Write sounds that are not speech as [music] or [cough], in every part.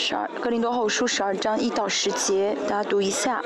十二，格林多后书十二章一到十节，大家读一下。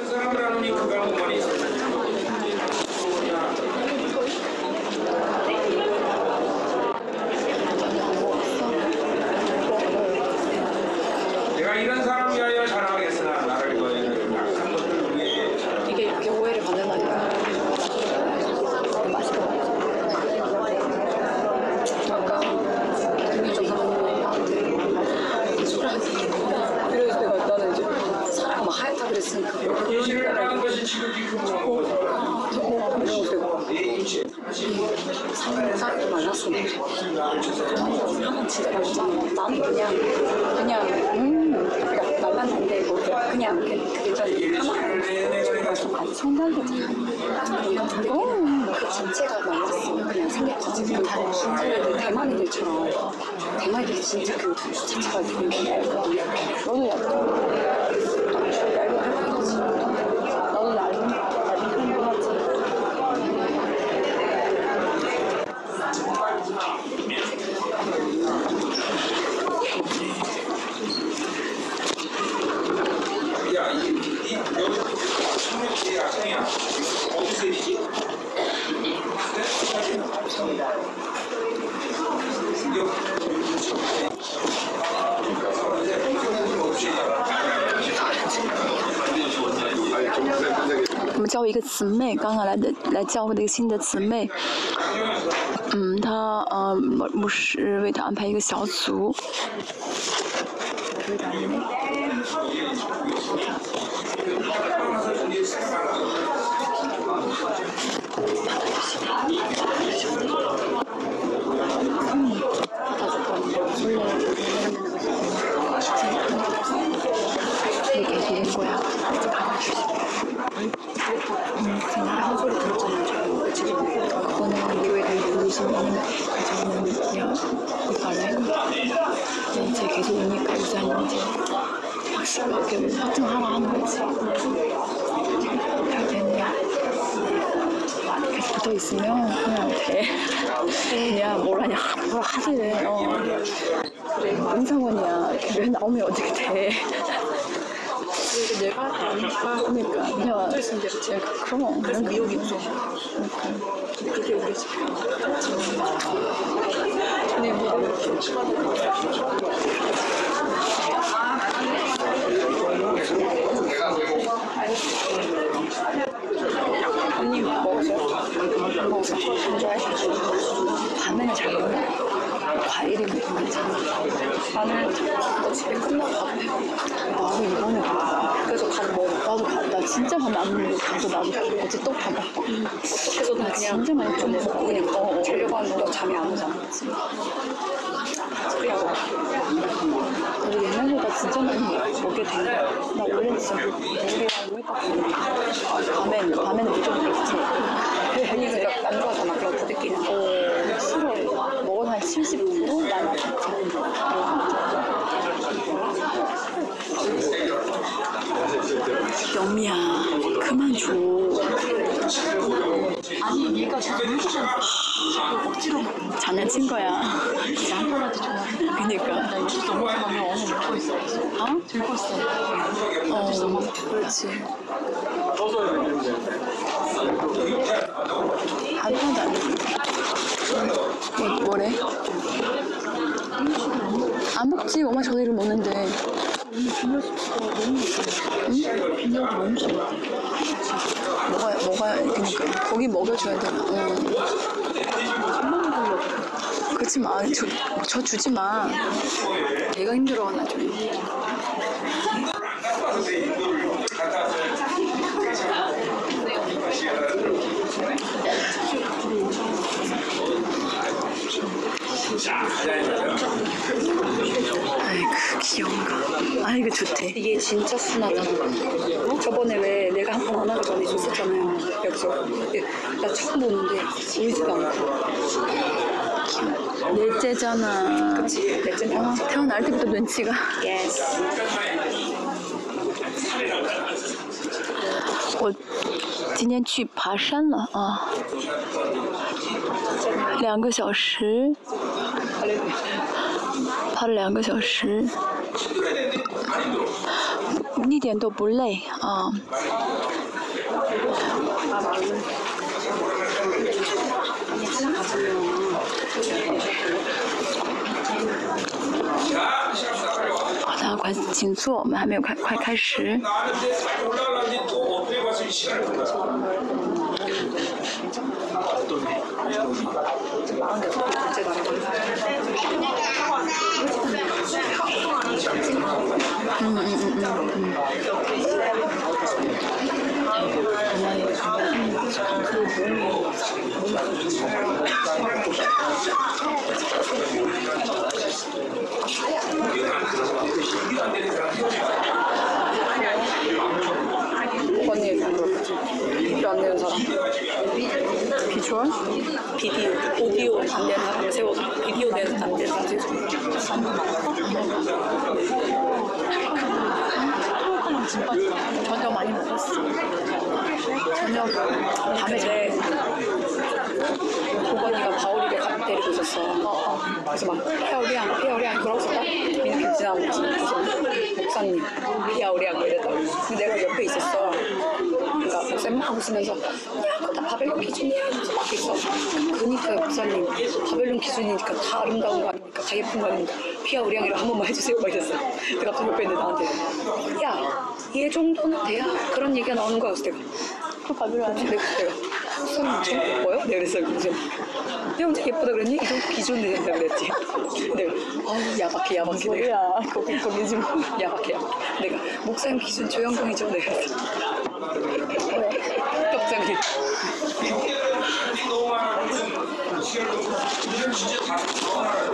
하면 되잖아요. 오. 그 자체가 말랐으면 그냥 생겼지. 지금 다른 진체를 대만인들처럼. 대마리들 진짜 그 자체가 되게 너는 약간 姊妹，刚刚来的来教会的一个新的姊妹，嗯，她呃牧牧师为她安排一个小组。 확실하게 확정하라 하는 거지. 잘 됐냐? 계속 붙어 있으면 그냥 돼. 그냥 뭘 하냐, 뭘 하래. 어. 그래, 임상원이야. 왜 나오면 어떻게 돼. 내가 아니까 그러니까 그냥 있으면 되지. 그럼 그래서 미역이 없어. 그게 우리 집. 근데 뭐 언니? 먹었어? 안 좋아해? 반응을 잘 먹어. 과일이 괜찮아. 나는 너 집에 끝나고 밥 해. 나도 이번에 가. 그래서 밥 먹어. 나도 가. 나 진짜 밥 안 먹는데 가서 나도 어제 또밥 먹고. 어떻게든 나 진짜 많이 좀 먹고 그냥 어, 어. 자려고 하는데 잠이 안 오잖아. 그래서 우리 옛날보다 진짜 많이 먹게 된 거야. 나 원래 진짜 우리랑. 밤에는, 밤에는. 언니 그러니까 안 좋아하잖아. 그런 부대끼리. 어, 싫어해. 먹은 한 70%? 나는 100%. 영미야, 그만 줘. 아니 얘가 자꾸 물고잖아. 억지로 장난친 거야. 한 번한테 좋아. 그니까. 나 유튜브 넘어가면 어머 먹고 있어. 어? 들고 있어. 어, 그렇지. 한 번도 안. 뭐, 뭐래? 안 먹지. 엄마 저녁을 먹는데. 비녀도 너무 좋아. 먹어야, 먹어야, 그니까. 고기 먹여줘야 돼. 응. 그렇지 마. 저, 저 주지 마. 내가 힘들어, 나중에. 아이고, 귀여운가. 아이고, 좋대. 이게 진짜 순하잖아. 어? 저번에 왜 내가 한 번 안 하기 전에 줬었잖아요. 여기서. 예, 나 처음 보는데 울지도 않고. 넷째잖아. 그치? 넷째 어, 태어날 때부터 눈치가. 예스. 我今天去爬山了啊，两个小时， 跑了两个小时， 一点都不累啊。好的，快请坐，我们还没有开，快开始。 안되는 사람 세워서 비디오 내는 안되는 사람 세워서 저녁 많이 먹었어. 저녁 밤에 근데 보건이가 바울이를 가- 데리고 있었어 그래서 막 피아오리앙 피아오리앙 그러고 있었다 민필 지나고 목사님 이랬다 근데 내가 옆에 있었어 그러니까 목사님 막 웃으면서 야 그거 다 바벨론 기준이야 막 있어 그러니까 목사님 바벨론 기준이니까 다 아름다운 거 아닙니까 다 예쁜 거 아닙니까 피아오리앙이라 한 번만 해주세요 막 이랬어 내가 갑자기 옆에 있는데 나한테 야 얘 정도는 돼야 그런 얘기가 나오는 거야 그래서 내가 그 바비로 안 내가 내가 손이 엄청 예뻐요? 내가 그랬어 그래서 내가 언제 예쁘다 그랬니? 이 정도 기준 된다 그랬지 내가 어우 야박해 야박해 내가 뭐야? 거기 마. 야박해 야박해 내가 목사님 기준 조영동이죠 내가 그랬지 왜? 갑자기六人。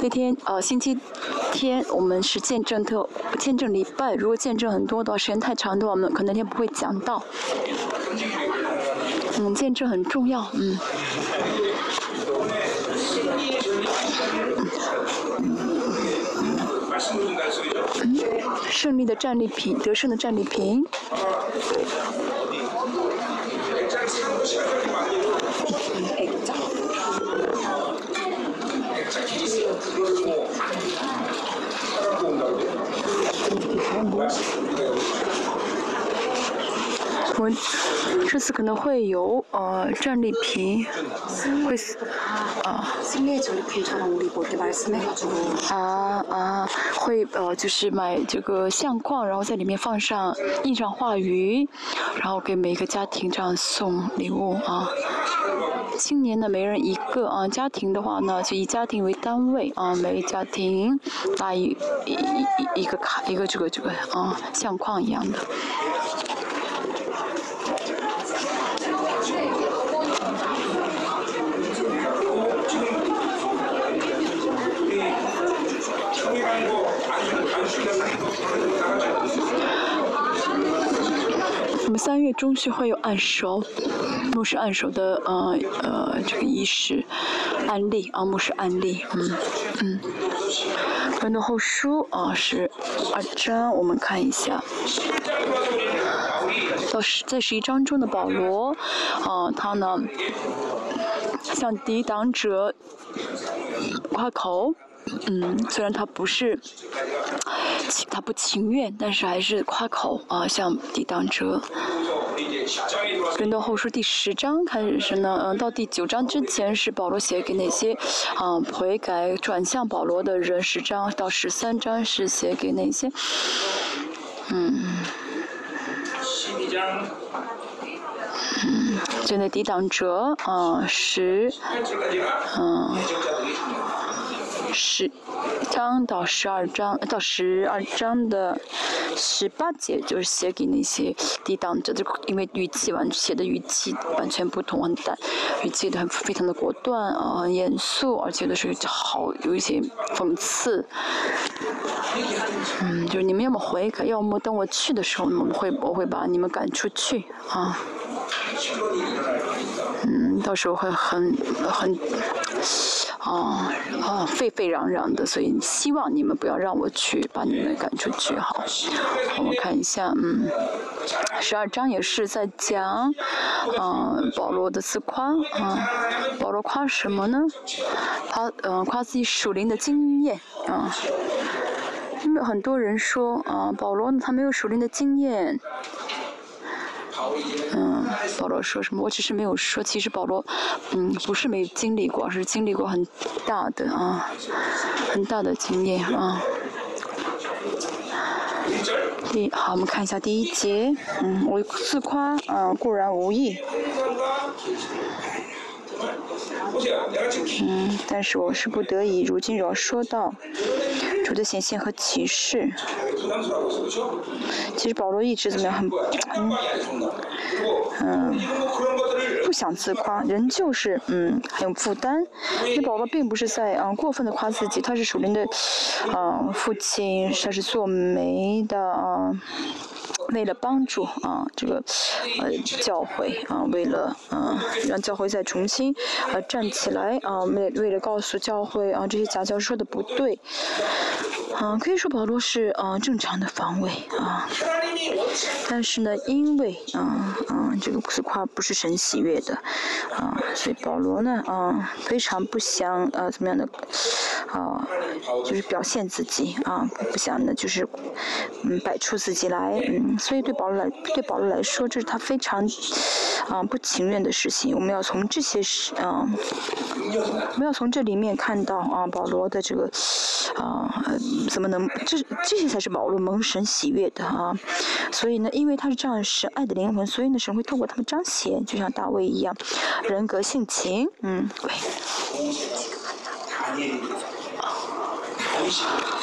那天呃星期天我们是见证特见证礼拜，如果见证很多的话，时间太长的话，我们可能那天不会讲到。嗯，见证很重要，嗯。胜利的战利品，得胜的战利品。我们这次可能会有呃战利品，会啊啊啊会呃就是买这个相框，然后在里面放上印上话语，然后给每一个家庭这样送礼物啊。青年的每人一个啊，家庭的话呢，就以家庭为单位啊，每家庭拿一一一一个卡一个这个这个啊相框一样的。三月中旬会有按手，牧师按手的呃呃这个仪式，案例啊，牧师案例，嗯嗯。文的后书啊是二章，我们看一下。到十在十一章中的保罗，啊他呢向抵挡者夸口，嗯，虽然他不是情，他不情愿，但是还是夸口啊，像抵挡者。轮到后书第十章开始呢，嗯，到第九章之前是保罗写给那些啊悔改转向保罗的人，十章到十三章是写给那些。嗯。嗯就那抵挡者啊，十。嗯十。章到十二章到十二章的十八节，就是写给那些抵挡者的，因为语气完写的语气完全不同，很淡，语气的很非常的果断啊，很严肃，而且有的时候好有一些讽刺。嗯，就是你们要么悔改，要么等我去的时候，我们会我会把你们赶出去啊。嗯，到时候会很很，啊啊沸沸扬扬的，所以希望你们不要让我去把你们赶出去，哈。我们看一下，嗯，十二章也是在讲，嗯，保罗的自夸，啊，保罗夸什么呢？他嗯夸自己属灵的经验，啊。因为很多人说，啊，保罗他没有属灵的经验。嗯，保罗说什么？我只是没有说。其实保罗，嗯，不是没经历过，是经历过很大的啊，很大的经验啊。第好，我们看一下第一节。嗯，我自夸，啊，固然无益。嗯，但是我是不得已。如今要说到主的显现和启示。其实保罗一直怎么样，很很嗯，不想自夸，人就是嗯很有负担。那保罗并不是在嗯过分的夸自己，他是属灵的嗯父亲，他是做媒的啊。为了帮助啊，这个呃教会啊，为了啊让教会再重新啊站起来啊，为为了告诉教会啊这些假教说的不对，啊可以说保罗是啊正常的防卫啊，但是呢，因为啊啊这个自夸不是神喜悦的啊，所以保罗呢啊非常不想啊怎么样的啊就是表现自己啊不想呢就是嗯摆出自己来嗯。所以对保罗来，对保罗来说，这是他非常啊不情愿的事情。我们要从这些事啊，我们要从这里面看到啊保罗的这个啊怎么能这这些才是保罗蒙神喜悦的啊。所以呢，因为他是这样神爱的灵魂，所以呢神会透过他们彰显，就像大卫一样，人格性情，嗯，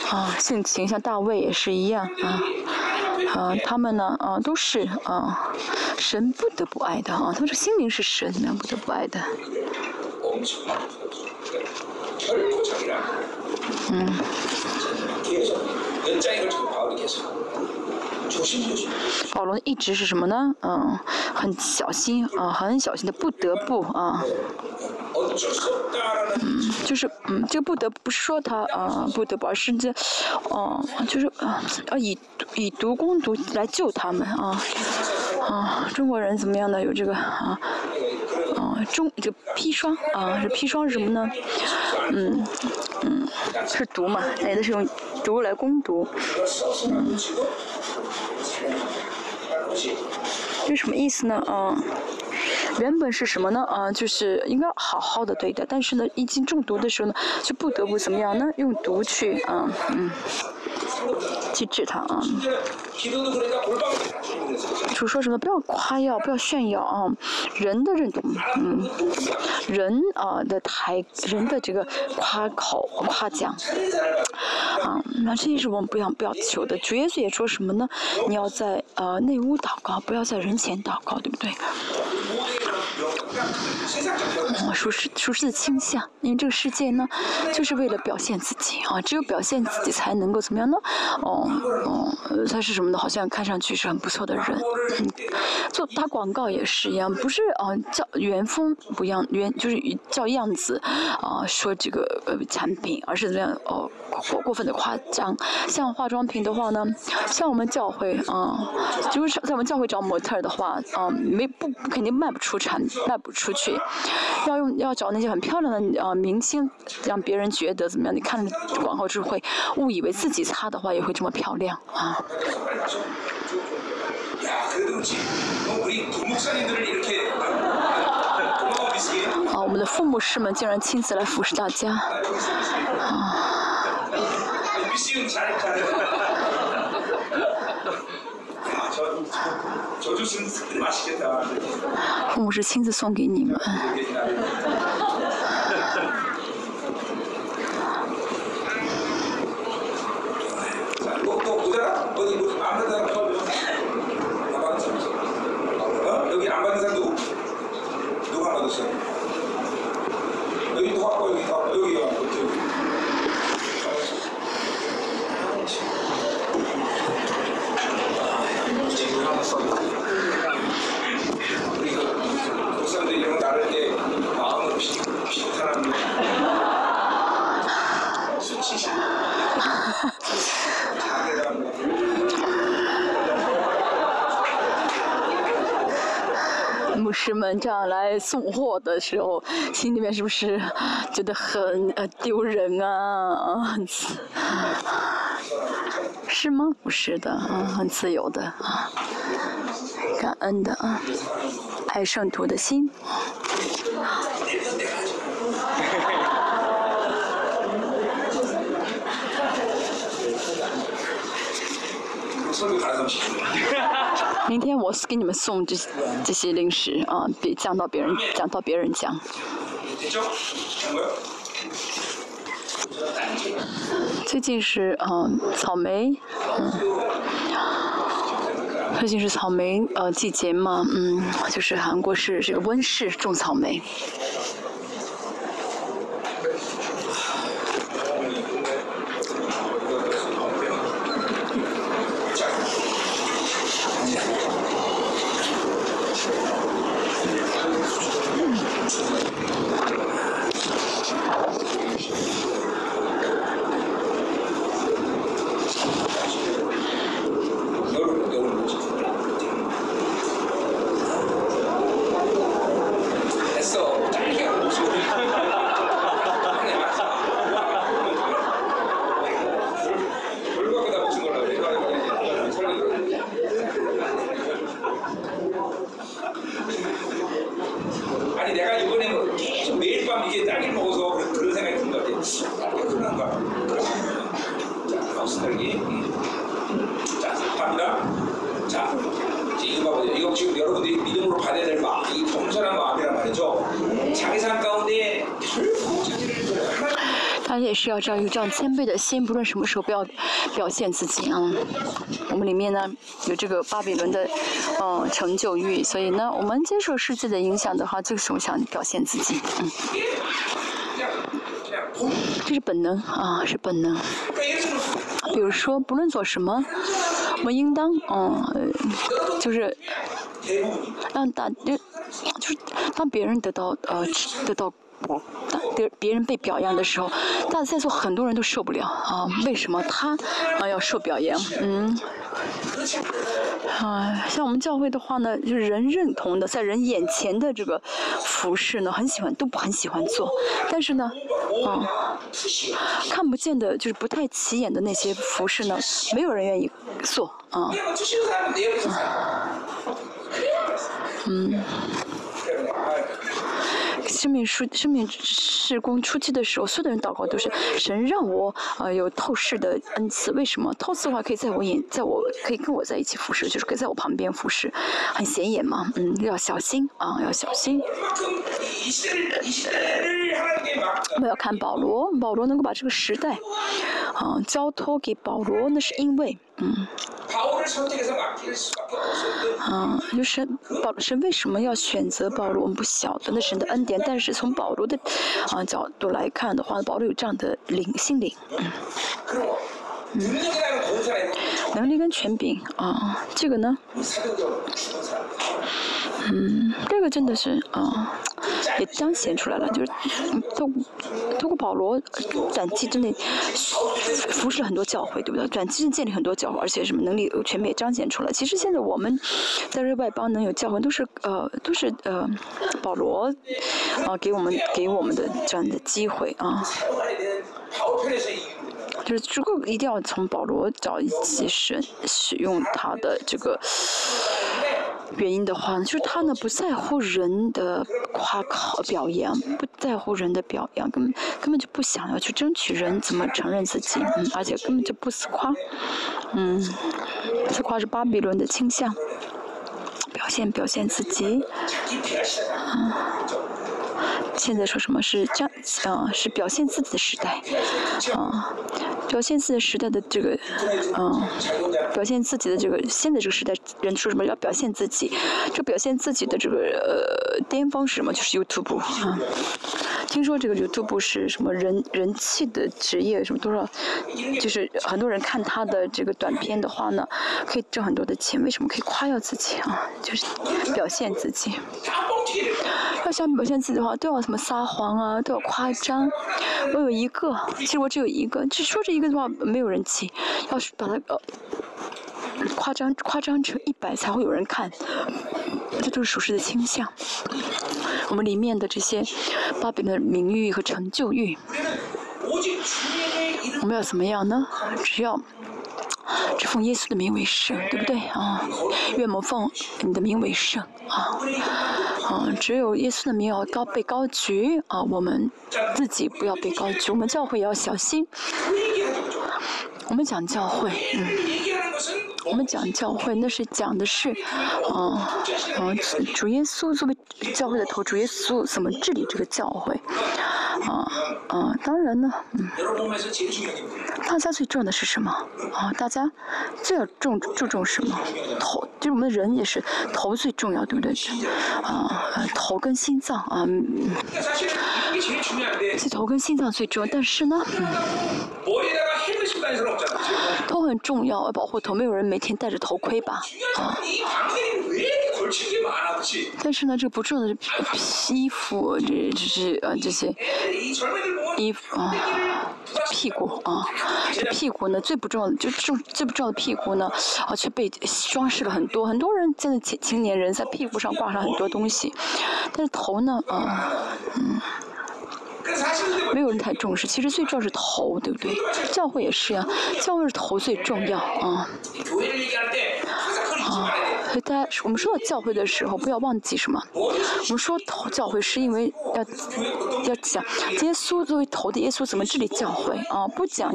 啊，性情像大卫也是一样啊。啊，他们呢，啊，都是啊，神不得不爱的啊，他们说心灵是神呢，不得不爱的。嗯。保罗一直是什么呢？嗯，很小心啊，很小心的，不得不啊。嗯，就是嗯，就不得不说他啊，不得不，而是这，哦，就是啊，要以以毒攻毒来救他们啊啊！中国人怎么样呢？有这个啊啊中这个砒霜啊，这砒霜是什么呢？嗯嗯，是毒嘛？有的是用毒来攻毒，嗯，这什么意思呢？嗯？原本是什么呢？嗯，就是应该好好的对待，但是呢，一经中毒的时候呢，就不得不怎么样呢？用毒去啊，嗯。去治他啊！主说什么？不要夸耀，不要炫耀啊！人的这种，嗯，人啊的抬，人的这个夸口、夸奖，啊，那这些是我们不要不要求的。主耶稣也说什么呢？你要在呃内屋祷告，不要在人前祷告，对不对？哦，属实属实的倾向，因为这个世界呢，就是为了表现自己啊，只有表现自己才能够怎么样呢？哦哦，他是什么呢？好像看上去是很不错的人，嗯，做打广告也是一样，不是啊，叫原封不一样，原就是叫样子啊，说这个呃产品，而是怎么样哦过过分的夸张。像化妆品的话呢，像我们教会啊，就是在我们教会找模特的话啊，没不肯定卖不出产，卖不出去，要用要找那些很漂亮的呃明星，让别人觉得怎么样？你看广告之后会误以为自己擦的话也会这么漂亮啊。啊，我们的父母师们竟然亲自来服侍大家，啊。父母是亲自送给你们。师们这样来送货的时候，心里面是不是 [sighs] 觉得很呃丢人啊？是吗？不是的，啊，很自由的啊，感恩的啊，爱圣徒的心。[laughs] 明天我给你们送这这些零食啊，别讲到别人讲到别人讲。最近是啊，草莓，最近是草莓呃季节嘛，嗯，就是韩国是这个温室种草莓。要这样有这样谦卑的心，不论什么时候不要表现自己啊、我们里面呢有这个巴比伦的嗯、呃、成就欲，所以呢我们接受世界的影响的话，就是我想表现自己，嗯，这是本能啊，是本能。比如说，不论做什么，我们应当，嗯，就是让大，就就是当别人得到呃得到别别人被表扬的时候，但在座很多人都受不了啊！为什么他啊要受表扬？嗯。啊，像我们教会的话呢，就是人认同的，在人眼前的这个服饰呢，很喜欢，都不很喜欢做。但是呢，啊，看不见的，就是不太起眼的那些服饰呢，没有人愿意做啊。嗯生命书生命事工初期的时候，所有的人祷告都是神让我呃有透视的恩赐。为什么透视的话可以在我眼，在我可以跟我在一起服侍，就是可以在我旁边服侍，很显眼嘛。嗯，要小心啊、要小心。我们要看保罗，保罗能够把这个时代啊、交托给保罗，那是因为。嗯，啊，就是保罗神为什么要选择保罗？我们不晓得，那神的恩典。但是从保罗的啊角度来看的话，保罗有这样的灵性灵，嗯，能力跟权柄啊，这个呢？嗯。这个真的是啊也彰显出来了就是都通过保罗短期之内服侍很多教会对不对？短期间建立很多教会而且什么能力全面彰显出来。其实现在我们在这外邦能有教会都是呃都是呃保罗啊给我们给我们的这样的机会啊。就是足够一定要从保罗找一些神使用他的这个原因的话呢，就是他呢不在乎人的夸口表扬，不在乎人的表扬，根本根本就不想要去争取人怎么承认自己，嗯，而且根本就不自夸，嗯，自夸是巴比伦的倾向，表现表现自己，现在说什么是将啊是表现自己的时代啊表现自己时代的这个嗯表现自己的这个现在这个时代人说什么要表现自己就表现自己的这个呃巅峰是什么？就是 youtube 啊。听说这个 youtube 是什么人人气的职业什么多少就是很多人看他的这个短片的话呢可以挣很多的钱为什么可以夸耀自己啊？就是表现自己。要想表现自己的话都要什么撒谎啊，都要夸张。我有一个，其实我只有一个，只说这一个的话，没有人记。要是把它呃夸张夸张成一百，才会有人看。这都是属实的倾向。我们里面的这些芭比的名誉和成就欲，我们要怎么样呢？只要。只奉耶稣的名为圣，对不对啊？愿我们奉你的名为圣啊！啊，只有耶稣的名要高被高举啊！我们自己不要被高举，我们教会也要小心。我们讲教会，嗯。我们讲教会，那是讲的是，啊啊，主耶稣作为教会的头，主耶稣怎么治理这个教会，啊啊，当然呢，嗯，大家最重的是什么？啊，大家最要重注重什么？头，就是我们人也是头最重要，对不对？啊，头跟心脏啊，这头跟心脏最重要，但是呢，嗯。重要要保护头，没有人每天戴着头盔吧？但是呢，这不重要的，这皮肤，这就是啊，这些衣服啊，屁股啊，这屁股呢最不重要的，就重最不重要的屁股呢，啊却被装饰了很多，很多人现在青青年人在屁股上挂上很多东西，但是头呢啊，嗯。没有人太重视，其实最重要是头，对不对？教会也是呀，教会是头最重要啊。啊，大家，我们说到教会的时候，不要忘记什么。我们说头教会是因为要要讲耶稣作为头的耶稣怎么治理教会啊，不讲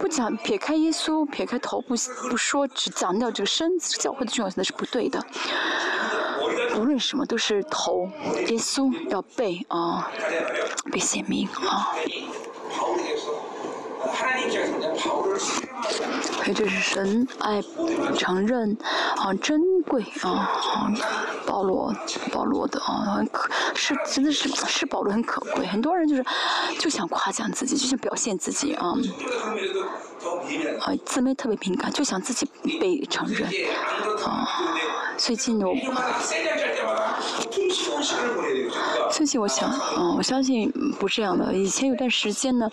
不讲，撇开耶稣，撇开头不不说，只强调这个身子教会的重要性，那是不对的。无论什么都是头耶稣要背啊被显明啊。还有就是神爱承认啊珍贵啊保罗保罗的啊很可是真的是是保罗很可贵。很多人就是就想夸奖自己就想表现自己啊。啊自卑特别敏感就想自己被承认啊。最近的我，最近我想，嗯，我相信不这样的。以前有段时间呢，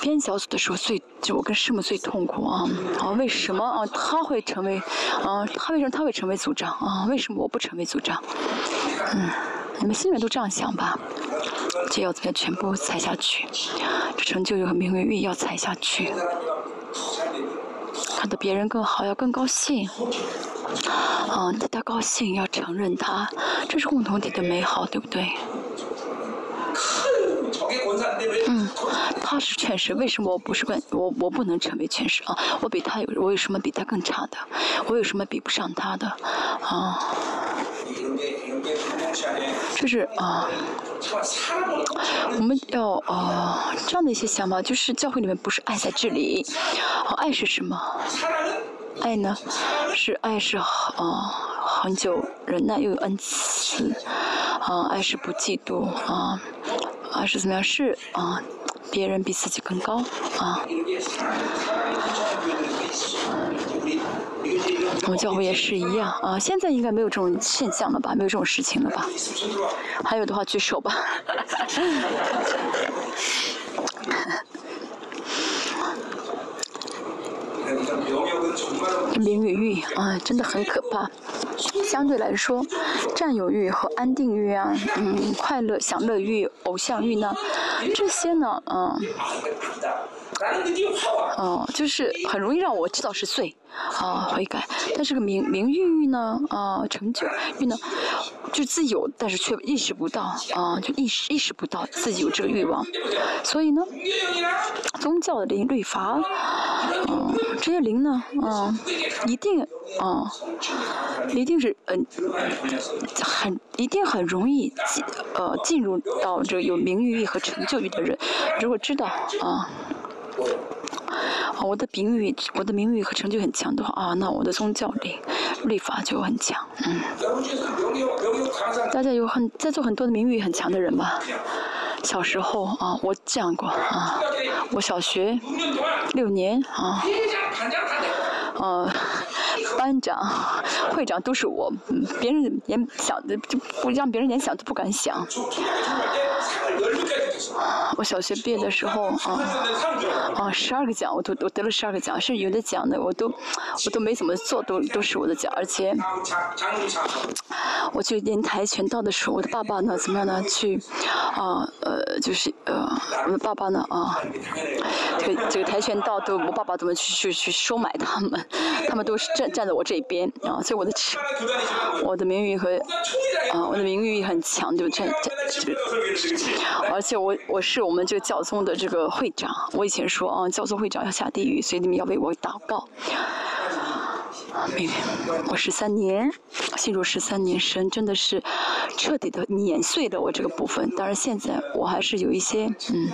编小组的时候最，就我跟师母最痛苦啊啊！为什么啊？他会成为，啊，他为什么他会成为组长啊？为什么我不成为组长？嗯，你们心里面都这样想吧？这要怎么全部踩下去？这成就有和命运要踩下去。看到别人更好，要更高兴。啊，他高兴，要承认他，这是共同体的美好，对不对？嗯，他是全势，为什么我不是我我不能成为全势啊？我比他有，我有什么比他更差的？我有什么比不上他的？啊？就是啊，我们要啊这样的一些想法，就是教会里面不是爱在这里，啊、爱是什么？爱呢，是爱是啊很久忍耐又有恩慈，啊爱是不嫉妒啊，爱是怎么样？是啊，别人比自己更高啊。我们教也是一样啊，现在应该没有这种现象了吧？没有这种事情了吧？还有的话，举手吧。名雨欲啊，真的很可怕。相对来说，占有欲和安定欲啊，嗯，快乐享乐欲、偶像欲呢，这些呢，嗯，哦，就是很容易让我知道是罪。啊，悔改。但是个名名誉欲呢？啊，成就欲呢？就自有，但是却意识不到啊，就意识，意识不到自己有这个欲望。所以呢，宗教的灵律法，嗯，这些灵呢？啊，一定，啊，一定是，嗯，很，一定很容易进，呃，进入到这个有名誉欲和成就欲的人。如果知道啊。我的名誉，我的名誉和成就很强的话，啊，那我的宗教力、律法就很强，嗯。大家有很在座很多的名誉很强的人吧？小时候啊，我见过啊，我小学六年啊，啊、班长 [laughs] 会长都是我别人连想的就不让别人连想都不敢想。我小学毕业的时候啊啊十二个奖我都我得了十二个奖甚至有的奖的我都我都没怎么做都都是我的奖。而且我去练跆拳道的时候我的爸爸呢怎么样呢？去啊呃就是呃我的爸爸呢啊这个这个跆拳道都我爸爸怎么去去去收买他们？他们都是站站在我这边啊所以我的我的名誉和啊我的名誉很强就这这这而且我我是我们这个教宗的这个会长我以前说啊教宗会长要下地狱所以你们要为我祷告。我十三年信入十三年深真的是彻底的碾碎了我这个部分。当然现在我还是有一些嗯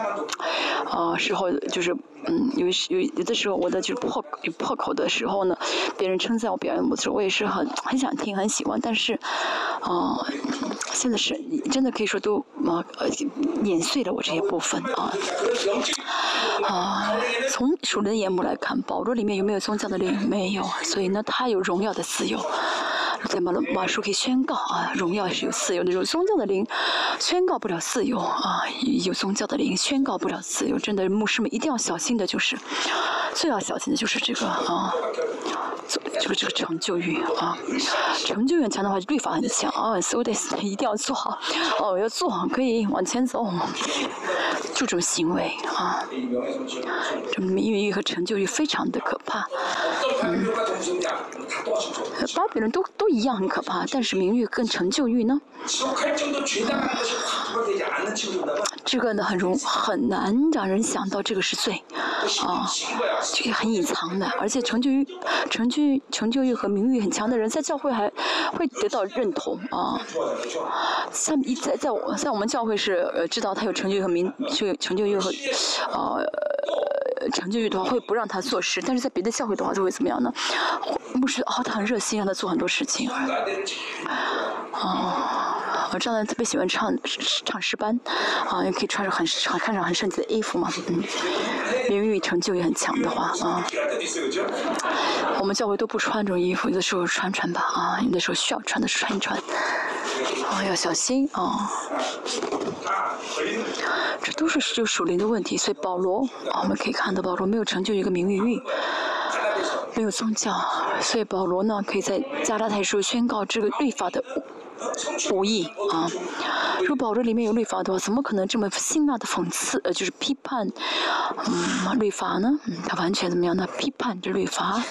啊时候就是嗯，有有有的时候我在就是破有破口的时候呢，别人称赞我表演不错，我也是很很想听很喜欢，但是，啊、现在是真的可以说都啊呃碾碎了我这些部分啊，啊，从属人的眼目来看，保罗里面有没有宗教的灵？没有，所以呢，他有荣耀的自由。在马马书可以宣告啊，荣耀是有自由的，有宗教的灵宣告不了自由啊，有宗教的灵宣告不了自由。真的，牧师们一定要小心的，就是最要小心的就是这个啊这个这个成就欲啊成就欲强的话律法很强啊 so this 一定要做好。哦要做好可以往前走这种行为啊这名誉和成就欲非常的可怕嗯。巴比伦都都一样很可怕但是名誉跟成就欲呢？这个呢很容很难让人想到这个是罪啊就是很隐藏的，而且成就、成就、成就欲和名誉很强的人，在教会还会得到认同啊。像一在在在我们教会是知道他有成就和名就成就欲和呃成就欲的话，会不让他做事；但是在别的教会的话，就会怎么样呢？牧师哦，他很热心，让他做很多事情啊。我张兰特别喜欢唱唱诗班，啊，也可以穿着很很看着很圣洁的衣服嘛，嗯，名誉成就也很强的话啊，我们教会都不穿这种衣服，有的时候穿穿吧啊，有的时候需要穿的穿一穿，啊，要小心啊，这都是就属灵的问题，所以保罗啊，我们可以看到保罗没有成就一个名誉运。没有宗教，所以保罗呢，可以在加拉太书宣告这个律法的无意啊！如果保罗里面有律法的话，怎么可能这么辛辣的讽刺呃，就是批判嗯律法呢？嗯，他完全怎么样呢？批判这律法。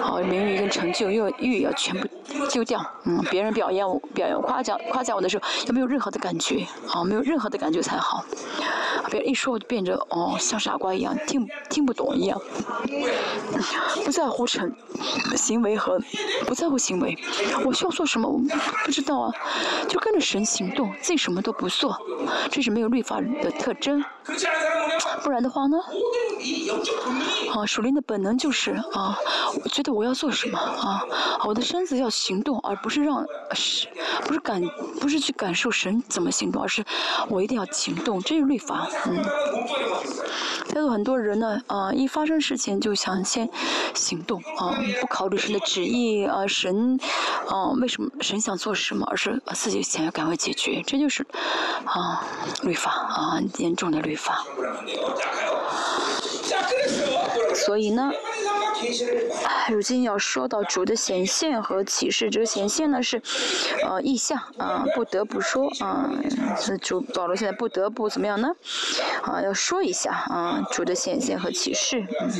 好，名誉跟成就要欲要全部丢掉。嗯，别人表扬我表扬夸奖夸奖我的时候，要没有任何的感觉。好，没有任何的感觉才好。别人一说我就变着哦，像傻瓜一样，听听不懂一样。不在乎成行为和不在乎行为，我。需要做什么，我们不知道啊，就跟着神行动，自己什么都不做，这是没有律法的特征。不然的话呢？啊，属灵的本能就是啊，我觉得我要做什么啊，我的身子要行动，而不是让是，不是感，不是去感受神怎么行动，而是我一定要行动，这是律法。嗯。在座很多人呢，啊，一发生事情就想先行动啊，不考虑神的旨意啊，神，啊，为什么神想做什么，而是把自己的想要赶快解决，这就是啊律法啊，严重的律法。所以呢？如今要说到主的显现和启示这个显现呢是呃意象啊不得不说啊主保罗现在不得不怎么样呢？啊要说一下啊主的显现和启示。嗯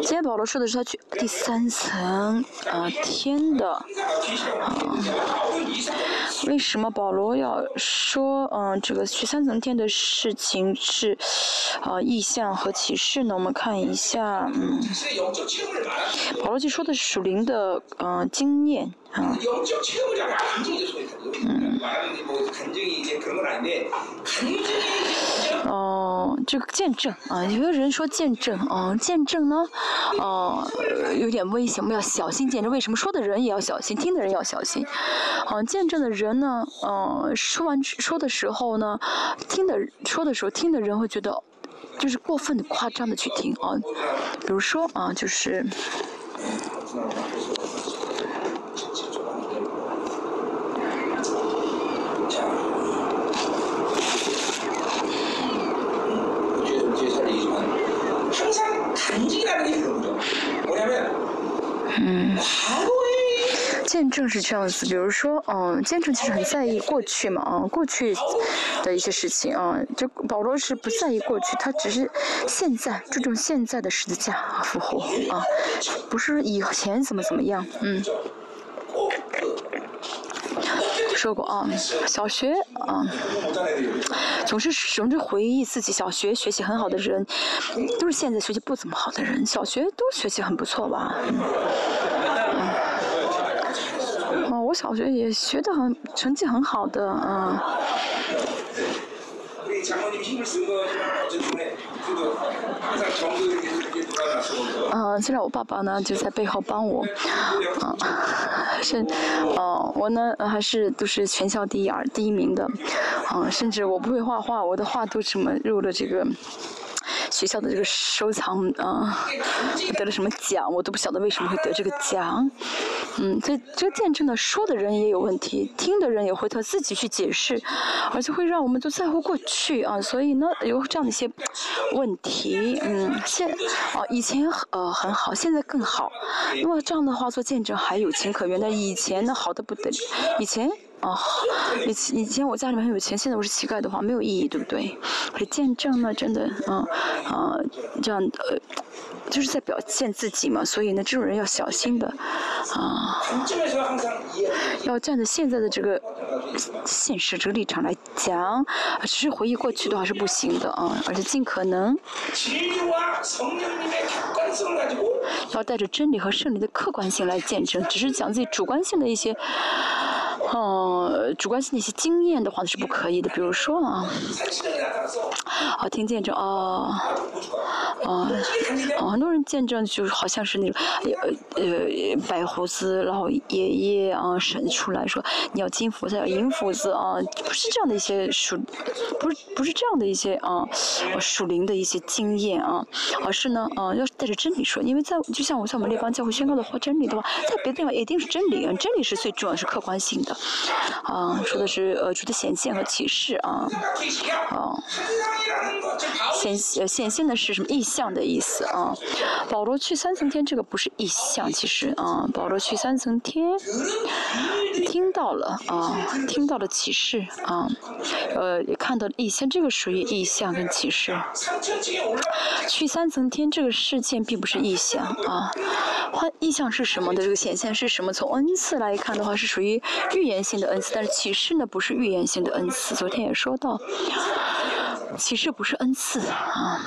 今天保罗说的是他去第三层啊天的啊为什么保罗要说嗯这个去三层天的事情是啊意象和启示呢？我们看一下嗯。保罗就说的是属灵的嗯经验。啊。 영적 체험을 자꾸 감정이 이제 소리거든요. 말하는 뭐 감정이 이제 그런 건 아닌데 감정이 이제 哦、这个见证啊，有的人说见证，哦、见证呢，哦、有点危险，我们要小心见证。为什么说的人也要小心，听的人也要小心？啊、见证的人呢，呃，说完说的时候呢，听的说的时候，听的人会觉得。 就是过分的夸张的去听啊，比如说啊，就是。 嗯。见证是这样子，比如说，嗯，见证其实很在意过去嘛，啊，过去的一些事情啊，就保罗是不在意过去，他只是现在注重现在的十字架复活啊，不是以前怎么怎么样，嗯。说过啊，小学啊，总是总是回忆自己小学学习很好的人，都是现在学习不怎么好的人。小学都学习很不错吧？哦，我小学也学得很，成绩很好的，嗯。嗯，现在我爸爸呢就在背后帮我，啊，甚，哦，我呢还是都是全校第一二第一名的，嗯，甚至我不会画画，我的画都什么入了这个。学校的这个收藏啊，得了什么奖，我都不晓得为什么会得这个奖。嗯，这这个见证呢，说的人也有问题，听的人也会他自己去解释，而且会让我们都在乎过去啊。所以呢，有这样的一些问题。嗯，现哦，以前呃很好，现在更好。那么这样的话做见证还有情可原。但以前呢好的不得了，以前。哦，以前 [laughs] 以前我家里面很有钱，现在我是乞丐的话没有意义，对不对？可见证呢，真的，嗯，啊，这样呃，就是在表现自己嘛，所以呢，这种人要小心的，啊，要站在现在的这个现实这个立场来讲，只是回忆过去的话是不行的啊，而且尽可能要带着真理和胜利的客观性来见证，只是讲自己主观性的一些。哦，主观性的一些经验的话是不可以的，比如说啊，啊听见证啊，啊，很多人见证就是好像是那种呃呃白胡子老爷爷啊神出来说你要金斧子要银斧子啊，不是这样的一些属，不是不是这样的一些啊属灵的一些经验啊，而是呢啊要带着真理说，因为在就像我在我们列邦教会宣告的话真理的话，在别的地方一定是真理啊，真理是最重要是客观性的。啊，说的是呃主的显现和启示啊，啊，显呃显现的是什么意象的意思啊？保罗去三层天这个不是意象，其实啊，保罗去三层天听到了啊，听到了启示啊，呃也看到了意象，这个属于意象跟启示。去三层天这个事件并不是意象啊，换意象是什么的这个显现是什么？从恩赐来看的话是属于。预言性的恩赐，但是启示呢不是预言性的恩赐。昨天也说到，启示不是恩赐啊。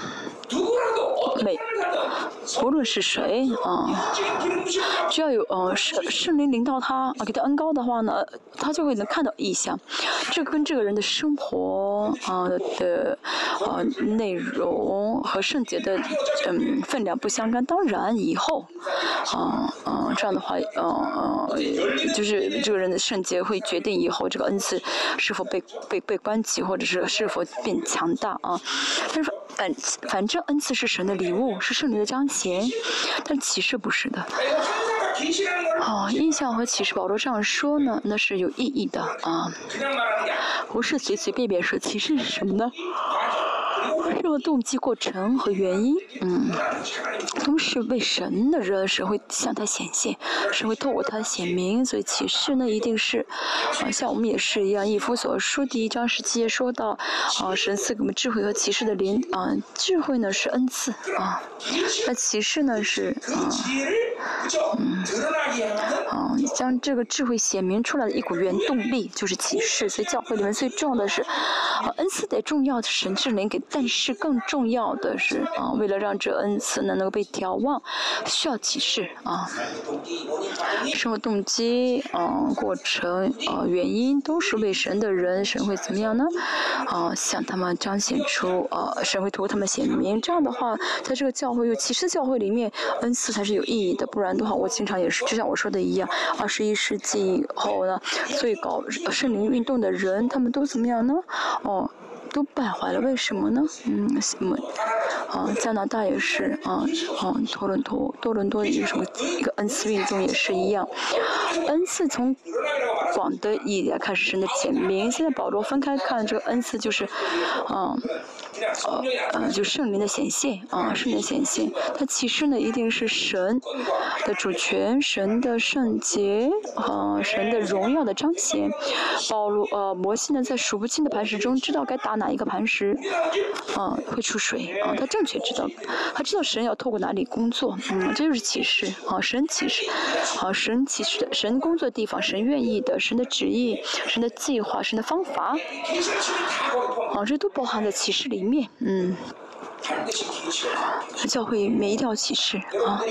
不论是谁啊，只要有呃圣圣灵领导他啊，给他恩高的话呢，他就会能看到异象。这跟这个人的生活啊的啊内容和圣洁的嗯分量不相干。当然以后啊啊这样的话嗯嗯就是这个人的圣洁会决定以后这个恩赐是否被被被关起，或者是是否变强大啊。但是反反正恩赐是神的。礼物是圣灵的彰显，但启示不是的。哦，印象和启示，保罗这样说呢，那是有意义的啊，不是随随便便说。启示是什么呢？动机、过程和原因，嗯，都是为神的人，神会向他显现，神会透过他显明。所以启示呢，一定是，啊，像我们也是一样。以弗所书第一章十七节说到，啊，神赐给我们智慧和启示的灵，啊，智慧呢是恩赐，啊，那启示呢是，啊，嗯，啊，将这个智慧显明出来的一股原动力就是启示。所以教会里面最重要的是，啊，恩赐得重要的，神智灵给，但是。更重要的是啊，为了让这恩赐呢能够被眺望，需要启示啊。生活动机啊，过程啊，原因都是为神的人，神会怎么样呢？啊，向他们彰显出啊，神会图他们显明。这样的话，在这个教会有启示教会里面，恩赐才是有意义的。不然的话，我经常也是，就像我说的一样，二十一世纪以后呢，最高圣灵运动的人，他们都怎么样呢？哦。都败坏了，为什么呢？嗯，什么？啊，加拿大也是啊，啊，多伦多多伦多一个什么一个恩赐运动也是一样，恩赐从广的意义来看是神的简明，现在保罗分开看这个恩赐就是，啊。呃，呃，就圣灵的显现啊，圣灵显现，它其实呢一定是神的主权，神的圣洁啊，神的荣耀的彰显。保罗呃，摩西呢在数不清的磐石中知道该打哪一个磐石，啊，会出水啊，他正确知道，他知道神要透过哪里工作，嗯，这就是启示啊，神启示，啊，神启示的神工作的地方，神愿意的，神的旨意，神的计划，神的方法，啊，这都包含在启示里。面，嗯。教会每一条启示啊，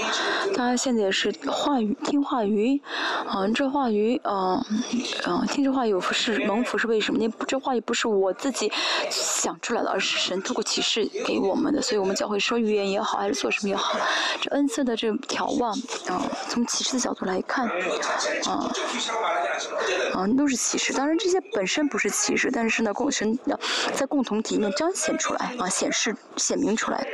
大家现在也是话语听话语，啊，这话语啊，嗯，听这话语是蒙福是为什么？那这话语不是我自己想出来的，而是神透过启示给我们的。所以我们教会说语言也好，还是做什么也好，这恩赐的这眺望啊，从启示的角度来看，啊，啊，都是启示。当然这些本身不是启示，但是呢，共神在共同体里面彰显出来啊，显示显。出来，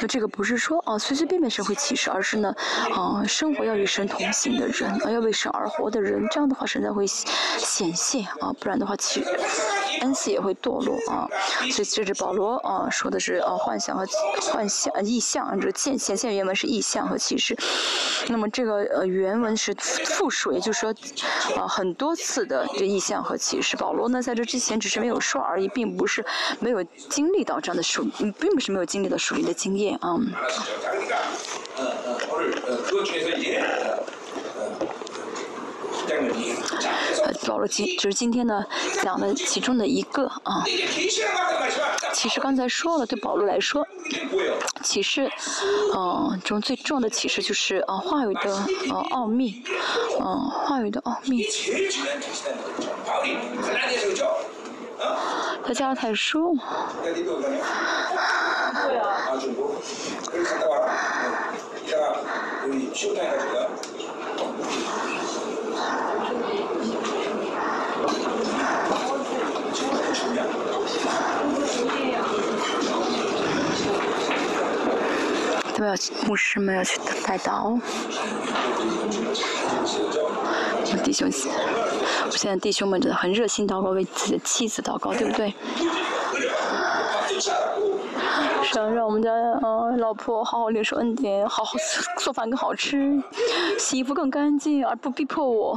那这个不是说啊随随便便神会启示，而是呢啊生活要与神同行的人啊要为神而活的人，这样的话神才会显现啊，不然的话启恩赐也会堕落啊。所以这是保罗啊说的是啊幻想和幻想意象，这见显现原文是意象和启示。那么这个呃原文是复数，也就是说啊很多次的这意象和启示。保罗呢在这之前只是没有说而已，并不是没有经历到这样的属。并不是没有经历到属灵的经验啊。保罗今就是今天呢讲的其中的一个啊。其实刚才说了，对保罗来说，启示，嗯，中最重要的启示就是啊话语的呃奥秘，嗯，话语的奥秘。他加拉太书。都要牧师们要去带刀。弟兄，我现在弟兄们真的很热心祷告，为自己的妻子祷告，对不对？想让我们家呃老婆好好领受恩典，好好做饭更好吃，洗衣服更干净，而不逼迫我。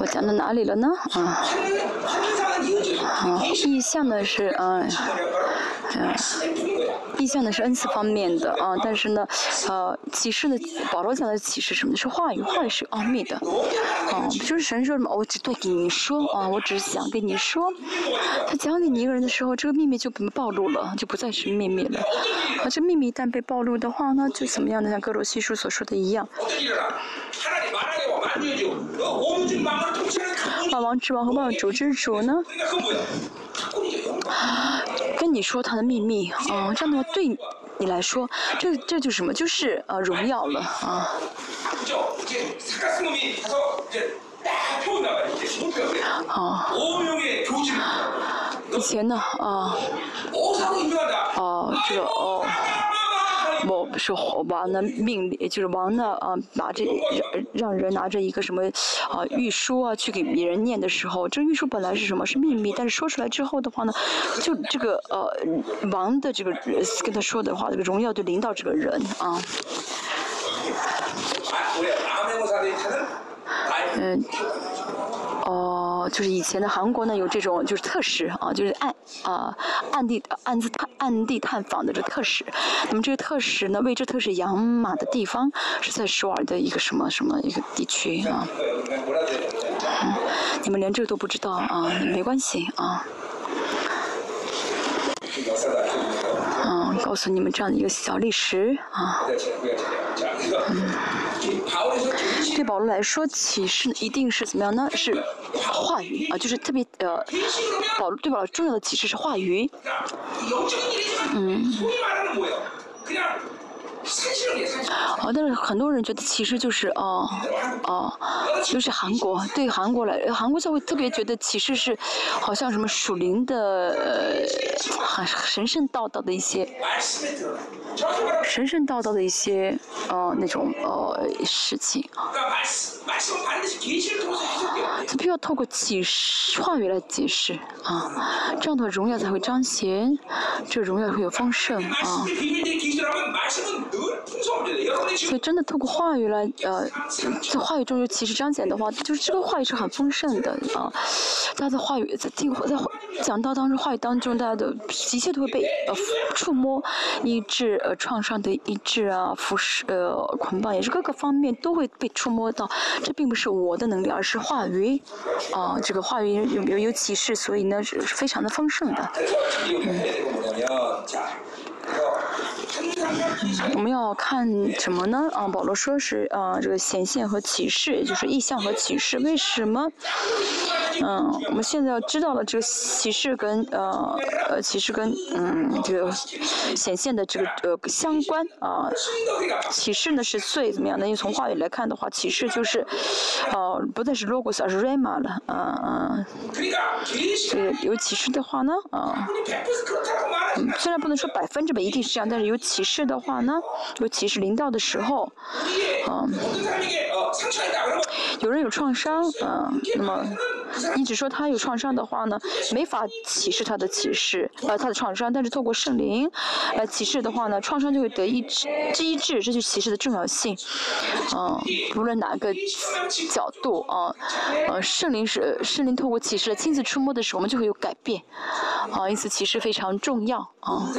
我讲到哪里了呢？啊，啊，意向的是啊，嗯，意向的是恩赐方面的啊，但是呢，呃，启示的保罗讲的启示什么？是话语，话语是奥秘的，啊，就是神说什么，我只对你说啊，我只是想跟你说，他讲给你一个人的时候，这个秘密就被暴露了，就不再是秘密了，啊，这秘密一旦被暴露的话，呢就怎么样呢？像哥罗西书所说的一样。万王之王和万主之主呢？你说他的秘密哦，这样的话对你来说，这这就什么？就是呃荣耀了啊。啊。以前呢啊。哦，这个哦。我是王的命令，就是王呢啊，拿着让让人拿着一个什么啊御书啊去给别人念的时候，这御书本来是什么？是秘密，但是说出来之后的话呢，就这个呃王的这个跟他说的话，这个荣耀就领导这个人啊。嗯。[laughs] 哦，就是以前的韩国呢，有这种就是特使啊，就是暗啊暗地暗自探暗地探访的这特使。那么这个特使呢，为这特使养马的地方是在首尔的一个什么什么一个地区啊？嗯，你们连这个都不知道啊？没关系啊。嗯，告诉你们这样的一个小历史啊。嗯。对保罗来说，启示一定是怎么样呢？是话语啊，就是特别呃，保罗对保罗重要的启示是话语。嗯。哦，但是很多人觉得歧视就是哦哦，就是韩国对韩国来，韩国社会特别觉得歧视是好像什么属灵的很、呃、神圣道道的一些神圣道道的一些呃那种呃事情。他必须要透过启示话语来解释啊，这样的荣耀才会彰显，这荣耀会有丰盛啊。所以真的透过话语来，呃，在话语中尤其实彰显的话，就是这个话语是很丰盛的啊。大家的话语在听在讲到当中话语当中，大家的一切都会被呃触摸，医治呃创伤的医治啊，服饰呃捆绑也是各个方面都会被触摸到。这并不是我的能力，而是话语啊，这个话语有有有启示，所以呢是非常的丰盛的。我们要看什么呢？啊，保罗说是啊，这个显现和启示，也就是意象和启示。为什么？嗯，我们现在要知道了这个启示跟呃呃，启示跟嗯，这个显现的这个呃相关。啊，启示呢是最怎么样呢？因为从话语来看的话，启示就是哦，不再是 logos 而是 Rama 了。嗯嗯，个，有启示的话呢，啊，虽然不能说百分之百一定是这样，但是有启示。这的话呢尤其是临到的时候嗯有人有创伤嗯那么你只说他有创伤的话呢，没法启示他的启示，呃，他的创伤。但是透过圣灵来启示的话呢，创伤就会得医治，医治，这就是启示的重要性。嗯、无论哪个角度啊，呃，圣灵是圣灵透过启示亲自触摸的时候，我们就会有改变。啊，因此启示非常重要啊。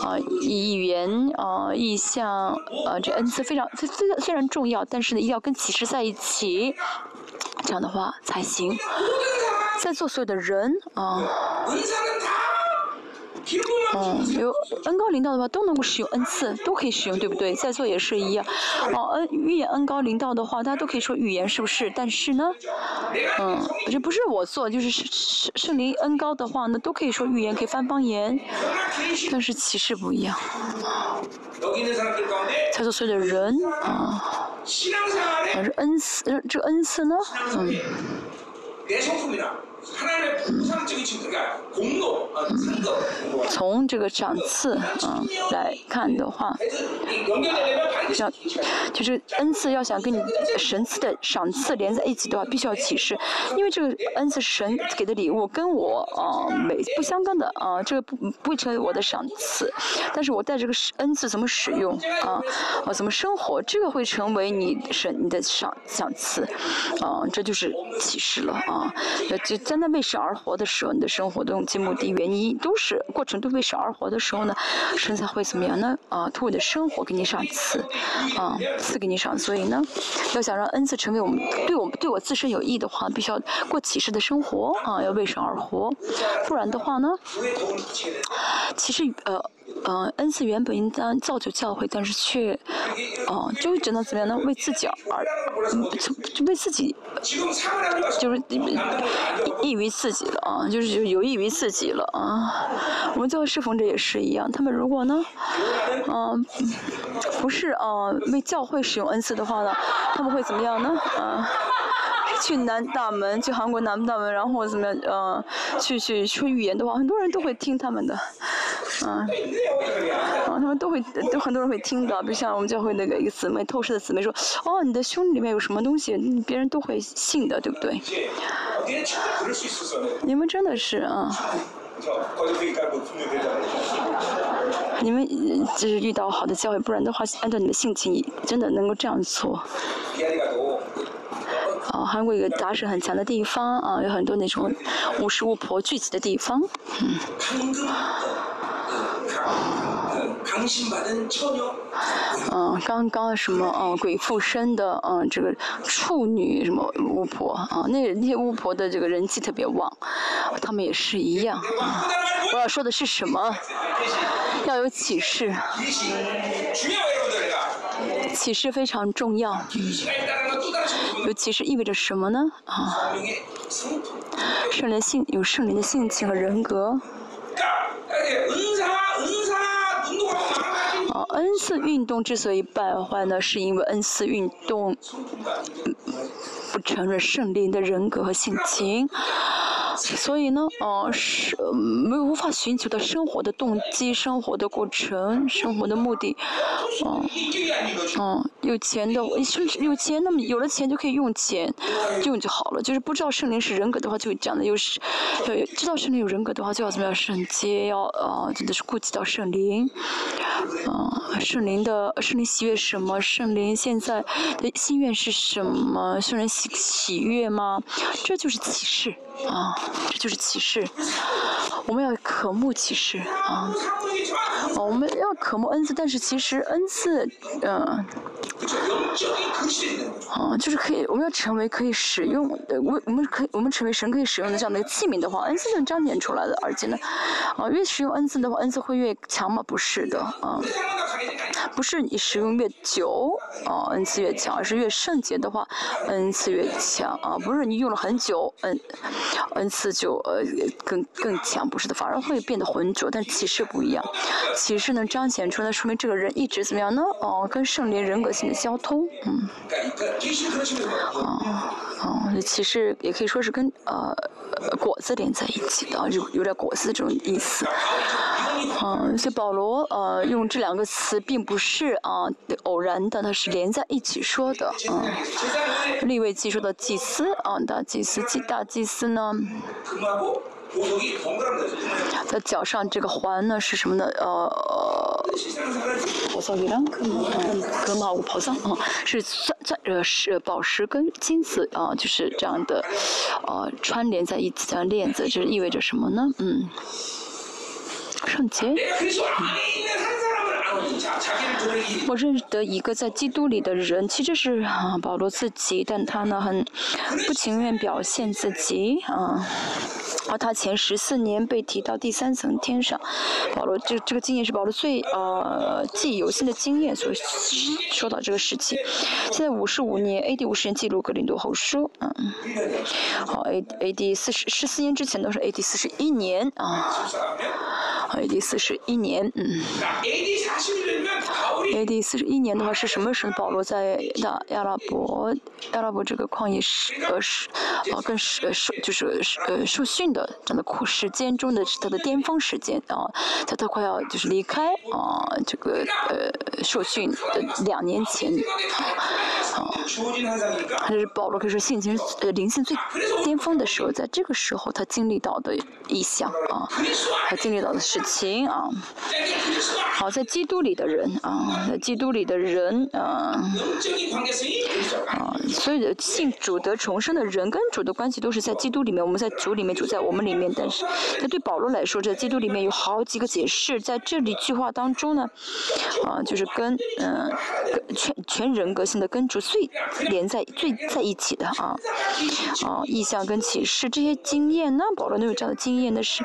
啊，语言啊，意象啊，这恩赐非常非非非常重要，但是呢，一定要跟启示在一起，这样的话才行。在座所有的人啊。嗯，有恩高领导的话都能够使用恩赐，都可以使用，对不对？在座也是一样。哦，恩预言恩高领导的话，大家都可以说预言，是不是？但是呢，嗯，这不是我做，就是圣圣圣灵恩高的话，那都可以说预言，可以翻方言，但是歧视不一样。在座所有的人啊，但是恩赐，这恩赐呢，嗯。嗯。嗯。从这个赏赐啊来看的话，要就是恩赐，要想跟你神赐的赏赐连在一起的话，必须要启示，因为这个恩赐神给的礼物，跟我啊没不相干的啊，这个不不会成为我的赏赐，但是我带这个恩赐怎么使用啊啊怎么生活，这个会成为你神你的赏赏赐，啊这就是启示了啊，那就在。那为神而活的时候，你的生活的用目的原因都是，过程都为神而活的时候呢，神才会怎么样呢？啊，通过的生活给你赏赐。啊，赐给你赏，所以呢，要想让恩赐成为我们，对我们，对我自身有益的话，必须要过启示的生活。啊，要为神而活，不然的话呢，其实呃。嗯，恩赐原本应当造就教会，但是却，哦，就只能怎么样呢？为自己而，就为自己，就是益于自己了啊！就是有益于自己了啊！我们教会侍奉者也是一样，他们如果呢，嗯，不是哦，为教会使用恩赐的话呢，他们会怎么样呢？啊？去南大门，去韩国南大门，然后怎么样？呃，去去说语言的话，很多人都会听他们的。嗯，然后他们都会，都很多人会听的。比如像我们教会那个一个姊妹透视的姊妹说：哦，你的胸里面有什么东西，别人都会信的，对不对？你们真的是啊，你们就是遇到好的教会，不然的话，按照你的性情，真的能够这样做。韩国一个打手很强的地方啊有很多那种巫师巫婆聚集的地方。嗯。刚刚什么嗯鬼附身的嗯这个处女什么巫婆啊那那些巫婆的这个人气特别旺他们也是一样。我要说的是什么？要有启示。启示非常重要。尤其是意味着什么呢？啊，圣灵性，有圣灵的性情和人格。啊，恩赐运动之所以败坏呢，是因为恩赐运动不承认圣灵的人格和性情。啊。所以呢，呃，是没有无法寻求到生活的动机、生活的过程、生活的目的，嗯，嗯，有钱的，有钱，那么有了钱就可以用钱，用就好了。就是不知道圣灵是人格的话，就会这样的，又是，对，知道圣灵有人格的话，就要怎么样圣洁，要呃，真的是顾及到圣灵，嗯，圣灵的圣灵喜悦什么？圣灵现在的心愿是什么？圣灵喜喜悦吗？这就是启示。啊，这就是启示，我们要渴慕启示啊，我们渴慕恩赐，但是其实恩赐，嗯，啊，就是可以，我们要成为可以使用的，我我们可以，我们成为神可以使用的这样的器皿的话，恩赐是彰显出来的，而且呢，啊，越使用恩赐的话，恩赐会越强吗？不是的，啊，不是你使用越久，啊，恩赐越强，而是越圣洁的话，恩赐越强，啊，不是你用了很久，恩。恩赐就呃更更强，不是的，反而会变得浑浊。但启示不一样，启示能彰显出来，说明这个人一直怎么样呢？哦，跟圣灵人格性的交通，嗯，哦哦，其实也可以说是跟呃果子连在一起的，有有点果子这种意思。嗯，所以保罗呃用这两个词并不是啊偶然的，它是连在一起说的。嗯，立位记说的祭司啊，大祭司祭大祭司呢，在脚上这个环呢是什么呢？呃，宝藏一样，嗯，格玛五宝藏啊，是钻钻呃是宝石跟金子啊，就是这样的呃串联在一起这样链子，这意味着什么呢？嗯。圣洁。我认得一个在基督里的人，其实是啊保罗自己，但他呢很不情愿表现自己啊。而他前十四年被提到第三层天上，保罗这这个经验是保罗最呃记忆犹新的经验，所以说到这个事情。现在五十五年，A.D. 五十年记录格林多后书，嗯，好，A A.D. 四十十四年之前都是 A.D. 四十一年啊。A.D. 四十一年，嗯。去医院干 A.D. 四十一年的话是什么时候？保罗在亚亚拉伯，亚拉伯这个旷野是呃是，呃更是受就是呃受训的这样的时间中的是他的巅峰时间啊，他他快要就是离开啊这个呃受训的两年前啊，这是保罗可以说性情呃灵性最巅峰的时候，在这个时候他经历到的意象啊，他经历到的事情啊，好在基督里的人啊，基督里的人啊，啊，所有的信主得重生的人跟主的关系都是在基督里面，我们在主里面，主在我们里面。但是，那对保罗来说，这基督里面有好几个解释，在这里句话当中呢，啊，就是跟嗯，全全人格性的跟主最连在最在一起的啊，啊，意象跟启示这些经验呢，保罗能有这样的经验呢是，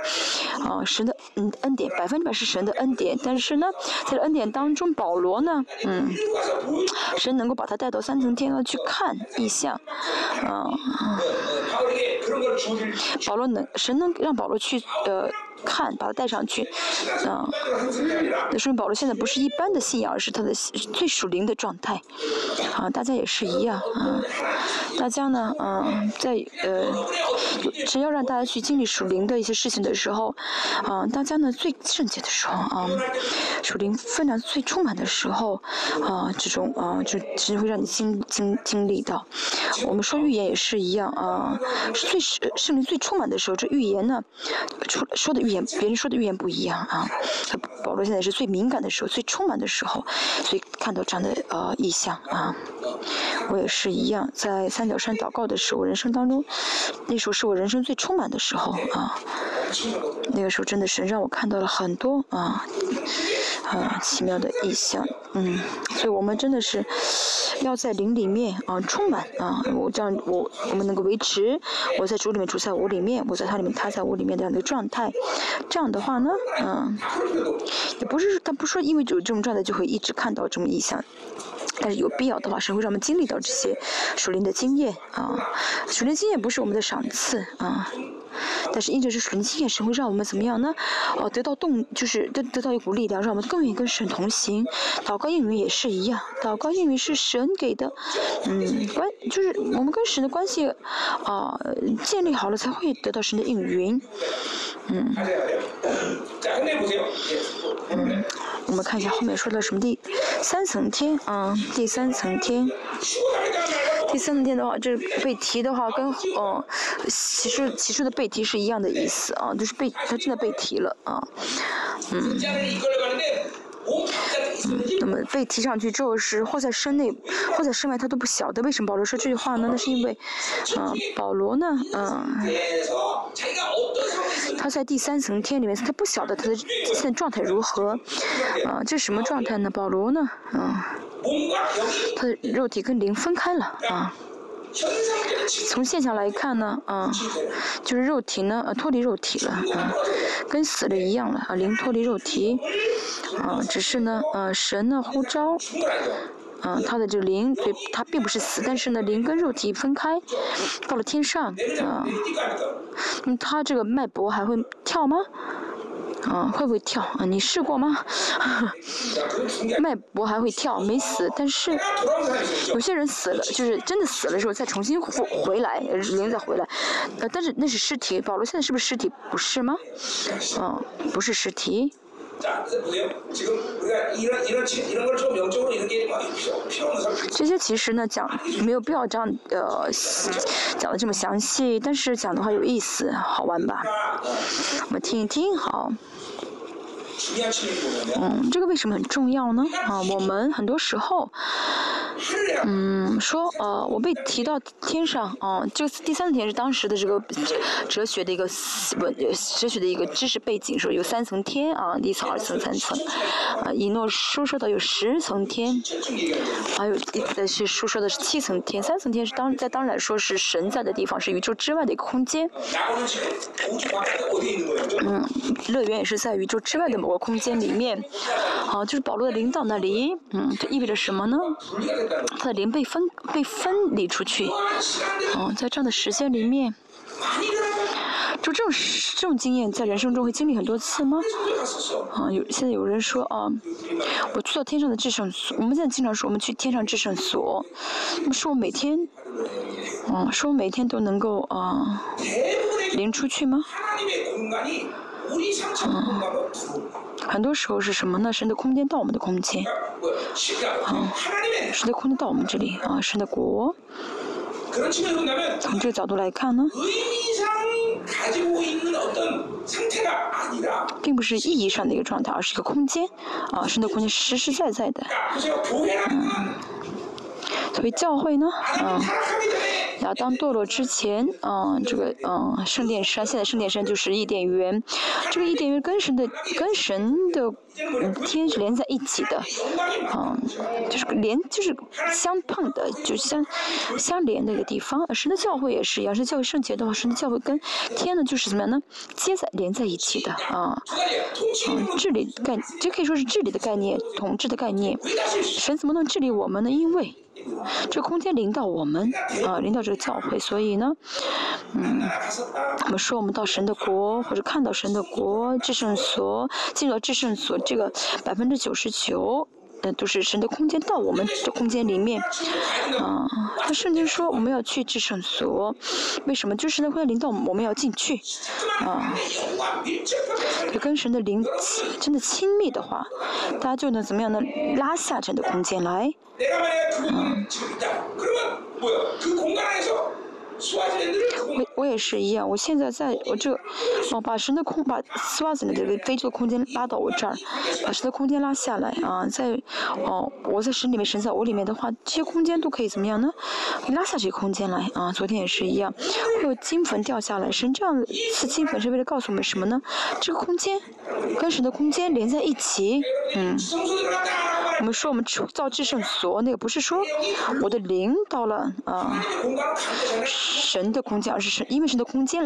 啊，神的嗯恩典百分之百是神的恩典，但是呢，在恩典当中，保罗罗呢，嗯，神能够把他带到三层天上去看异象，嗯，保罗能神能让保罗去呃。看，把它带上去，嗯，那说明保罗现在不是一般的信仰，而是他的最属灵的状态，啊，大家也是一样，啊，大家呢，嗯，在呃，只要让大家去经历属灵的一些事情的时候，啊，大家呢最圣洁的时候，啊，属灵分量最充满的时候，啊，这种啊，就其实会让你经经经历到。我们说预言也是一样，啊，最圣灵最充满的时候，这预言呢，出说的预。言别人说的预言不一样啊，保罗现在是最敏感的时候，最充满的时候，所以看到这样的呃意象啊，我也是一样，在三角山祷告的时候，人生当中，那时候是我人生最充满的时候啊，那个时候真的是让我看到了很多啊。啊，奇妙的意象，嗯，所以我们真的是要在灵里面啊，充满啊，我这样我我们能够维持我在主里面，主在我里面，我在他里面，他在我里面这样的状态，这样的话呢，嗯，也不是他不说因为有这种状态就会一直看到这种意象，但是有必要的话，神会让我们经历到这些属灵的经验啊，属灵经验不是我们的赏赐啊。但是，因着是水灵经验，神会让我们怎么样呢？呃，得到动就是得得到一股力量，让我们更愿意跟神同行。祷告应允也是一样，祷告应允是神给的。嗯，关就是我们跟神的关系，呃，建立好了才会得到神的应允。嗯，我们看一下后面说的什么？第三层天啊，第三层天。第三天的话，就是背题的话，跟嗯，起初起初的背题是一样的意思啊，就是背，他真的背题了啊。嗯嗯，那么被提上去之后是或在身内，或在身外，他都不晓得为什么保罗说这句话呢？那是因为，嗯，保罗呢，嗯，他在第三层天里面，他不晓得他的现在状态如何，嗯，这是什么状态呢？保罗呢，嗯，他的肉体跟灵分开了，啊。从现象来看呢，啊，就是肉体呢，呃脱离肉体了，啊，跟死了一样了。啊，灵脱离肉体，啊，只是呢，啊，神呢呼召，啊，他的这个灵，对他并不是死，但是呢，灵跟肉体分开到了天上。啊，那他这个脉搏还会跳吗？嗯会不会跳？啊你试过吗？[laughs] 脉搏还会跳没死但是有些人死了就是真的死了之后再重新复回来人再回来。呃但是那是尸体保罗现在是不是尸体？不是吗？嗯不是尸体。这些其实呢讲没有必要这样呃讲的这么详细但是讲的话有意思好玩吧？我们听一听好。嗯，这个为什么很重要呢？啊，我们很多时候，嗯，说呃，我被提到天上，啊，就第三层天是当时的这个哲学的一个文，哲学的一个知识背景，说有三层天啊，一层、二层、三层，啊，伊诺说说的有十层天，还有在去说说的是七层天，三层天是当在当然来说是神在的地方，是宇宙之外的一个空间。嗯，乐园也是在宇宙之外的某。我空间里面啊，就是保罗的领导那里。嗯，这意味着什么呢？他的灵被分、被分离出去。嗯，在这样的时间里面，就这种这种经验，在人生中会经历很多次吗？啊，有现在有人说，啊，我去到天上的至圣所。我们现在经常说，我们去天上至圣所。那么是我每天，嗯，是我每天都能够啊，灵出去吗？很多时候是什么呢？神的空间到我们的空间。神的空间到我们这里啊神的国。从这个角度来看呢并不是意义上的一个状态而是一个空间啊神的空间实实在在的。嗯。所以教会呢嗯然后，当堕落之前，嗯，这个，嗯，圣殿山，现在圣殿山就是伊甸园，这个伊甸园跟神的，跟神的天是连在一起的，嗯，就是连，就是相碰的，就相相连的一个地方。神的教会也是，要是教会圣洁的话，神的教会跟天呢，就是怎么样呢？接在连在一起的，啊，嗯，治理概，这可以说是治理的概念，统治的概念。神怎么能治理我们呢？因为这空间领导我们啊，领导这个教诲，所以呢，嗯，我们说我们到神的国，或者看到神的国、至圣所、进了至圣所，这个百分之九十九。那都是神的空间到我们的空间里面，啊，他甚至说我们要去至圣所，为什么？就是神会灵到我们，我们要进去，啊，就跟神的灵真的亲密的话，他就能怎么样？呢拉下神的空间来，我我也是一样，我现在在我这哦，把神的空，把丝袜子里这个非这个空间拉到我这儿，把神的空间拉下来啊。在哦，我在神里面，神在我里面的话，这些空间都可以怎么样呢？拉下去空间来啊。昨天也是一样，会有金粉掉下来。神这样赐金粉是为了告诉我们什么呢？这个空间跟神的空间连在一起。嗯。我们说我们造至圣所，那个不是说我的灵到了啊神的空间，而是神因为神的空间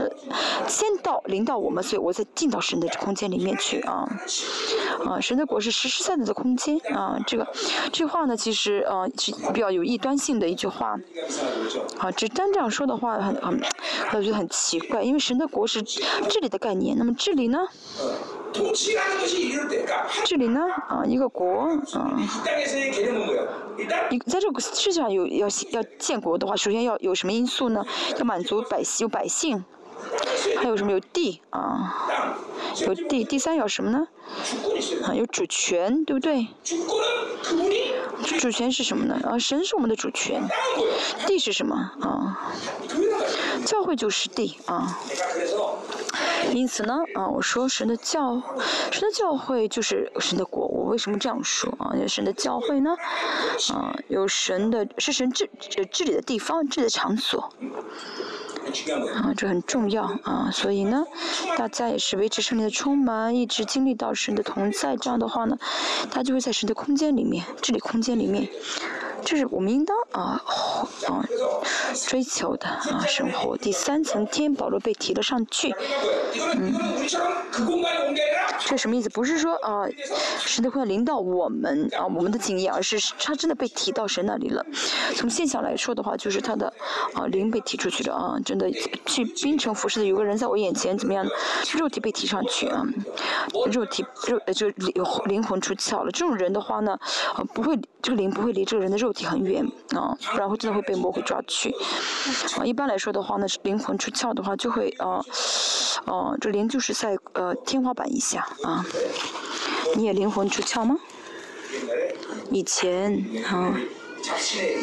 先到临到我们，所以我才进到神的空间里面去啊啊神的国是实实在在的空间啊这个这话呢其实呃是比较有异端性的一句话啊只单这样说的话很很我觉得很奇怪，因为神的国是治理的概念，那么治理呢？这里呢，啊，一个国，啊，你在这个世界上有要要建国的话，首先要有什么因素呢？要满足百姓，有百姓，[laughs] 还有什么有地啊？有地，第三有什么呢？啊，有主权，对不对？主权是什么呢？啊，神是我们的主权。地是什么？啊，教会就是地啊。因此呢，啊，我说神的教，神的教会就是神的国。我为什么这样说啊？因为神的教会呢，啊，有神的，是神治治理的地方，治理的场所。啊，这很重要啊，所以呢，大家也是维持生命的充满，一直经历到神的同在，这样的话呢，他就会在神的空间里面，治理空间里面。这是我们应当啊啊追求的啊生活。第三层天，保罗被提了上去。嗯，这什么意思？不是说啊神的会临到我们啊我们的经验，而是他真的被提到神那里了。从现象来说的话，就是他的啊灵被提出去了啊，真的去冰城服侍的有个人在我眼前怎么样？肉体被提上去啊，肉体肉就灵灵魂出窍了。这种人的话呢，啊不会这个灵不会离这个人的肉。很远啊，不然会真的会被魔鬼抓去啊。一般来说的话呢，是灵魂出窍的话，就会啊，哦，这灵就是在呃天花板以下啊。你也灵魂出窍吗？以前啊，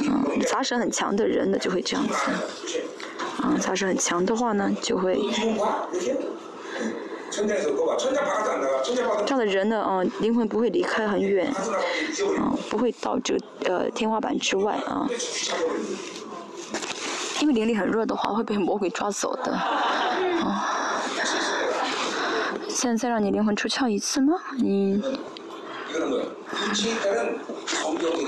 嗯，杂神很强的人呢，就会这样子啊。杂神很强的话呢，就会。这样的人呢，啊，灵魂不会离开很远，啊，不会到这个呃天花板之外啊。因为灵力很弱的话，会被魔鬼抓走的，啊。现在再让你灵魂出窍一次吗？你。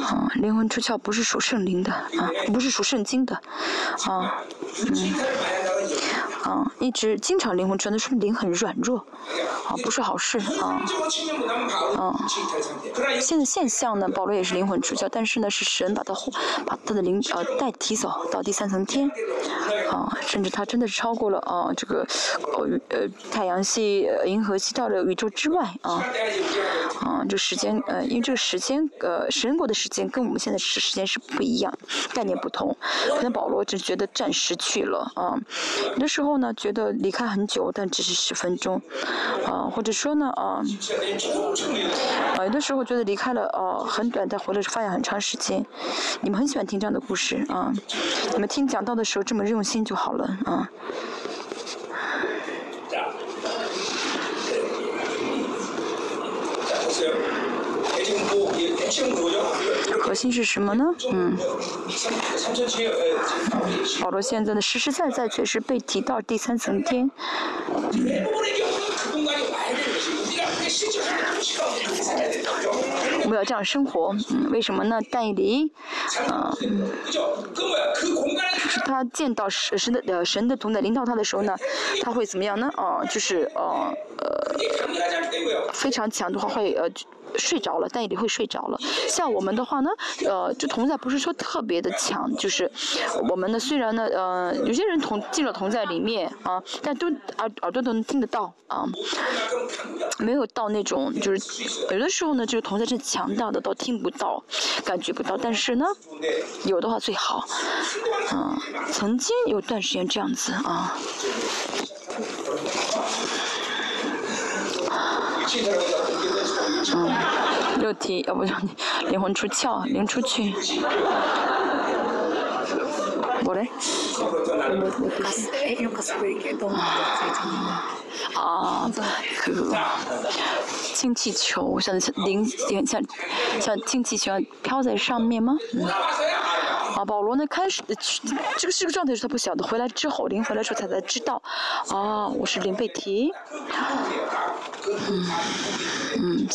啊，灵魂出窍不是属圣灵的啊，不是属圣经的，啊，嗯。啊，一直经常灵魂出窍，那说明灵很软弱，啊，不是好事啊。啊，现在现象呢，保罗也是灵魂出窍，但是呢，是神把他把他的灵呃带提走到第三层天，啊，甚至他真的是超过了啊这个呃呃太阳系、银河系到了宇宙之外啊，啊，这时间呃，因为这个时间呃神国的时间跟我们现在时时间是不一样，概念不同，可能保罗只觉得暂时去了啊，有的时候。呢，觉得离开很久，但只是十分钟，啊，或者说呢，啊，啊，有的时候觉得离开了，哦，很短，但回来发现很长时间。你们很喜欢听这样的故事啊？你们听讲到的时候这么用心就好了啊。[laughs] 核心是什么呢？嗯，保罗现在的实实在在确实被提到第三层天。我们要这样生活，嗯，为什么呢？但以理，啊，就是他见到神的呃神的同在领导他的时候呢，他会怎么样呢？哦，就是呃呃非常强的话会呃。睡着了，但也会睡着了。像我们的话呢，呃，这同在不是说特别的强，就是我们呢虽然呢，呃，有些人同进了同在里面啊，但都耳耳朵都能听得到啊，没有到那种就是有的时候呢，这个同在是强大的，到听不到，感觉不到。但是呢，有的话最好，啊，曾经有段时间这样子啊。[laughs] 嗯，肉体要不让你灵魂出窍，灵出去。我嘞？啊，那个氢气球，像灵灵像像氢气球飘在上面吗？嗯。啊保罗呢开始的去这个这个状态是他不晓得回来之后灵回来时候他才知道啊我是林贝缇。嗯嗯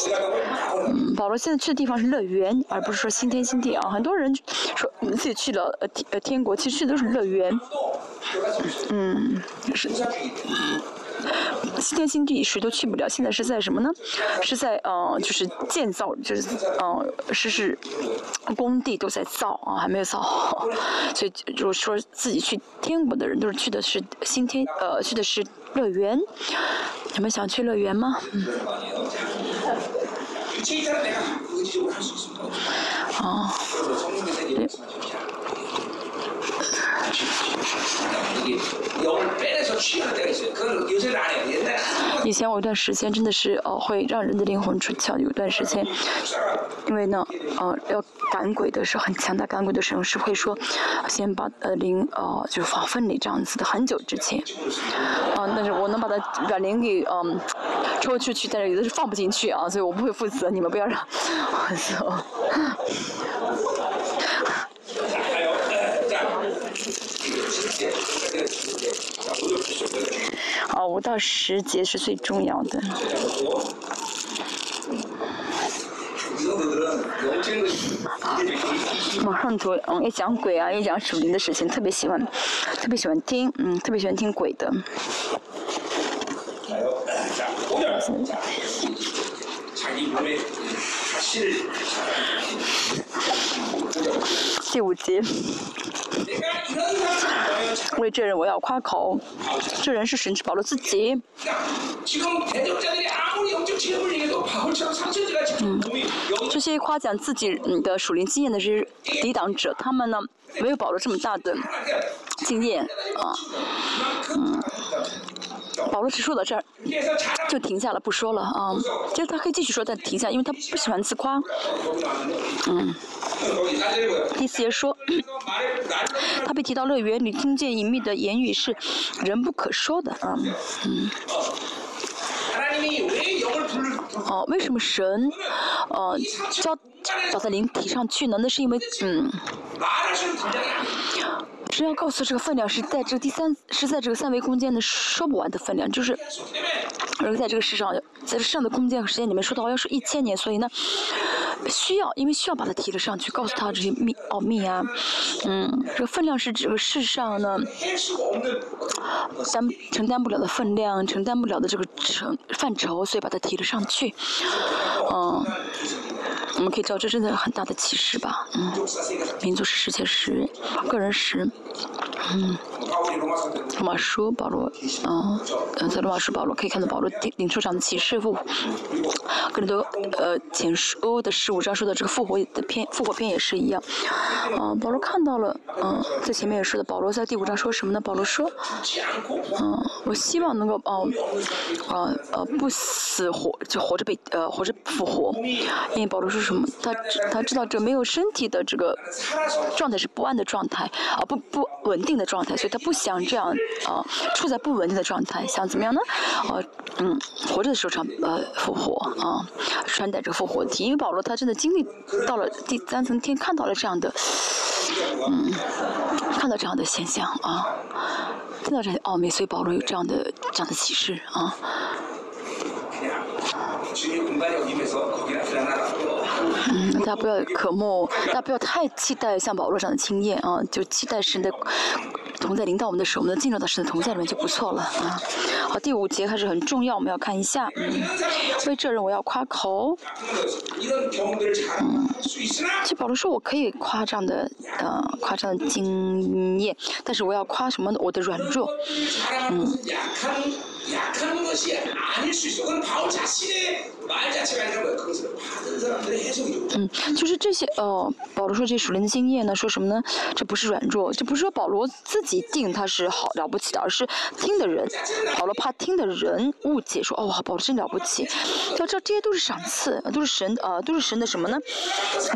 嗯保罗现在去的地方是乐园而不是说新天新地啊很多人说你们自己去了呃呃天国其实去的都是乐园。嗯是。嗯西天新地谁都去不了。现在是在什么呢？是在嗯、呃，就是建造，就是嗯、呃，是是工地都在造啊，还没有造好。所以就是说自己去天国的人，都是去的是新天，呃，去的是乐园。你们想去乐园吗？嗯。哦、[laughs] 以前我一段时间真的是哦，会让人的灵魂出窍。有段时间，因为呢，呃，要赶鬼的时候很强大，赶鬼的时候是会说先把呃灵呃就放坟里这样子的，很久之前。啊，但是我能把它把灵给嗯抽出去，但是有的是放不进去啊，所以我不会负责，你们不要让 [laughs] 我说。[laughs] 哦五到十节是最重要的。马上多嗯要讲鬼啊要讲鼠灵的事情特别喜欢特别喜欢听嗯特别喜欢听鬼的。第五集，为这人我要夸口，这人是神之保罗自己。嗯，这些夸奖自己的属灵经验的这些抵挡者，他们呢没有保罗这么大的经验啊，嗯。保罗只说到这儿就停下了，不说了啊。就他可以继续说，但停下，因为他不喜欢自夸。嗯。第四节说，他被提到乐园里，听见隐秘的言语是人不可说的啊。嗯。哦，为什么神，哦，叫找在灵提上去呢？那是因为嗯。是要告诉这个分量是在这个第三是在这个三维空间的说不完的分量，就是而在这个世上，在这上的空间和时间里面说的好像是一千年，所以呢，需要因为需要把它提了上去，告诉他这些秘奥秘啊，嗯，这个分量是这个世上呢，担承担不了的分量，承担不了的这个程范畴，所以把它提了上去，嗯。我们可以知道这真的很大的启示吧，嗯，民族史、世界史、个人史，嗯。马说保罗嗯在罗马书保罗可以看到保罗领领出场的启示物跟多都呃前书的十五章说的这个复活的片复活片也是一样。嗯保罗看到了嗯在前面也说的保罗在第五章说什么呢？保罗说嗯我希望能够哦呃呃不死活就活着被呃活着复活。因为保罗说什么？他他知道这没有身体的这个状态是不安的状态啊不不稳定的状态他不想这样啊，处在不稳定的状态，想怎么样呢？呃，嗯，活着的时候常呃复活啊，穿戴着复活体，因为保罗他真的经历到了第三层天，看到了这样的，嗯，看到这样的现象啊，听到这些奥秘，所以保罗有这样的这样的启示啊。嗯，大家不要渴慕，大家不要太期待像保罗这样的经验啊，就期待神的同在领导我们的时候，我们能进入到神的同在里面就不错了啊。好，第五节开始很重要，我们要看一下。嗯，为这人我要夸口。嗯，其实保罗说我可以夸张的，呃，夸张的经验，但是我要夸什么呢？我的软弱。嗯。약한 약한 것이 아닐 수 있어. 그건 바울 자신의 말 자체가 아니라 뭐야. 그것을 받은 사람들의 해석이죠. 嗯，就是这些呃，保罗说这属灵的经验呢，说什么呢？这不是软弱，这不是说保罗自己定他是好了不起的，而是听的人，保罗怕听的人误解说哦，保罗真了不起。要知道这些都是赏赐，呃都是神呃都是神的什么呢？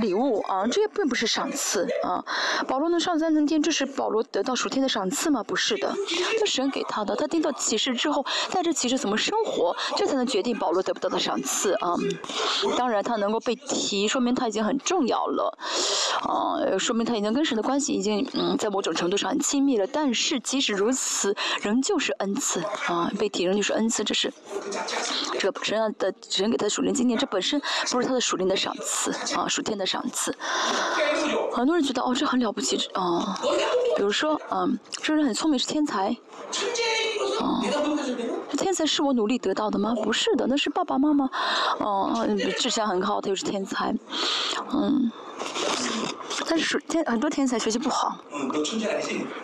礼物啊，这些并不是赏赐啊。保罗能上三层天，这是保罗得到属天的赏赐吗？不是的，这神给他的。他听到启示之后， 但这其实怎么生活这才能决定保罗得不到的赏赐啊当然他能够被提说明他已经很重要了啊说明他已经跟神的关系已经嗯在某种程度上很亲密了。但是即使如此仍旧是恩赐啊被提仍旧是恩赐这是这个神啊的神给他的属灵经验这本身不是他的属灵的赏赐啊属天的赏赐。很多人觉得哦这很了不起啊比如说啊这人很聪明是天才。啊这天才是我努力得到的吗？不是的，那是爸爸妈妈，哦、呃，志向很高，他就是天才，嗯。但是天很多天才学习不好，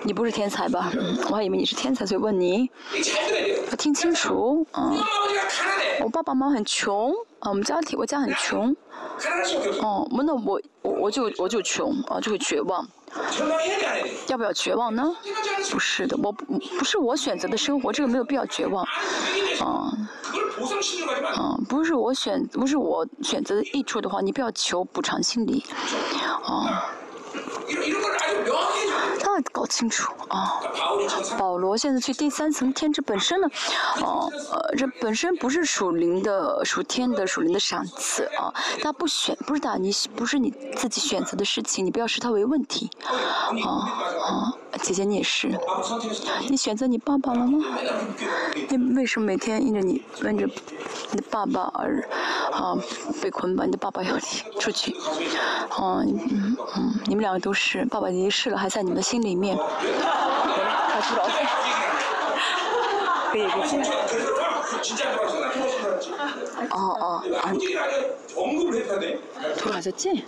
你不是天才吧？我还以为你是天才，所以问你。我听清楚，嗯，我爸爸妈妈很穷，啊，我们家庭我家很穷，哦，那我我我就我就穷，啊，就会绝望，[laughs] 要不要绝望呢？不是的我不是我选择的生活这个没有必要绝望。啊不是我选不是我选择的益处的话你不要求补偿心理。啊。要搞清楚啊保罗现在去第三层天这本身呢哦呃这本身不是属灵的属天的属灵的赏赐啊他不选不是打你不是你自己选择的事情你不要视他为问题哦哦。姐姐你也是你选择你爸爸了吗？你为什么每天因着你问着你的爸爸而啊被捆绑你的爸爸要出去？啊嗯嗯你们两个都是爸爸离世了还在你们心里 面。他出老可以可以。 그래서 진짜 좋아서 나 헤어진 줄 알았지. 哦哦，啊， 솔직히 아주 언급을 해야 돼. 돌아가셨지?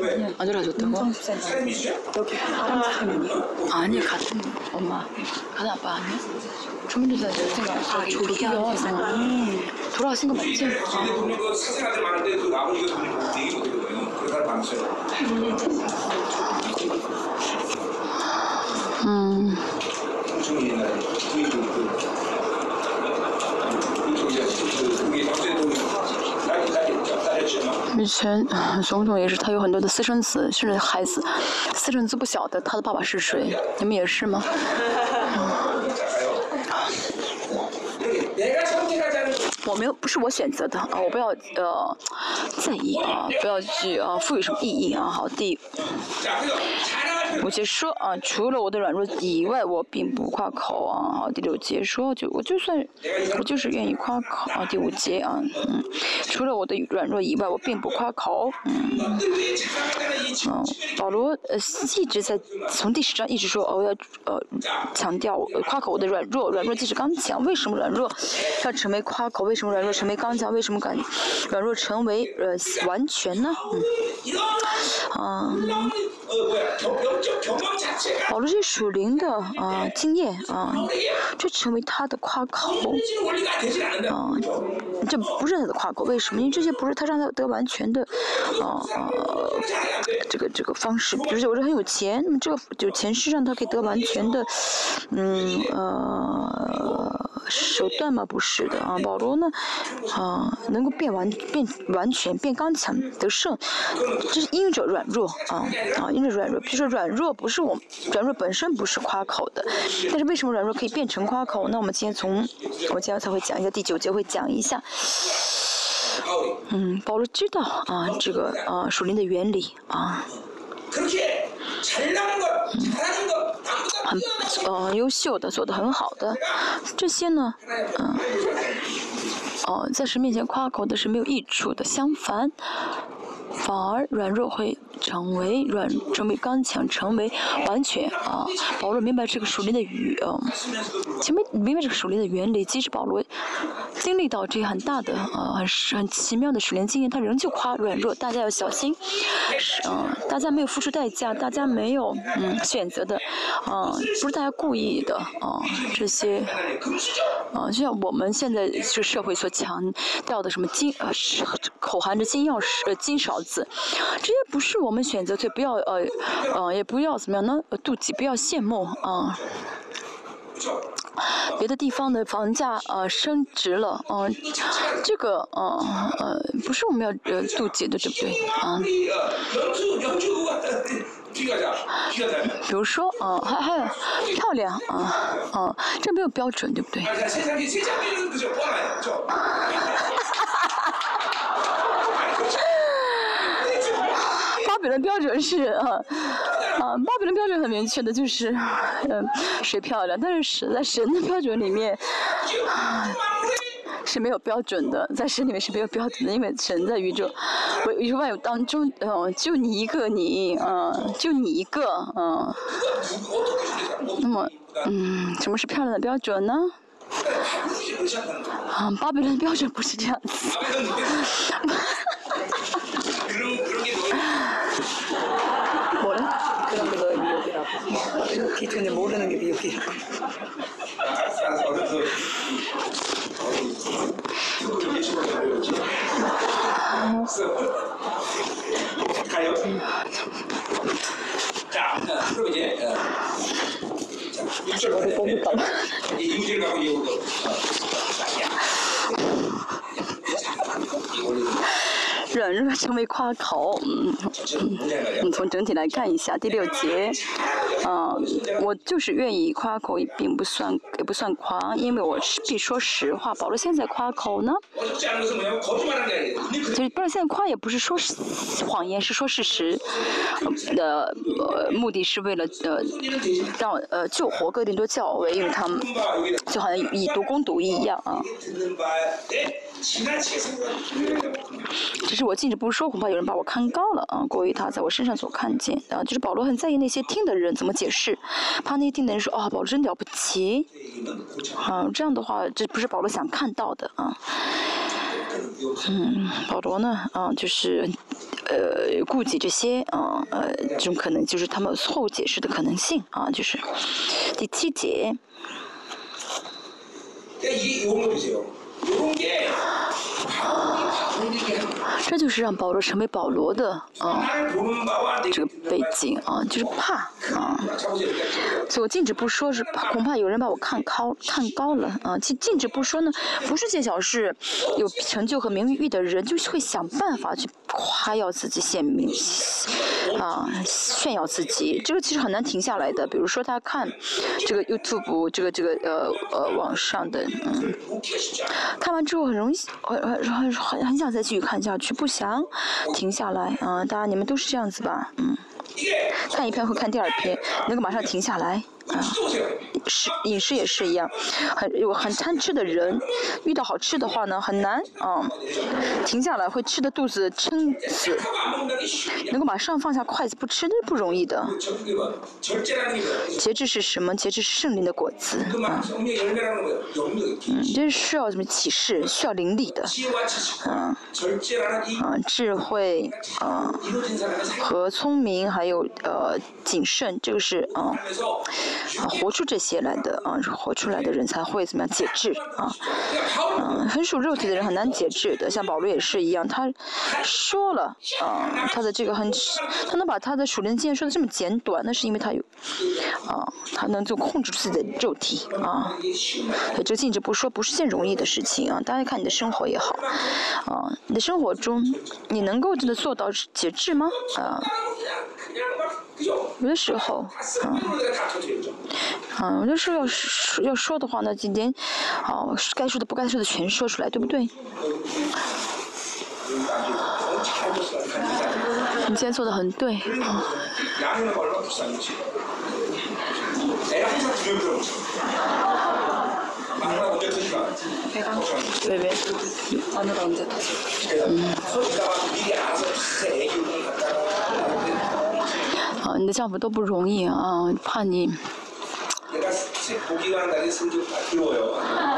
왜? 안 돌아가셨다고? 사람이 있어요? 여기 파란색 아니 같은 엄마, 같은 아빠 아니야? 주민들 생각 아 조기요. 돌아가신 거 맞지? 근데 보면 그 사생아들 많을 때 그 아버지가 돈을 못 얘기 못 했거든요. 그런 사람 많았어요. 嗯。以前，总统也是，他有很多的私生子，甚至孩子，私生子不晓得他的爸爸是谁。你们也是吗？我没有，不是我选择的啊，我不要呃在意啊，不要去啊赋予什么意义啊。好，第。我就说啊，除了我的软弱以外，我并不夸口啊。好，第六节说就我就算我就是愿意夸口啊。第五节啊，嗯，除了我的软弱以外，我并不夸口，嗯，嗯。保罗呃一直在从第十章一直说哦要呃强调夸口我的软弱，软弱即是刚强。为什么软弱要成为夸口？为什么软弱成为刚强？为什么感软弱成为呃完全呢？嗯，啊。保罗是属灵的啊经验啊，这成为他的夸口啊，这不是他的夸口，为什么？因为这些不是他让他得完全的啊啊，这个这个方式。比如，说我是很有钱，那么这个就钱是让他可以得完全的，嗯呃。手段吗？不是的啊，保罗呢，啊，能够变完变完全变刚强得胜，这是因着软弱啊啊，因着软弱，比如说软弱不是我软弱本身不是夸口的，但是为什么软弱可以变成夸口？那我们今天从我今天才会讲一下第九节会讲一下。嗯，保罗知道啊，这个啊，属灵的原理啊，很呃，优秀的，做的很好的这些呢，嗯，呃，在神面前夸口的是没有益处的，相反。反而软弱会成为软，成为刚强，成为完全啊。保罗明白这个属灵的语，嗯、啊，前面明白这个属灵的原理，即使保罗经历到这很大的啊，很很奇妙的属灵经验，他仍旧夸软弱。大家要小心，是、嗯、大家没有付出代价，大家没有嗯选择的，啊，不是大家故意的啊，这些啊，就像我们现在这社会所强调的什么金、啊、口含着金钥匙金勺。字，这些不是我们选择，所以不要呃呃，也不要怎么样呢？妒忌，不要羡慕啊。别的地方的房价呃升值了，嗯，这个呃呃不是我们要呃妒忌的，对不对？啊。比如说啊，还还有漂亮啊嗯，这没有标准，对不对？[laughs] 比伦标准是啊啊，巴比伦标准很明确的就是，嗯，谁漂亮？但是实在神的标准里面、啊、是没有标准的，在神里面是没有标准的，因为神在宇宙，宇宙万有当中，嗯、呃，就你一个你，嗯、呃，就你一个，嗯、呃。那么，嗯，什么是漂亮的标准呢？啊，巴比伦标准不是这样子。 기존에 모르는 게 미혹이라고 가요. 자, 그럼 이제 어, 자, 6절 뽑을까봐. 이 이무지를 갖고 이거 人人成为夸口。嗯，我们从整体来看一下第六节。嗯、我就是愿意夸口，也并不算也不算夸，因为我是必说实话。保罗现在夸口呢？就是保罗现在夸也不是说谎言，是说事实。的呃,目的是为了呃，让呃救活哥林多教会，因为他们就好像以毒攻毒一样啊。只是我禁止不说，恐怕有人把我看高了啊，过于他在我身上所看见啊，就是保罗很在意那些听的人怎么解释，怕那些听的人说，哦，保罗真了不起，啊，这样的话，这不是保罗想看到的啊。嗯，保罗呢？啊，就是，呃，顾及这些啊，呃，这种可能就是他们错误解释的可能性啊，就是第七节。这就是让保罗成为保罗的啊，这个背景啊，就是怕啊，所以我禁止不说是，恐怕有人把我看高看高了啊。禁禁止不说呢，不是件小事，有成就和名誉的人就会想办法去夸耀自己、显明啊、炫耀自己，这个其实很难停下来的。比如说他看这个 YouTube 这个这个呃呃网上的，嗯，看完之后很容易，很很很像。很想再继续看下去，不想停下来啊。当然你们都是这样子吧？嗯，看一篇会看第二篇，能够马上停下来啊是饮食也是一样。很有很贪吃的人遇到好吃的话呢很难啊停下来会吃的肚子撑死。能够马上放下筷子不吃那不容易的。节制是什么？节制是胜利的果子啊嗯这是需要什么启示？需要灵力的。啊啊智慧啊和聪明还有呃谨慎这个是啊啊，活出这些来的啊，活出来的人才会怎么样节制啊？嗯，很属肉体的人很难节制的，像保罗也是一样，他说了啊，他的这个很，他能把他的属灵经验说的这么简短，那是因为他有啊，他能就控制自己的肉体啊，就禁止不说，不是件容易的事情啊。大家看你的生活也好，啊，你的生活中你能够真的做到节制吗？啊？有的时候， 다 쓰는 대로 내가 다 터뜨리죠. 嗯，有的时候要说要说的话呢，今天啊，该说的不该说的全说出来，对不对？ 너무 잘 줬어. 간지가. 你今天做的很对， 양은 얼마나 비싼 거지? 내가 항상 두려움스러워. 마누라 언제 터질까? 배가 왜 왜? 마누라 언제 터지? 거 你的丈夫都不容易啊，怕你。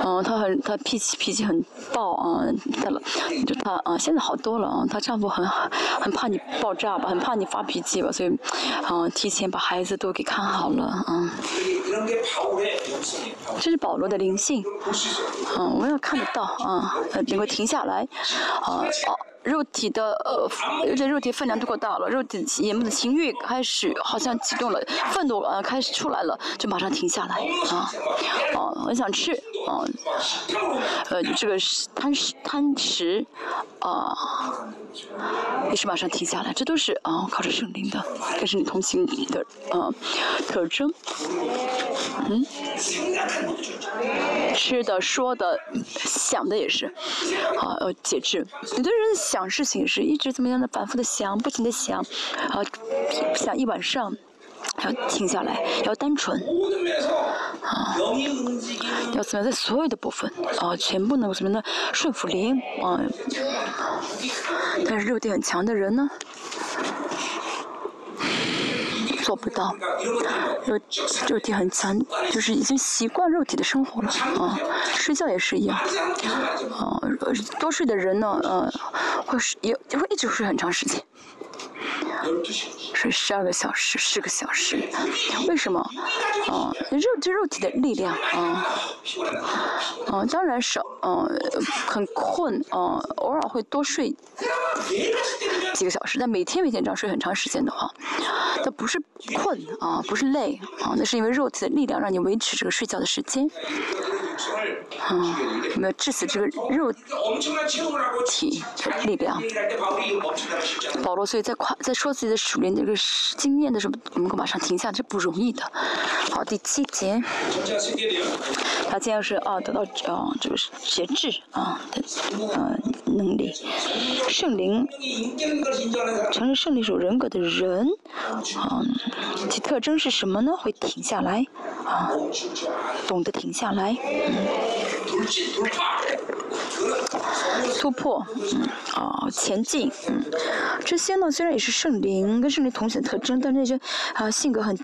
嗯，他很他脾气脾气很暴啊，他了，就他啊，现在好多了啊，她丈夫很很怕你爆炸吧，很怕你发脾气吧，所以，嗯，提前把孩子都给看好了啊。这是保罗的灵性。嗯我也看得到啊能够停下来啊哦肉体的呃有点肉体分量都过大了肉体眼目的情欲开始好像启动了愤怒呃开始出来了就马上停下来啊哦我想吃哦呃这个是贪食贪食啊也是马上停下来，这都是啊，靠着圣灵的，这是你同行的啊特征。嗯，吃的、说的、想的也是，啊，解制。有的人想事情是一直怎么样的，反复的想，不停的想，啊，想一晚上。要停下来，要单纯，啊，要怎么样在所有的部分，啊，全部能够什么呢？顺服灵，啊，但是肉体很强的人呢，做不到，肉肉体很强，就是已经习惯肉体的生活了，啊，睡觉也是一样，啊，多睡的人呢，啊，会是也也会一直睡很长时间。睡十二个小时十个小时。为什么？嗯肉就肉体的力量啊嗯当然少嗯很困嗯偶尔会多睡几个小时。但每天每天这样睡很长时间的话那不是困啊不是累啊那是因为肉体的力量让你维持这个睡觉的时间。嗯没有致死这个肉体力量。保罗最在在说自己的熟练这个经验的时候，能够马上停下，这不容易的。好，第七节，他这样是啊，得到啊这个节制啊，嗯，能力，圣灵，承认圣灵是人格的人，啊，其特征是什么呢？会停下来，啊，懂得停下来。突破，嗯，啊，前进，嗯，这些呢虽然也是圣灵跟圣灵同行的特征，但那些啊性格很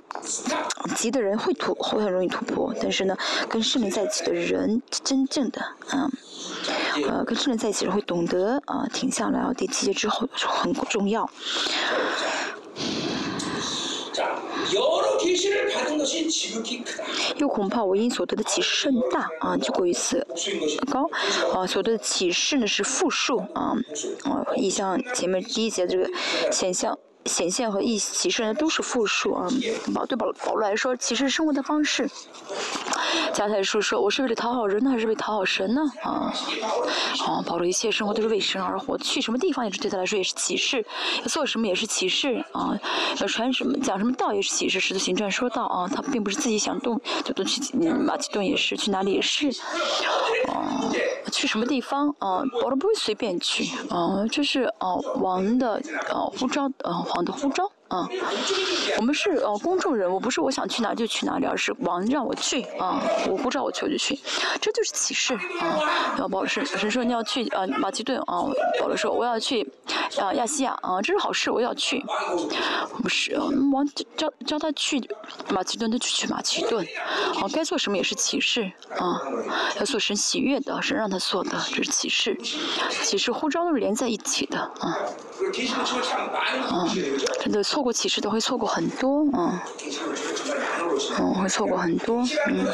急的人会突会很容易突破，但是呢，跟圣灵在一起的人，真正的，嗯。呃，跟圣灵在一起的人会懂得啊、停下来啊。第七节之后很重要，又恐怕我因所得的启示甚大啊，就过一次。高啊，所得的启示呢，是复数啊，啊，以像前面第一节这个现象。显现和意启示呢都是复数啊，保对保保罗来说，启示生活的方式。加太书说：“我是为了讨好人呢，还是为讨好神呢？”啊，啊，保罗一切生活都是为神而活，去什么地方也是对他来说也是启示，做什么也是启示啊，要传什么讲什么道也是启示。使徒行传说道啊，他并不是自己想动就动去，马其顿也是，去哪里也是，啊，去什么地方啊，保罗不会随便去啊，这是啊王的啊呼召啊我的护照啊。我们是呃公众人物，不是我想去哪就去哪里，而是王让我去啊。我不知道我去我就去，这就是启示啊。然后保罗说：“神说你要去呃马其顿啊。”保罗说：“我要去啊亚细亚啊，这是好事，我要去。”不是、王叫叫他去马其顿，他就去马其顿。哦、啊，该做什么也是启示啊，要做神喜悦的，神让他做的，这是启示。启示呼召都是连在一起的啊。嗯、啊，他的。错过启示的会错过很多，嗯，嗯，会错过很多，嗯，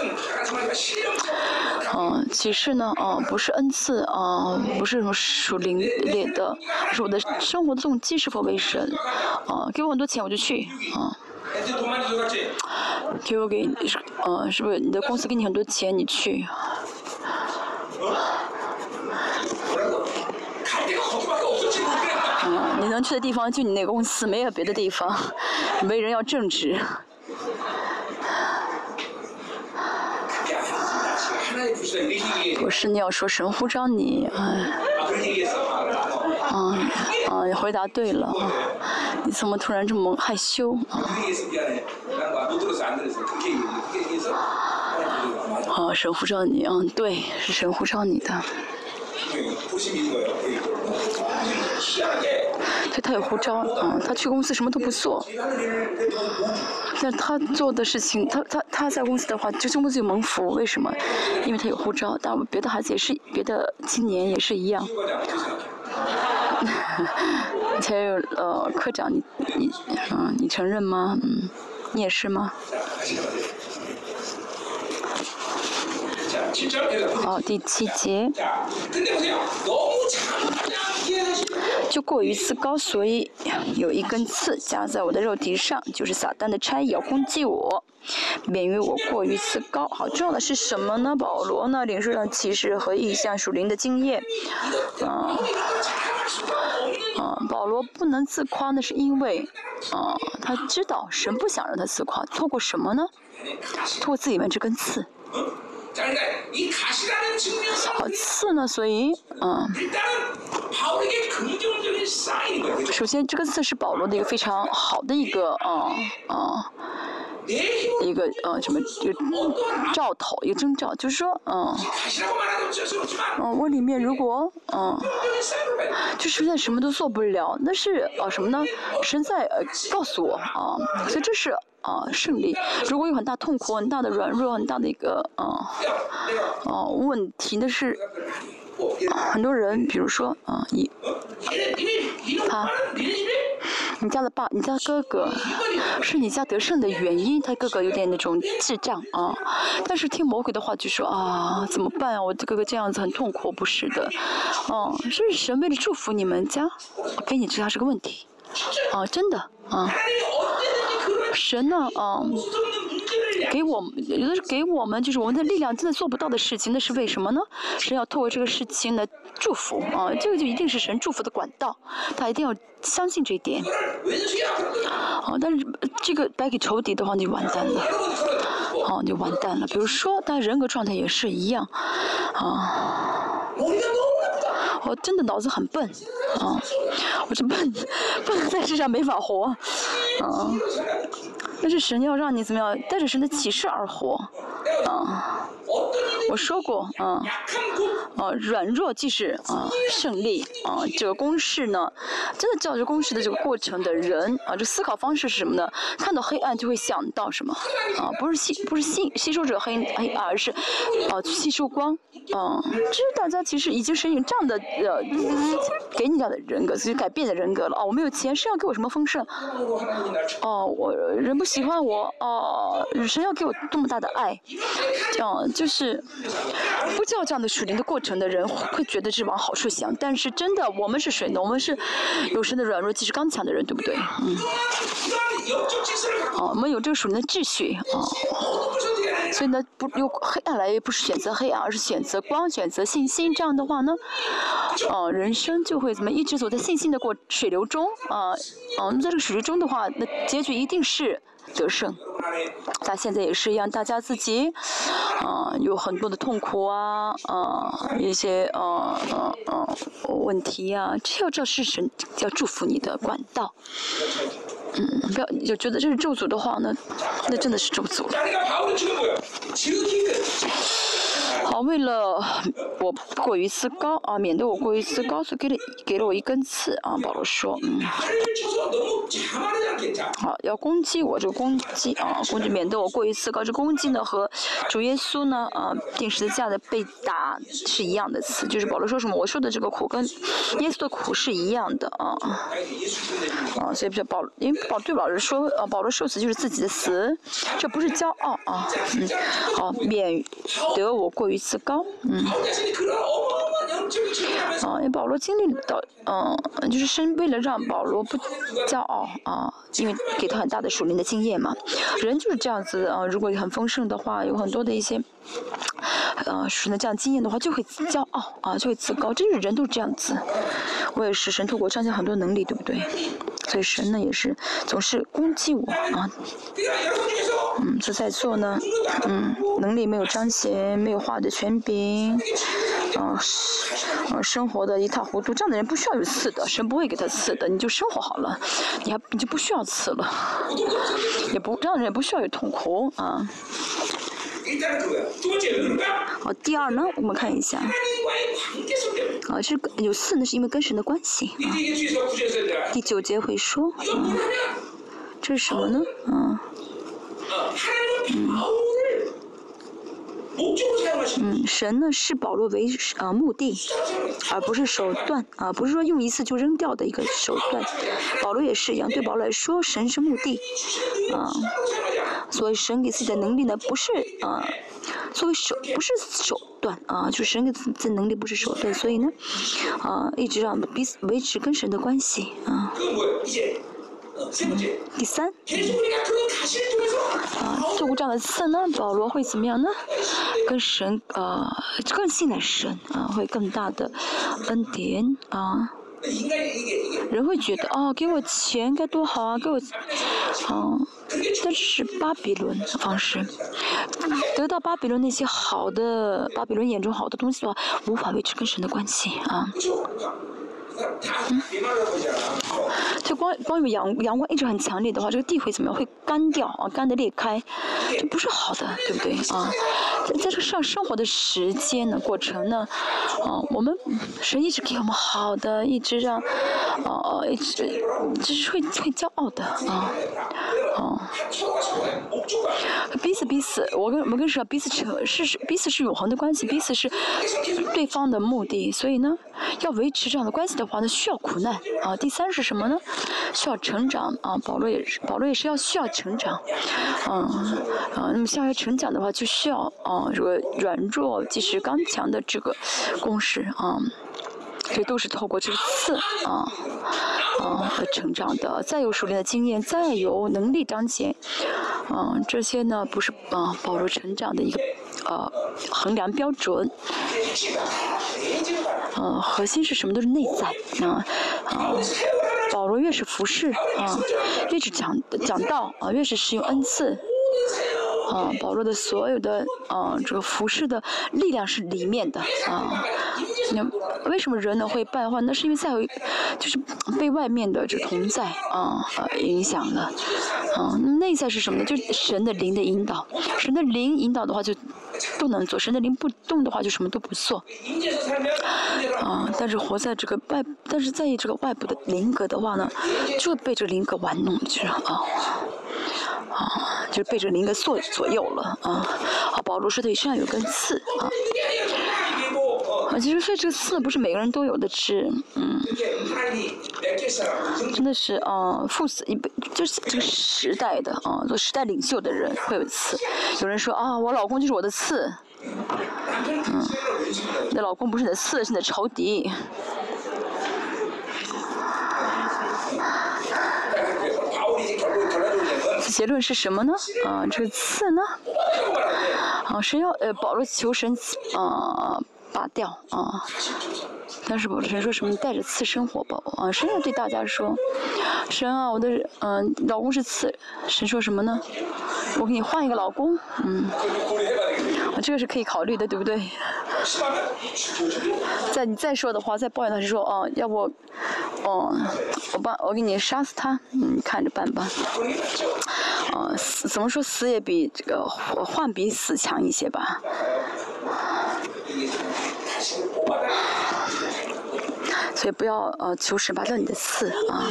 嗯，启示呢，嗯，不是恩赐，嗯，不是什么属灵的，是我的生活的动机是否为神，嗯，给我很多钱我就去，嗯。给我给，嗯、是不是你的公司给你很多钱，你去？能去的地方就你那公司，没有别的地方。为人要正直。不是你要说神呼召你，哎，嗯、啊，啊，你回答对了，你怎么突然这么害羞啊？神呼召你，嗯、啊，对，是神呼召你的。对他有护照，嗯，他去公司什么都不做，但他做的事情，他他他在公司的话，就是公司有门福，为什么？因为他有护照，但别的孩子也是，别的青年也是一样。[laughs] 才有呃，科长，你你嗯，你承认吗？嗯，你也是吗？好第七节。就过于自高所以有一根刺夹在我的肉体上就是撒旦的差役要攻击我。免于我过于自高好重要的是什么呢保罗呢领受到骑士和意象属灵的经验。嗯嗯保罗不能自夸那是因为嗯他知道神不想让他自夸错过什么呢？错过自己的这根刺。好次呢，所以，嗯，首先这个字是保罗的一个非常好的一个，嗯嗯，一个呃、嗯、什么就兆头，一个征兆，就是说，嗯，嗯，我里面如果，嗯，就实在什么都做不了，那是啊什么呢？神在呃告诉我啊，所以这是啊，胜利！如果有很大痛苦、很大的软弱、很大的一个啊，啊问题的是，很多人，比如说啊，你，他，你家的爸，你家哥哥，是你家得胜的原因，他哥哥有点那种智障啊。但是听魔鬼的话就说啊，怎么办啊？我哥哥这样子很痛苦，不是的，啊，是神为了祝福你们家，给你知道是个问题，啊，真的，啊。神呢，啊，给我们有的是给我们，就是我们的力量真的做不到的事情，那是为什么呢？神要透过这个事情来祝福啊，这个就一定是神祝福的管道，他一定要相信这一点。啊，但是这个白给仇敌的话，你完蛋了，哦、啊，你完蛋了。比如说，他人格状态也是一样，啊。我真的脑子很笨啊我是笨笨在世上没法活啊。但是神要让你怎么样？带着神的启示而活啊。我说过啊啊软弱即是啊胜利啊这个公式呢真的叫这公式的这个过程的人啊就思考方式是什么呢？看到黑暗就会想到什么？啊不是吸不是吸吸收者黑黑而是啊去吸收光嗯这是大家其实已经是用这样的呃给你这样的人格所以改变的人格了。哦我没有钱谁要给我什么丰盛？哦我人不喜欢我哦谁要给我这么大的爱？这样就就是不叫这样的属灵的过程的人会觉得是往好处想但是真的我们是谁呢我们是有生的软弱即是刚强的人对不对？嗯。哦我们有这个属灵的秩序啊所以呢不用黑暗来也不是选择黑暗而是选择光选择信心这样的话呢哦人生就会怎么一直走在信心的过水流中啊哦在这个水流中的话那结局一定是得胜。但现在也是让，大家自己，啊、有很多的痛苦啊，啊、一些呃呃呃问题啊、这要这是神要祝福你的管道。嗯，不要就觉得这是咒诅的话那，那真的是咒诅了。好为了我过于自高啊免得我过于自高所以给了给了我一根刺啊保罗说嗯。好要攻击我这个攻击啊攻击免得我过于自高。这攻击呢和主耶稣呢啊定时的这样的被打是一样的词。就是保罗说什么我受的这个苦跟耶稣的苦是一样的啊。啊所以不是保罗因为保对保罗说呃保罗受死就是自己的死这不是骄傲啊嗯。好免得我过于一次高，嗯，啊，因为保罗经历到，嗯、就是生为了让保罗不骄傲啊，因为给他很大的属灵的经验嘛。人就是这样子啊，如果很丰盛的话，有很多的一些，呃、啊，属灵的这样经验的话，就会骄傲啊，就会自高，这就是人都这样子。我也是神透过彰显很多能力，对不对？所以神呢也是总是攻击我啊。嗯，就在做呢，嗯，能力没有彰显，没有画的全屏，嗯、啊，嗯、啊，生活的一塌糊涂，这样的人不需要有刺的，神不会给他刺的，你就生活好了，你还你就不需要刺了，也不这样的人也不需要有痛苦啊。哦，第二呢，我们看一下。哦，这个有四呢，是因为跟神的关系。啊、第九节会说、嗯，这是什么呢？嗯。嗯，神呢视保罗为呃目的，而不是手段啊、呃，不是说用一次就扔掉的一个手段。保罗也是一样，对保罗来说，神是目的，啊、所以神给自己的能力呢，不是啊，所以手不是手段啊，就是神给自自能力不是手段，所以呢，啊一直让彼此维持跟神的关系啊。第三，啊做过这样的事呢，保罗会怎么样呢？跟神啊更信赖神啊，会更大的恩典啊。人会觉得哦，给我钱该多好啊，给我。但是巴比伦的方式，得到巴比伦那些好的巴比伦眼中好的东西的话，无法维持跟神的关系啊。嗯，就光光有阳阳光一直很强烈的话，这个地会怎么样？会干掉啊，干的裂开，这不是好的，对不对啊？在在这上生活的时间呢，过程呢，啊，我们神一直给我们好的，一直让，哦、啊，一直就是会会骄傲的啊，哦、啊，彼此彼此，我跟我们跟神彼此是是彼此是永恒的关系，彼此是对方的目的，所以呢，要维持这样的关系的。的话呢，需要苦难啊。第三是什么呢？需要成长啊。保罗也是，保罗也是要需要成长，嗯啊。那么想要成长的话，就需要啊这个软弱即是刚强的这个公式啊。这都是透过这个刺啊啊的成长的，再有熟练的经验，再有能力彰显，嗯，这些呢不是啊保罗成长的一个呃衡量标准，嗯，核心是什么都是内在啊啊，保罗越是服侍啊，越是讲讲道啊，越是使用恩赐。啊，保罗的所有的啊，这个服饰的力量是里面的啊。那为什么人呢会败坏？那是因为在就是被外面的这同在啊呃影响了。啊，内在是什么呢？就是神的灵的引导。神的灵引导的话就不能做，神的灵不动的话就什么都不做。啊，但是活在这个外，但是在意这个外部的灵格的话呢，就被这灵格玩弄，就是啊。啊，就被这灵格所左右了啊！好，保罗说的身上有根刺啊。啊，其实所以这个刺不是每个人都有的吃，嗯。真的是啊，父死一辈就是这个时代的啊，做时代领袖的人会有刺。有人说啊，我老公就是我的刺。嗯，你的老公不是你的刺，是你的仇敌。结论是什么呢？啊，这个刺呢？啊，神要呃，保罗求神啊拔掉啊。但是神说什么？带着刺生活吧。啊，神要对大家说，神啊，我的嗯老公是刺。神说什么呢？我给你换一个老公。嗯，啊，这个是可以考虑的，对不对？再你再说的话，再抱怨他是说哦，要不，哦，我帮我给你杀死他，嗯，看着办吧。啊，死怎么说死也比这个换比死强一些吧。所以不要呃求神拔掉你的刺啊。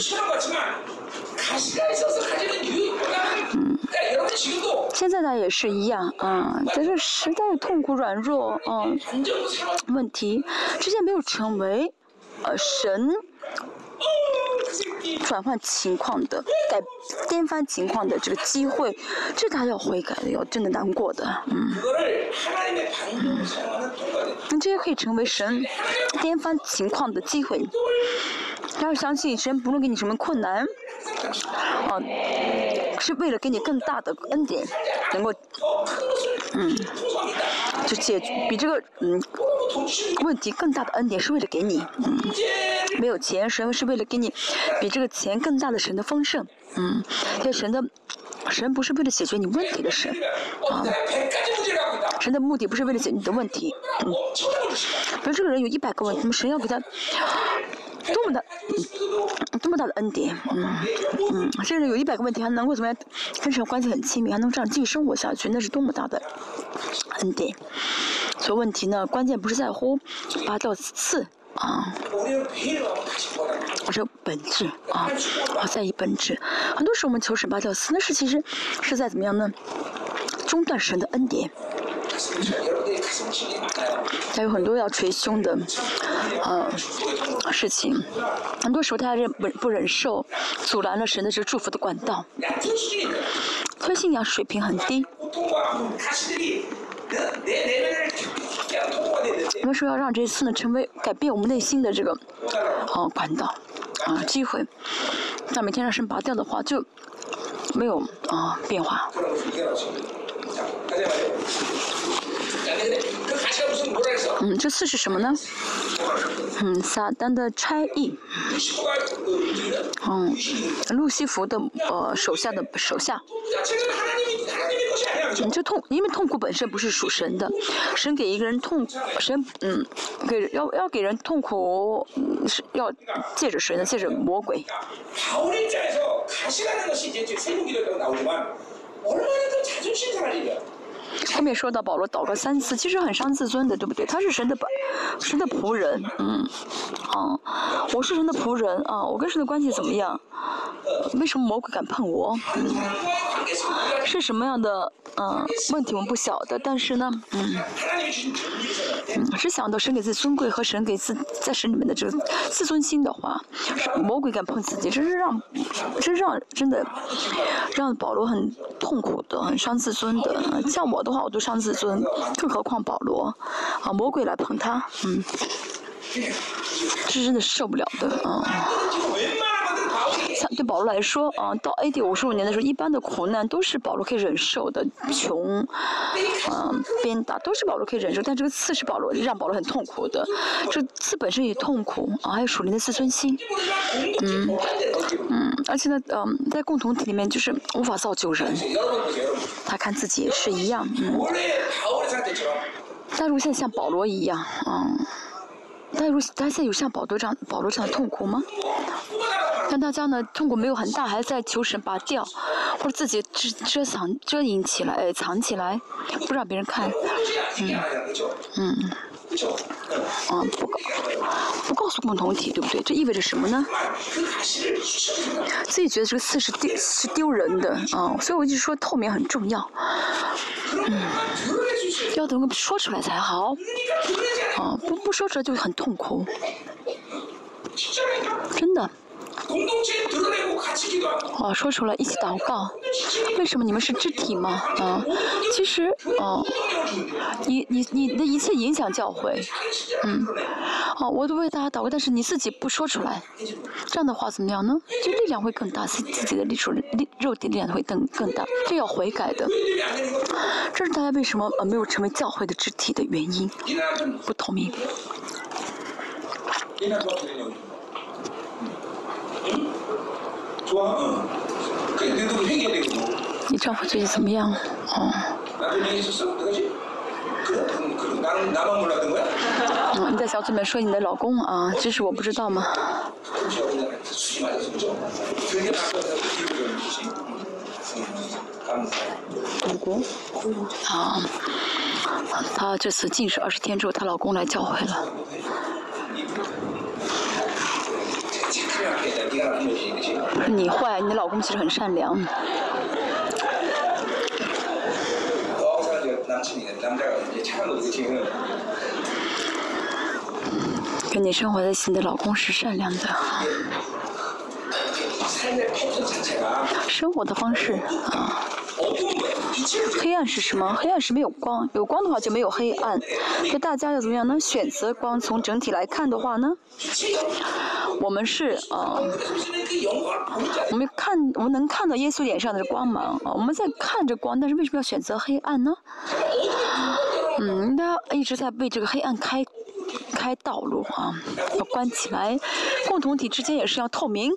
嗯，现在呢也是一样啊，但是时代痛苦软弱嗯问题，之前没有成为呃神。转换情况的、改颠翻情况的这个机会，这他要悔改的，要真的难过的，嗯。嗯，这些可以成为神颠翻情况的机会。要相信神不论给你什么困难，啊，是为了给你更大的恩典，能够，嗯，就解决比这个嗯问题更大的恩典是为了给你，嗯。没有钱，神是为了给你比这个钱更大的神的丰盛，嗯，这神的神不是为了解决你问题的神，啊，神的目的不是为了解决你的问题，嗯，比如这个人有一百个问题，那么神要给他多么大，多么大的恩典，嗯嗯，这个人有一百个问题还能够怎么样跟神关系很亲密，还能这样继续生活下去，那是多么大的恩典。所以问题呢，关键不是在乎拔掉刺。啊，我说本质啊，我在意本质。很多时候我们求神拔教丝，那是其实是在怎么样呢？中断神的恩典。还有很多要捶胸的，呃，事情。很多时候他忍不不忍受，阻拦了神的这祝福的管道。所以信仰水平很低。我们说要让这次呢成为改变我们内心的这个哦管道啊机会，但每天让神拔掉的话就没有啊变化。嗯，这次是什么呢？嗯，撒旦的差役。嗯，路西弗的呃手下的手下。你就痛，因为痛苦本身不是属神的，神给一个人痛，神嗯给要要给人痛苦，是要借着神呢，借着魔鬼。后面说到保罗祷告三次，其实很伤自尊的，对不对？他是神的仆，神的仆人，嗯，哦，我是神的仆人啊，我跟神的关系怎么样？为什么魔鬼敢碰我？是什么样的？嗯，问题我们不晓得，但是呢，嗯，嗯，只想到神给自尊贵和神给自在神里面的这个自尊心的话，魔鬼敢碰自己，真是让，真是让真的让保罗很痛苦的，很伤自尊的，像我。的话，我都伤自尊，更何况保罗。啊，魔鬼来捧他，嗯，这是真的受不了的，啊。对保罗来说，嗯，到 A.D. 五十五年的时候，一般的苦难都是保罗可以忍受的，穷，嗯，鞭打都是保罗可以忍受，但这个刺是保罗让保罗很痛苦的，这刺本身也痛苦，啊，还有属灵的自尊心，嗯，嗯，而且呢，嗯，在共同体里面就是无法造就人，他看自己也是一样，嗯，但如果在像保罗一样，嗯，但如果但现在有像保罗这样保罗这样的痛苦吗？但大家呢，痛苦没有很大，还在求神拔掉，或者自己遮遮藏遮隐起来，藏起来，不让别人看，嗯，嗯，嗯，不告，不告诉共同体，对不对？这意味着什么呢？自己觉得这个事是丢是丢人的，啊，所以我就说透明很重要，嗯，要能够说出来才好，啊，不不说出来就很痛苦，真的。哦说出来一起祷告。为什么你们是肢体吗？啊其实哦你你你的一切影响教会。嗯。哦我都为大家祷告但是你自己不说出来。这样的话怎么样呢？就力量会更大自自己的力出力肉体力量会更更大这要悔改的。这是大家为什么没有成为教会的肢体的原因？不同意。你丈夫最近怎么样？[laughs] 哦，你在小组里面说你的老公啊，这是我不知道吗？老公？啊，他这次近食二十天之后，她老公来教会了。你坏你老公其实很善良。跟你生活在一起你的老公是善良的。生活的方式啊。黑暗是什么？黑暗是没有光，有光的话就没有黑暗。那大家要怎么样呢？选择光，从整体来看的话呢，我们是啊，我们看我们能看到耶稣脸上的光芒啊，我们在看着光，但是为什么要选择黑暗呢？嗯，他一直在为这个黑暗开开道路啊，要关起来，共同体之间也是要透明。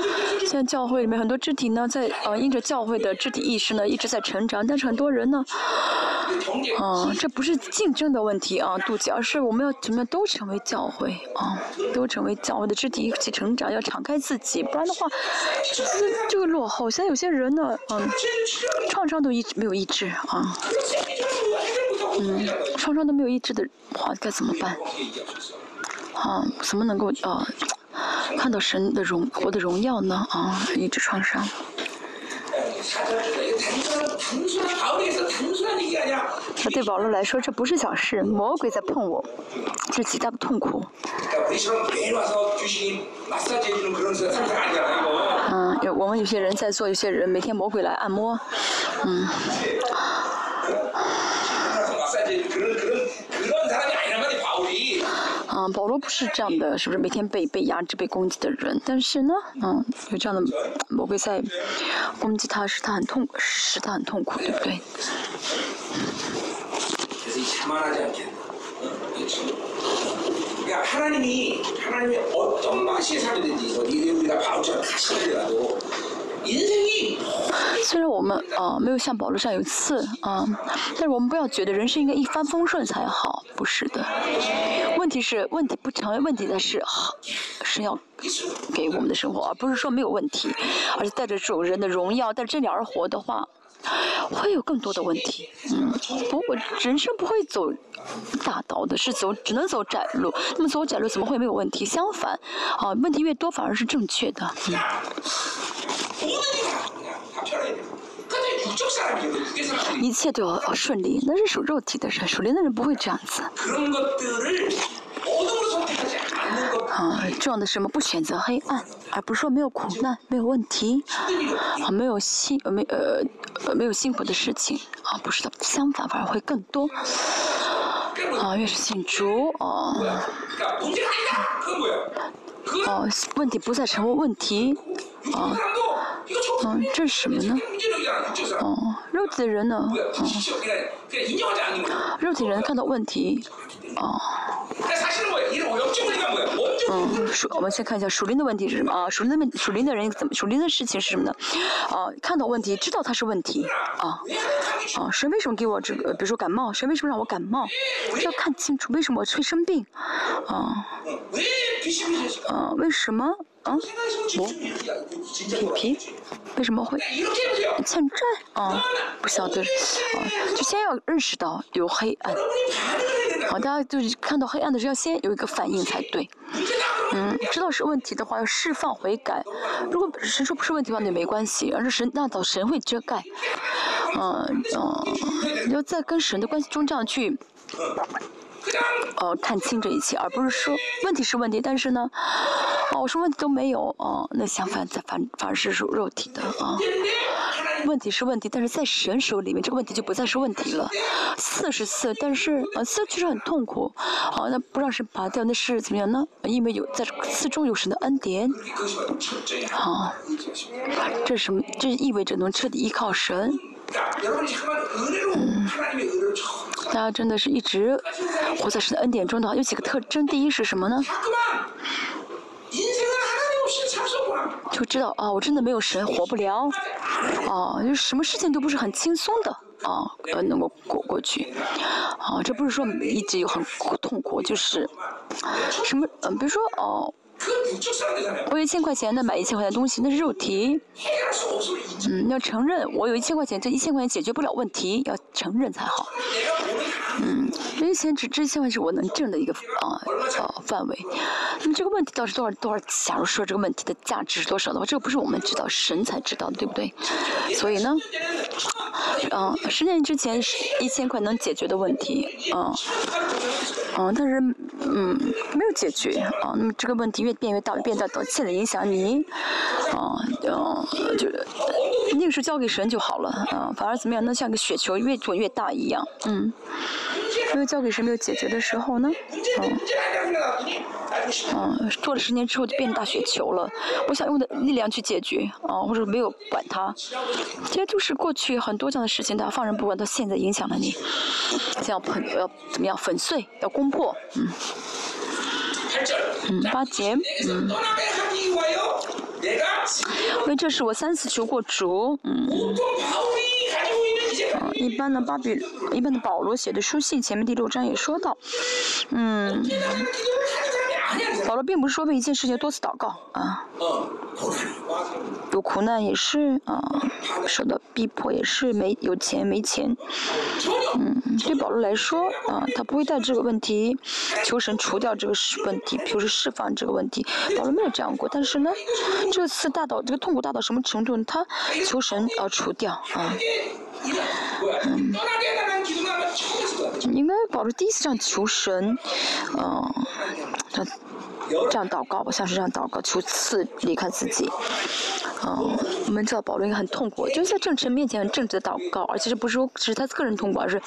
[laughs] 现在教会里面很多肢体呢在呃因着教会的肢体意识呢一直在成长但是很多人呢嗯这不是竞争的问题啊妒忌而是我们要怎么样都成为教会啊都成为教会的肢体一起成长要敞开自己不然的话就落后。现在有些人呢嗯创伤都一直没有医治啊嗯创伤都没有医治的话该怎么办？啊怎么能够啊看到神的荣我的荣耀呢啊，一直创伤。那对保罗来说，这不是小事，魔鬼在碰我，这极大的痛苦。嗯，有我们有些人在做，有些人每天魔鬼来按摩，嗯。保罗不是这样的，是不是每天被被压制、被攻击的人？但是呢，嗯，有这样的魔鬼在攻击他，使他很痛，使他很痛苦，对不对？嗯人生，虽然我们啊没有像宝路上有刺啊，但是我们不要觉得人生应该一帆风顺才好，不是的。问题是，问题不成为问题的是，神要给我们的生活，而不是说没有问题，而是带着主人的荣耀在这两而活的话。会有更多的问题。嗯，不，我人生不会走大道的，是走只能走窄路。那么走窄路怎么会没有问题？相反，啊，问题越多反而是正确的。嗯、一切都要顺利，那是属肉体的人，属灵的人不会这样子。啊，重要的什么不选择黑暗，而不是说没有苦难、没有问题，啊，没有幸呃没呃没有幸福的事情，啊不是的，相反反而会更多，啊越是信主哦，哦问题不再成为问题，啊，嗯这是什么呢？哦肉体的人呢？哦肉体人看到问题，哦。嗯。我们先看一下署灵的问题是什么啊署灵的问署灵的人怎么署灵的事情是什么呢？啊看到问题知道它是问题啊啊谁为什么给我这个比如说感冒谁为什么让我感冒？要看清楚为什么我会生病啊。啊为什么？啊？我皮皮为什么会欠债？啊不晓得啊就先要认识到有黑暗好，大家就是看到黑暗的时候，先有一个反应才对。嗯，知道是问题的话，要释放悔改。如果神说不是问题的话，那没关系，而是神那早神会遮盖。嗯嗯，要在跟神的关系中这样去，哦，看清这一切，而不是说问题是问题，但是呢，哦，我说问题都没有，哦，那相反，反反而是属肉体的啊。问题是问题，但是在神手里面，这个问题就不再是问题了。刺是刺，但是啊，刺确实很痛苦。好，那不让神拔掉，那是怎么样呢？因为有在刺中有神的恩典。好，这是什么？这意味着能彻底依靠神。嗯，大家真的是一直活在神的恩典中的话！有几个特征，第一是什么呢？就知道啊，我真的没有神活不了，啊，就什么事情都不是很轻松的啊，呃，能够过过去，啊，这不是说一直有很苦痛苦，就是什么，嗯、比如说哦，我有一千块钱那买一千块钱的东西那是肉体。嗯要承认我有一千块钱这一千块钱解决不了问题要承认才好。嗯这一千只这一千块钱是我能挣的一个啊范围。那么这个问题倒是多少？多少？假如说这个问题的价值是多少？的话这个不是我们知道神才知道的对不对？所以呢嗯十年之前一千块能解决的问题嗯嗯但是嗯没有解决啊那么这个问题越变越大，变大，到现在影响你，哦，就，就是那个时候交给神就好了，啊，反而怎么样，那像个雪球越滚越大一样，嗯，没有交给神没有解决的时候呢，嗯，嗯，做了十年之后就变成大雪球了，我想用的力量去解决，啊，或者没有管它，其实就是过去很多这样的事情，他放任不管，到现在影响了你，要粉，要怎么样粉碎，要攻破，嗯。嗯，巴结。嗯。为这事，我三次求过主。嗯。嗯，一般的巴比，一般的保罗写的书信，前面第六章也说到。嗯。保罗并不是说为一件事情多次祷告啊有苦难也是啊受到逼迫也是没有钱没钱。嗯对保罗来说啊他不会带这个问题求神除掉这个是问题比如释放这个问题。保罗没有这样过但是呢这次大到这个痛苦大到什么程度他求神啊除掉啊。嗯。应该保罗第一次这样求神嗯他这样祷告吧，像是这样祷告，求赐离开自己。嗯，我们知道保罗应该很痛苦，就是在正神面前很正直的祷告，而且这不是说只是他个人痛苦，而是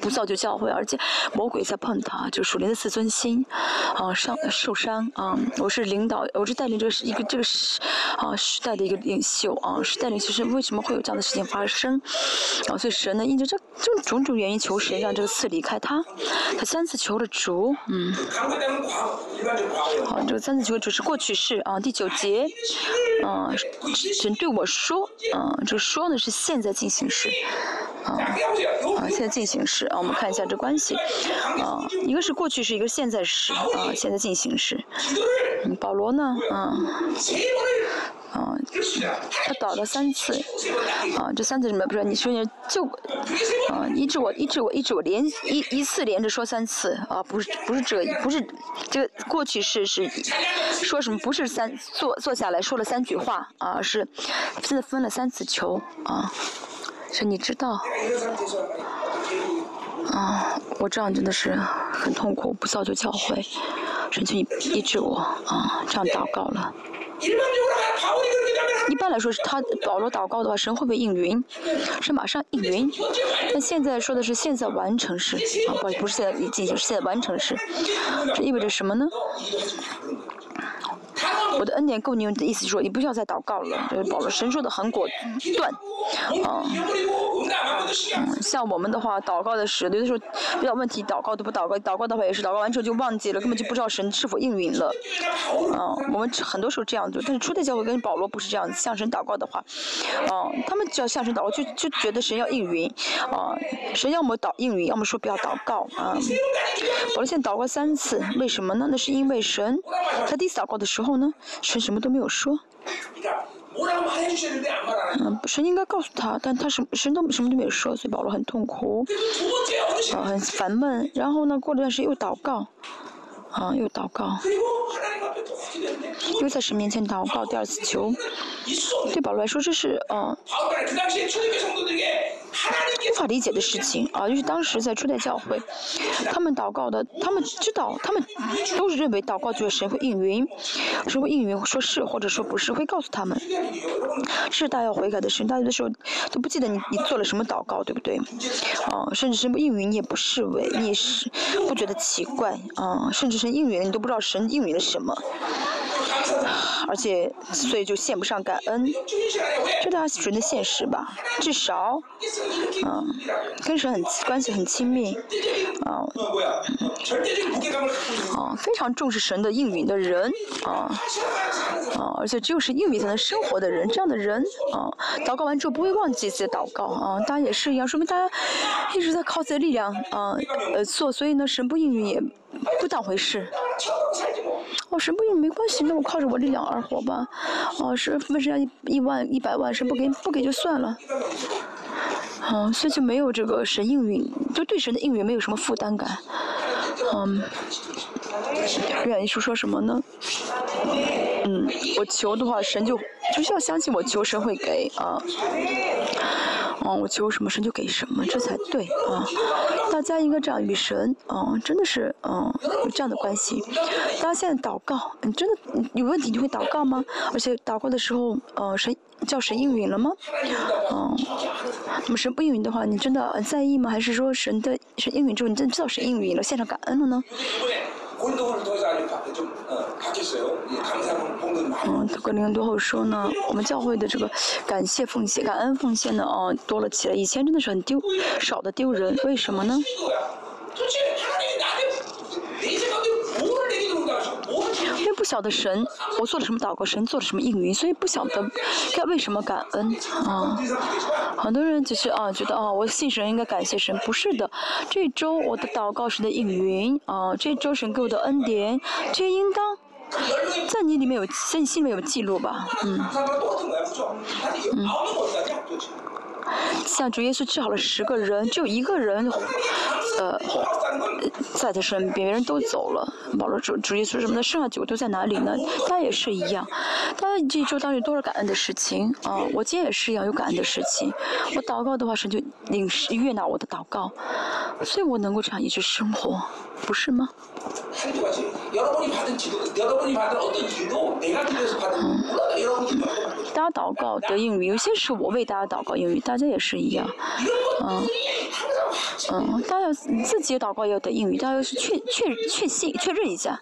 不造就教会，而且魔鬼在碰他，就属灵的自尊心啊伤受伤啊。我是领导，我是带领这个一个这个时啊时代的一个领袖啊，是带领其实为什么会有这样的事情发生啊？所以神呢，因着这这种种原因求神让这个刺离开他，他三次求了主，嗯。好，这个三次结构只是过去式啊。第九节，嗯，请对我说，嗯，这个说呢是现在进行时，啊啊，现在进行时。啊，我们看一下这关系，啊，一个是过去式，一个现在时，啊，现在进行时。保罗呢，啊。啊，他倒了三次，啊，这三次什么？不是你说你就，啊，一直我一直我一直我连一一次连着说三次，啊，不是不是这不是这过去式是说什么？不是三坐坐下来说了三句话，啊，是现分了三次球，啊，是你知道，啊，我这样真的是很痛苦，不造就教会，神粹你医治我，啊，这样祷告了。一般来说是他保罗祷告的话神会不会应允？神马上应允？但现在说的是现在完成时啊不不是现在进行是现在完成时。这意味着什么呢？我的恩典够你用的意思是说，你不需要再祷告了。对，保罗神说的很果断，啊，嗯，像我们的话，祷告的时候，有的时候遇到问题祷告都不祷告，祷告的话也是祷告完之后就忘记了，根本就不知道神是否应允了，嗯，我们很多时候这样做，但是初代教会跟保罗不是这样子，向神祷告的话，啊，他们只要向神祷告，就就觉得神要应允，啊，神要么祷应允，要么说不要祷告，啊，保罗现在祷告三次，为什么呢？那是因为神，他第一次祷告的时候呢？神什么都没有说。嗯，神应该告诉他，但他什么神都什么都没有说，所以保罗很痛苦，啊、很烦闷。然后呢，过了段时间又祷告，啊，又祷告，又在神面前祷告第二次求。对保罗来说，这是嗯、啊，无法理解的事情啊，就是当时在初代教会，他们祷告的。他们知道，他们都是认为祷告就是神会应允，神会应允说是，或者说不是，会告诉他们。这是大要悔改的事，大有的时候都不记得你，你做了什么祷告，对不对？啊，甚至是应允，你也不视为，你也不觉得奇怪。啊，甚至是应允，你都不知道神应允了什么。而且所以就献不上感恩，这大家属于的现实吧，至少。啊，跟神很关系很亲密，啊，啊，非常重视神的应允的人，啊，啊，而且只有是应允才能生活的人，这样的人，啊，祷告完之后不会忘记自己的祷告，啊，大家也是一样，说明大家一直在靠自己的力量，啊，呃，做，所以呢，神不应允也不当回事。哦神不用？没关系那我靠着我力量而活吧。哦是问神要一一万一百万神不给不给就算了。嗯所以就没有这个神应允就对神的应允没有什么负担感。嗯。愿意是说什么呢？嗯我求的话神就就是要相信我求神会给啊。哦我求什么神就给什么，这才对啊！大家应该这样与神，嗯，真的是嗯有这样的关系。大家现在祷告，你真的有问题你会祷告吗？而且祷告的时候，呃，神叫神应允了吗？嗯，那么神不应允的话，你真的很在意吗？还是说神的神应允之后，你真的知道神应允了，献上感恩了呢？嗯，这个零零多号说呢，我们教会的这个感谢奉献、感恩奉献呢，哦，多了起来。以前真的是很丢，少的丢人。为什么呢？晓得神，我做了什么祷告，神做了什么应允，所以不晓得该为什么感恩啊。很多人就是啊，觉得啊，我信神应该感谢神，不是的。这周我的祷告神的应允啊，这周神给我的恩典，这应当。在你里面有，在你心里面有记录吧，嗯，嗯，像主耶稣治好了十个人，就一个人，呃，在他身边，别人都走了。保罗主主耶稣什么的，剩下九个都在哪里呢？他也是一样，他这周当中多少感恩的事情啊！我今天也是一样，有感恩的事情。我祷告的话，神就领悦纳我的祷告，所以我能够这样一直生活。不是吗？嗯。大家祷告得英语，有些是我为大家祷告英语，大家也是一样。嗯。嗯，大家自己祷告也要得英语，大家要去确确确信确认一下，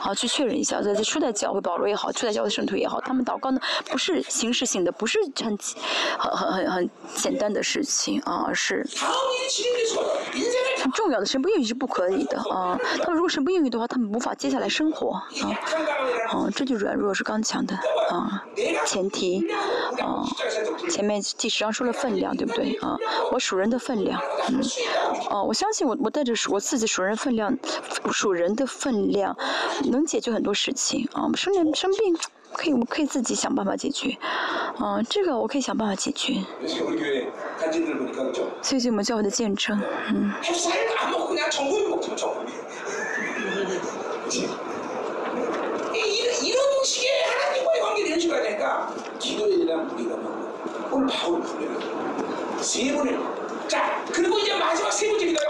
好，去确认一下。在这初代教会保罗也好，初代教会圣徒也好，他们祷告呢，不是形式性的，不是很很很很简单的事情，啊，而是。很重要的神不孕育是不可以的啊，他们如果神不孕育的话，他们无法接下来生活啊，啊，这就软弱是刚强的啊，前提啊，前面第十上说了分量对不对啊？我数人的分量，嗯，哦，我相信我我带着我自己数人分量，数人的分量能解决很多事情啊，生病生病。可以我们可以自己想办法解决。嗯这个我可以想办法解决。谢谢我们教会的见证。嗯。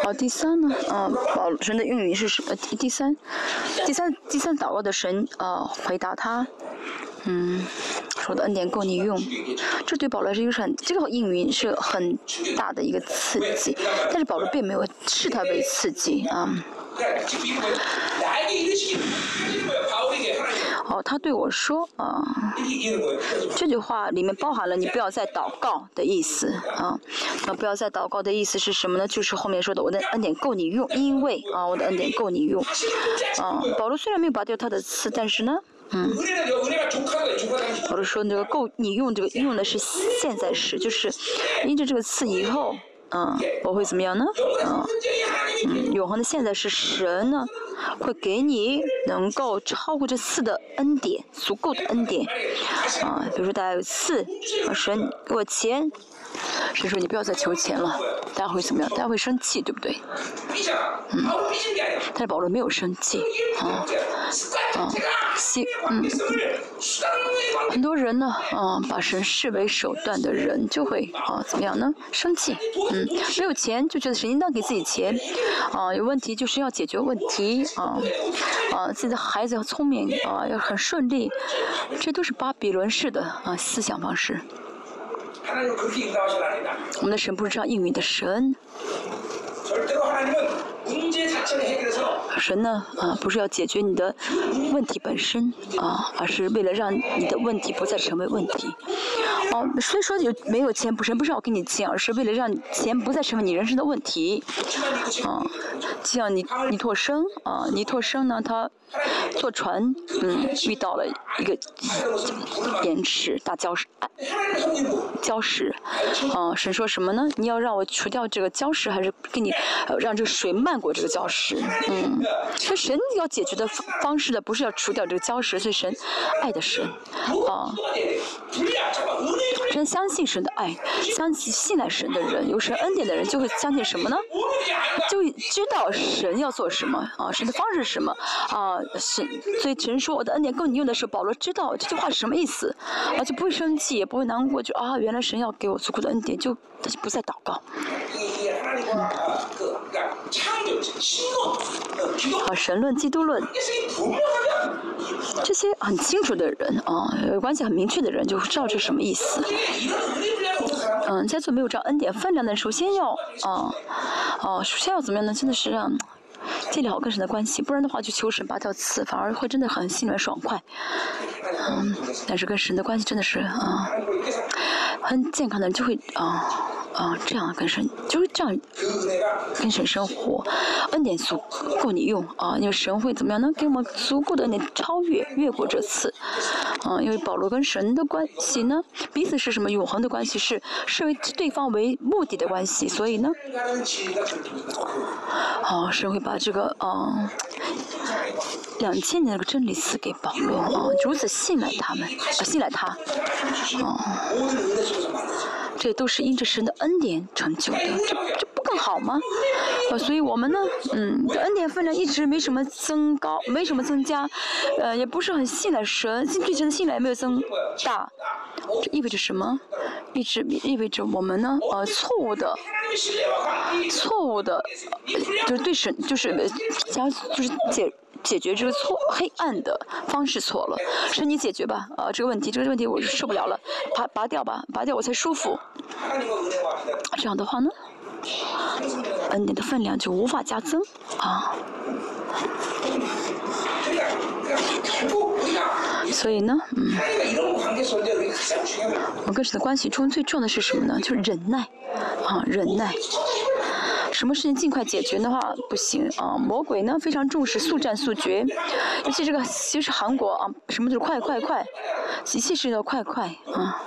好第三呢？嗯保神的应允是什么？第三。第三第三祷告的神啊回答他。嗯，说的恩典够你用，这对保罗是一个很这个应允是很大的一个刺激，但是保罗并没有视他为刺激啊。哦，他对我说啊，这句话里面包含了你不要再祷告的意思啊。那不要再祷告的意思是什么呢？就是后面说的，我的恩典够你用，因为啊，我的恩典够你用。啊，保罗虽然没有拔掉他的刺，但是呢，嗯，我是说那个够，你用这个用的是现在时，就是因着这个刺以后，嗯，我会怎么样呢？嗯，嗯，永恒的现在是神呢，会给你能够超过这刺的恩典，足够的恩典，啊，比如说大家有赐，神给我钱。所以说你不要再求钱了，大家会怎么样？大家会生气，对不对？嗯。但是保罗没有生气。啊，啊，西，嗯，很多人呢，啊，把神视为手段的人就会啊，怎么样呢？生气，嗯，没有钱就觉得神应当给自己钱，啊，有问题就是要解决问题，啊，啊，自己的孩子要聪明，啊，要很顺利，这都是巴比伦式的啊思想方式。我们的神不是这样应允的神，神呢啊不是要解决你的问题本身啊而是为了让你的问题不再成为问题。哦所以说有没有钱不是不是要给你讲而是为了让钱不再成为你人生的问题。啊就像尼尼拓生啊尼拓生呢他坐船嗯遇到了一个岩石大礁石礁石。啊神说什么呢？你要让我除掉这个礁石还是给你让这水漫过这个礁石，嗯，所以神要解决的方式呢，不是要除掉这个礁石，所以神爱的神，啊，真相信神的爱，相信信赖神的人，有神恩典的人就会相信什么呢？就知道神要做什么啊，神的方式是什么啊，神，所以神说我的恩典够你用的时候，保罗知道这句话是什么意思，啊，就不会生气，也不会难过，就啊，原来神要给我足够的恩典，就他就不再祷告。嗯，啊，神论、基督论这些很清楚的人啊，有关系很明确的人就会知道这是什么意思。嗯，在座没有这样恩典分量的，首先要啊，啊，首先要怎么样呢？真的是让建立好跟神的关系，不然的话就求神拔掉刺，反而会真的很心里爽快。嗯，但是跟神的关系真的是啊，很健康的就会啊。啊，这样跟神就是这样跟神生活，恩典足够你用啊，因为神会怎么样能给我们足够的那超越越过这次，啊，因为保罗跟神的关系呢，彼此是什么永恒的关系，是视为对方为目的的关系，所以呢，啊，神会把这个啊。两千年的真理赐给保罗啊，如此信赖他们，啊、信赖他，哦、啊。这都是因着神的恩典成就的，这这不更好吗？呃，所以我们呢，嗯，恩典分量一直没什么增高，没什么增加，呃，也不是很信赖神，对神的信赖没有增大，这意味着什么？一直意味着我们呢，呃，错误的，错误的，就是对神，就是想，就是解解决这个错黑暗的方式错了，是你解决吧，呃，这个问题，这个问题我是受不了了，拔拔掉吧，拔掉我才舒服。这样的话呢，嗯，你的分量就无法加增啊。所以呢，嗯，我跟蛇的关系中最重要的是什么呢？就是忍耐，啊，忍耐。什么事情尽快解决的话不行啊！魔鬼呢非常重视速战速决，尤其这个其实韩国啊，什么就是快快快，机气是要快快啊。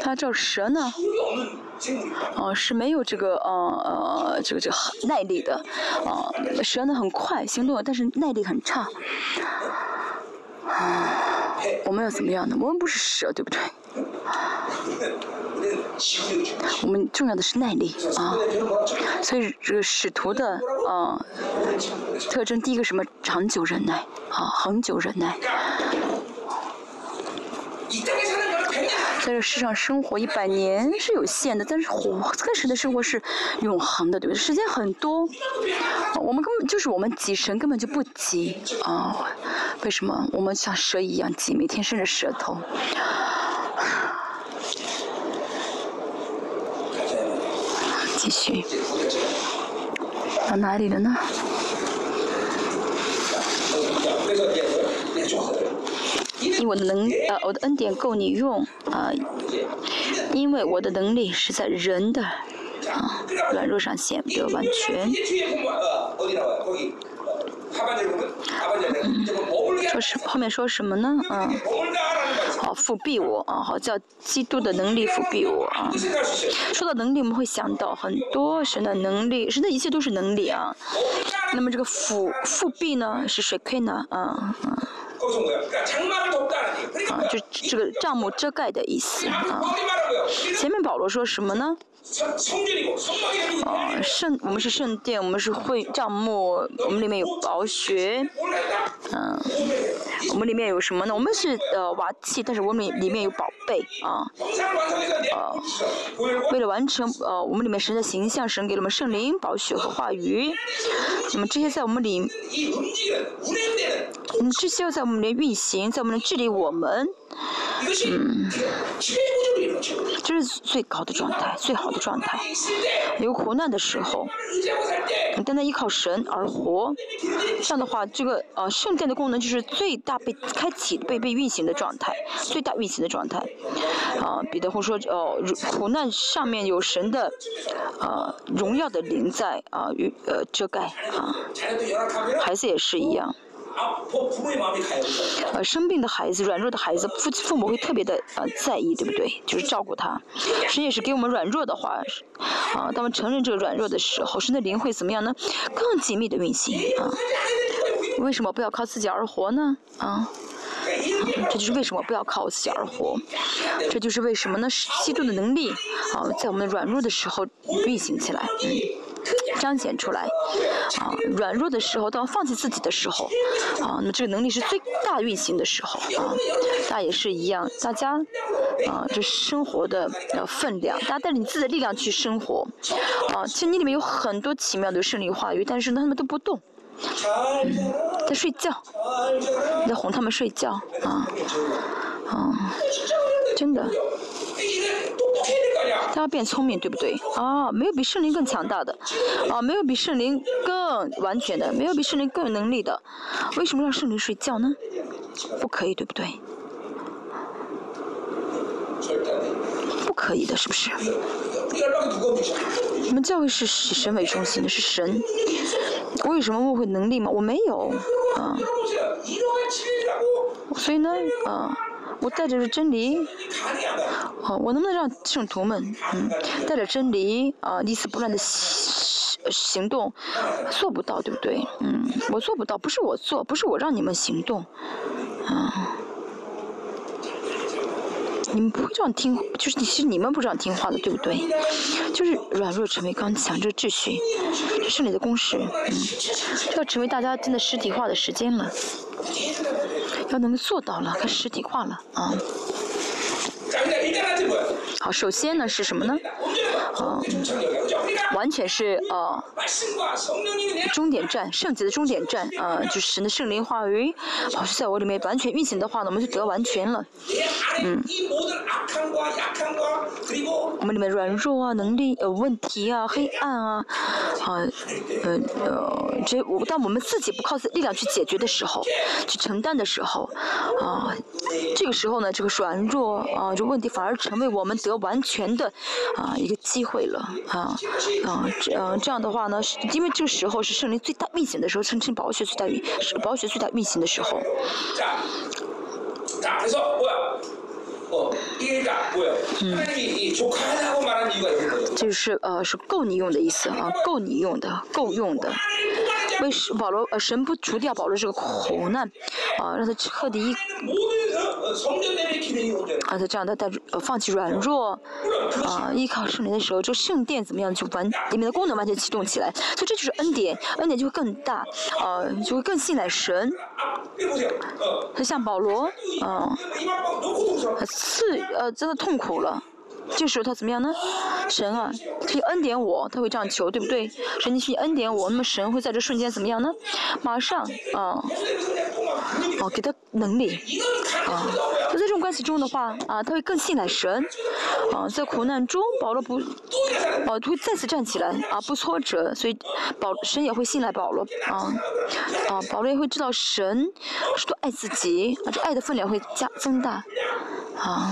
他这蛇呢？哦，是没有这个呃呃这个这耐力的，啊，蛇呢很快行动，但是耐力很差。我们要怎么样呢？我们不是蛇，对不对？我们重要的是耐力啊，所以这个使徒的呃特征，第一个什么？长久忍耐，啊，恒久忍耐。在这世上生活一百年是有限的，但是活在神的生活是永恒的，对不对？时间很多，我们根本就是我们挤神根本就不挤啊！为什么我们像蛇一样挤，每天伸着舌头？继续，到哪里了呢？我的能呃我的恩典够你用啊因为我的能力是在人的啊软弱上显不得完全。说是后面说什么呢？嗯好复辟我啊好叫基督的能力复辟我啊。说到能力我们会想到很多神的能力神的一切都是能力啊。那么这个复复辟呢是谁配呢？啊啊。啊就这个账目遮盖的意思啊。前面保罗说什么呢？哦，圣，我们是圣殿，我们是会帐幕，我们里面有宝血，嗯，我们里面有什么呢？我们是呃瓦器，但是我们里面有宝贝啊，呃，为了完成呃，我们里面神的形象，神给了我们圣灵、宝血和话语，那么这些在我们里，嗯，这些要在我们里运行，在我们的治理我们。嗯，这是最高的状态，最好的状态。有苦难的时候，单单依靠神而活，这样的话，这个呃圣殿的功能就是最大被开启、被被运行的状态，最大运行的状态。啊，彼得会说哦，苦难上面有神的啊荣耀的灵在啊，呃遮盖啊，孩子也是一样。呃，生病的孩子、软弱的孩子，父、父母会特别的呃在意，对不对？就是照顾他。神也是给我们软弱的话，啊，当我们承认这个软弱的时候，神的灵会怎么样呢？更紧密的运行啊。为什么不要靠自己而活呢？啊，这就是为什么不要靠自己而活。这就是为什么呢？是基督的能力，啊，在我们软弱的时候运行起来，嗯。彰显出来，啊，软弱的时候到放弃自己的时候，啊，那么这个能力是最大运行的时候，啊，那也是一样，大家，啊，这生活的分量，大家带着你自己的力量去生活，啊，其实你里面有很多奇妙的生理话语，但是他们都不动，在睡觉，在哄他们睡觉，啊，啊，真的。他要变聪明，对不对？啊，没有比圣灵更强大的，啊，没有比圣灵更完全的，没有比圣灵更有能力的。为什么让圣灵睡觉呢？不可以，对不对？不可以的，是不是？我们教会是以神为中心的，是神。我有什么误会能力吗？我没有，啊。所以呢，啊，我带着真理，好我能不能让圣徒们嗯带着真理啊一丝不乱的行动做不到对不对？嗯我做不到不是我做不是我让你们行动啊。你们不会这样听就是你是你们不这样听话的对不对？就是软弱成为刚强这秩序这是你的公式嗯要成为大家真的实体化的时间了要能做到了可实体化了啊。好，首先呢是什么呢？嗯，完全是呃终点站，圣洁的终点站，呃，就是神的圣灵话语，好是在我里面完全运行的话呢，我们就得完全了。嗯，我们里面软弱啊，能力呃问题啊，黑暗啊，啊，呃呃，这我当我们自己不靠力量去解决的时候，去承担的时候，啊，这个时候呢，这个软弱啊，这问题反而成为我们得完全的啊一个机会了啊啊这嗯这样的话呢，因为这个时候是圣灵最大运行的时候，圣圣宝血最大运是宝血最大运行的时候。嗯，就是呃是够你用的意思啊，够你用的，够用的。为什保罗呃神不除掉保罗这个苦难啊，让他彻底一。啊，他这样的带呃放弃软弱，啊，依靠圣灵的时候，这个圣殿怎么样就完里面的功能完全启动起来，所以这就是恩典，恩典就会更大，呃，就会更信赖神。他像保罗，嗯，刺呃真的痛苦了。这时候他怎么样呢？神啊，可以恩典我，他会这样求，对不对？神你去恩典我，那么神会在这瞬间怎么样呢？马上啊，哦，给他能力啊。在这种关系中的话啊，他会更信赖神啊。在苦难中，保罗不哦会再次站起来啊，不挫折，所以保神也会信赖保罗啊啊，保罗也会知道神是多爱自己啊，这爱的分量会加增大啊。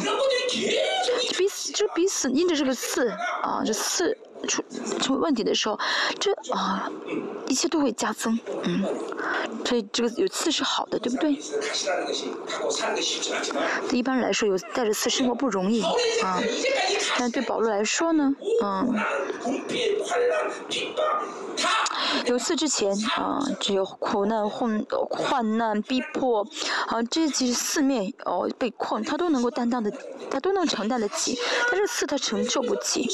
彼此就彼此因着这个刺啊，这刺出出问题的时候，这啊一切都会加增，嗯，所以这个有刺是好的，对不对？对一般人来说，有带着刺生活不容易啊，但对保罗来说呢，嗯。有刺之前啊，只有苦难、患患难、逼迫啊，这其实四面哦被困，他都能够担当的，他都能承担得起。但是刺他承受不起，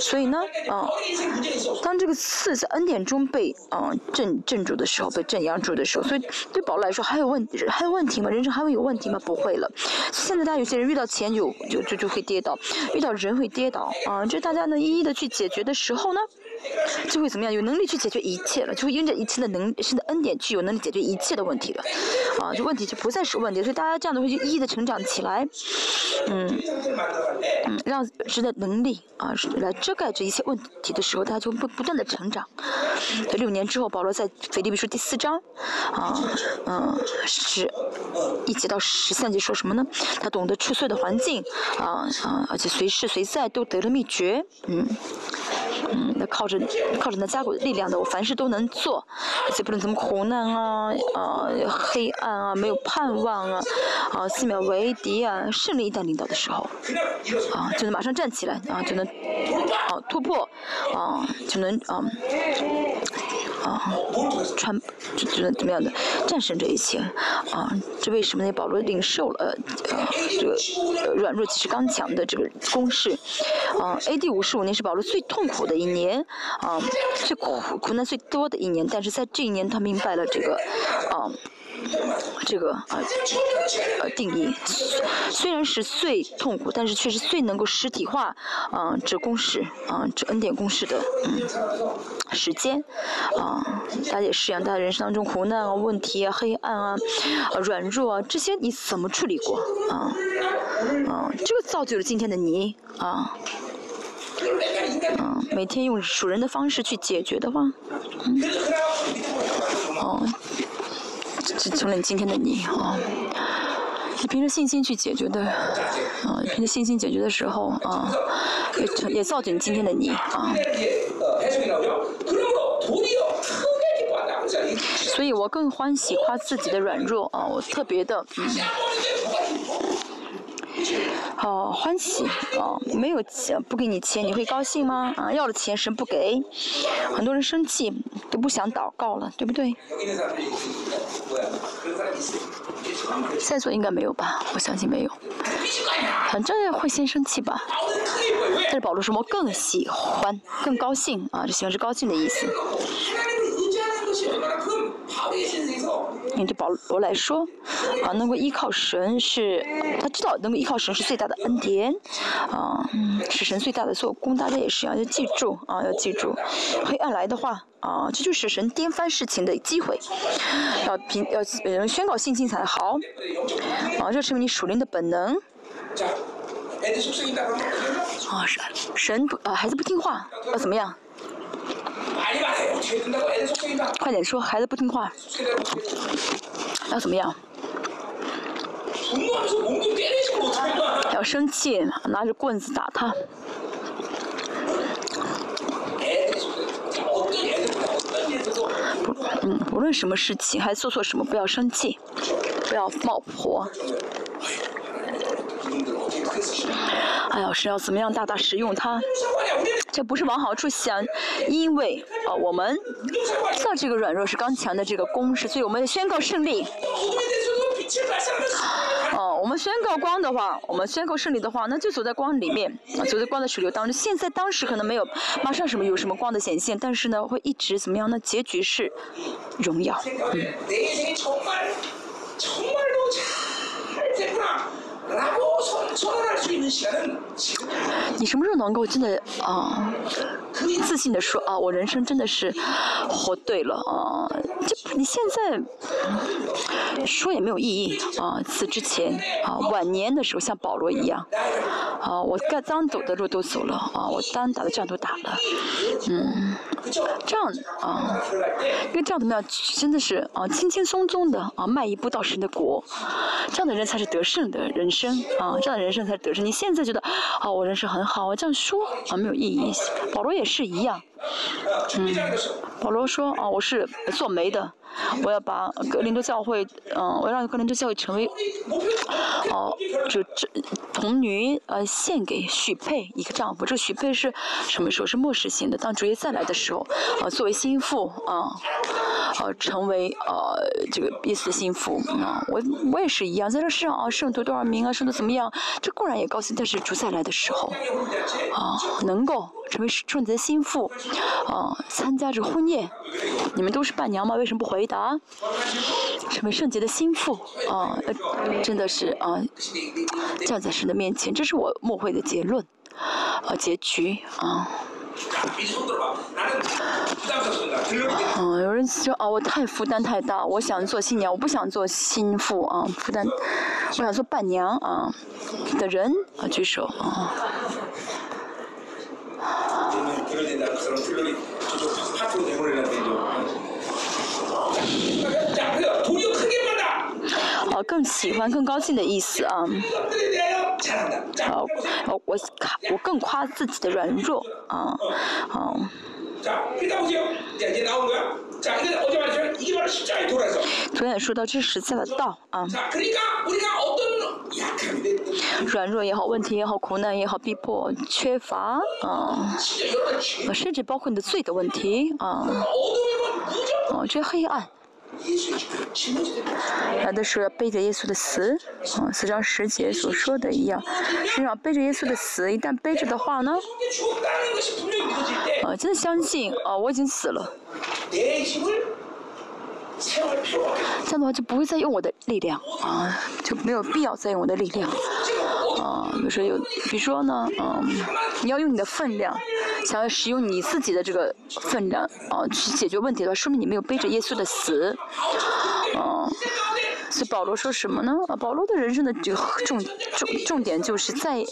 所以呢，啊，当这个刺在恩典中被啊镇镇住的时候，被镇压住的时候，所以对保罗来说还有问还有问题吗？人生还会有问题吗？不会了。现在大家有些人遇到钱就就就就会跌倒，遇到人会跌倒啊，就大家呢一一的去解决的时候呢。[laughs] 就会怎么样？有能力去解决一切了，就会因着一切的能，是的恩典，具有能力解决一切的问题了。啊，这问题就不再是问题，所以大家这样的会就一一的成长起来，嗯，嗯，让神的能力啊，来遮盖这一切问题的时候，大家就不不断的成长。在六年之后，保罗在腓立比书第四章，啊，嗯，是一节到十三节说什么呢？他懂得出色的环境，啊啊，而且随时随在都得了秘诀，嗯。嗯，那靠着靠着那家国的力量的，我凡事都能做，而且不论怎么苦难啊，啊黑暗啊，没有盼望啊，啊四面为敌啊，胜利一旦领导的时候，啊就能马上站起来啊，就能啊突破啊，就能啊。啊，穿这这怎么样的战胜这一切啊？这为什么呢？保罗领受了呃这个软弱其实刚强的这个公式啊。A.D. 五十五年是保罗最痛苦的一年啊，最苦苦难最多的一年，但是在这一年他明白了这个啊。这个啊，呃，定义虽然是最痛苦，但是却是最能够实体化，啊，这公式，啊，这恩典公式的，嗯，时间，啊，大家也是一样，大家人生当中苦难啊、问题啊、黑暗啊、软弱啊，这些你怎么处理过？啊，啊，这个造就了今天的你，啊，啊，每天用属人的方式去解决的话，嗯，哦。只成了你今天的你啊！你凭着信心去解决的，啊，凭着信心解决的时候啊，也也造就你今天的你啊。所以我更欢喜夸自己的软弱啊，我特别的嗯。哦，欢喜，哦，没有钱不给你钱，你会高兴吗？啊，要了钱神不给，很多人生气，都不想祷告了，对不对？在座应该没有吧？我相信没有，反正会先生气吧。但是保罗说，我更喜欢，更高兴啊，这“喜欢”是高兴的意思。面对保罗来说，啊，能够依靠神是他知道能够依靠神是最大的恩典，啊，是神最大的做工，大家也是要要记住啊，要记住，黑暗来的话，啊，这就是神颠翻事情的机会。要平，要宣告信心才好。啊，这是你属灵的本能。啊，神，啊，孩子不听话，啊，怎么样？快点说，孩子不听话，要怎么样？要生气，拿着棍子打他。不，嗯，无论什么事情，还做错什么，不要生气，不要冒火。哎呀，是要怎么样大大使用它？这不是往好处想，因为哦，我们在这个软弱是刚强的这个公式，所以我们宣告胜利。哦，我们宣告光的话，我们宣告胜利的话，那就走在光里面，走在光的水流当中。现在当时可能没有，马上什么有什么光的显现，但是呢，会一直怎么样呢？结局是荣耀。你什么时候能够真的啊自信的说啊我人生真的是 [sighs] 活对了啊就你现在说也没有意义啊死之前啊晚年的时候像保罗一样啊我该当走的路都走了啊我该打的仗都打了嗯这样啊因为这样怎么样真的是啊轻轻松松的啊迈一步到神的国这样的人才是得胜的人生。啊，这样的人生才得胜。你现在觉得啊，我人生很好，我这样说啊，没有意义。保罗也是一样。嗯，保罗说，啊，我是做媒的。我要把格林多教会，嗯、我要让格林多教会成为哦，这这童女呃献给许配一个丈夫，这个许配是什么时候？是末世性的，当主耶再来的时候，呃，作为心腹啊，呃，成为呃这个彼此的心腹啊。我我也是一样，在这世上啊，圣徒多少名啊，圣徒怎么样？这固然也高兴，但是主再来的时候啊，能够成为圣子的心腹啊参加这婚宴你们都是伴娘吗？为什么不回答？成为圣洁的心腹啊真的是啊站在神的面前这是我默会的结论啊结局啊啊有人说啊我太负担太大我想做新娘我不想做心腹啊负担我想做伴娘啊的人啊举手啊그럴 때 나그 사람 틀려니 저쪽 파트로 내보내려는데 이제 자 그래서 도리어 크게 받아 啊，更喜欢、更高兴的意思啊。 것들에 대하여 잘한다 자 啊，我我夸我更夸自己的软弱啊，啊， 자, 그러니까 보세요. 자, 이제 나온 거야. 자, 이게 어제 말했지만 이게 바로 십자가의 도라서. 昨天也说到这是实在的道啊， [laughs] 软弱也好问题也好苦难也好逼迫缺乏啊。甚至包括你的罪的问题啊。哦这黑暗。来的是背着耶稣的死啊是像十姐所说的一样。身上背着耶稣的死一旦背着的话呢？啊真的相信啊我已经死了。这样的话就不会再用我的力量啊，就没有必要再用我的力量啊。比如说有，比如说呢，嗯，你要用你的分量，想要使用你自己的这个分量啊，去解决问题的话，说明你没有背着耶稣的死。所以保罗说什么呢？啊，保罗的人生的这个重重重点就是在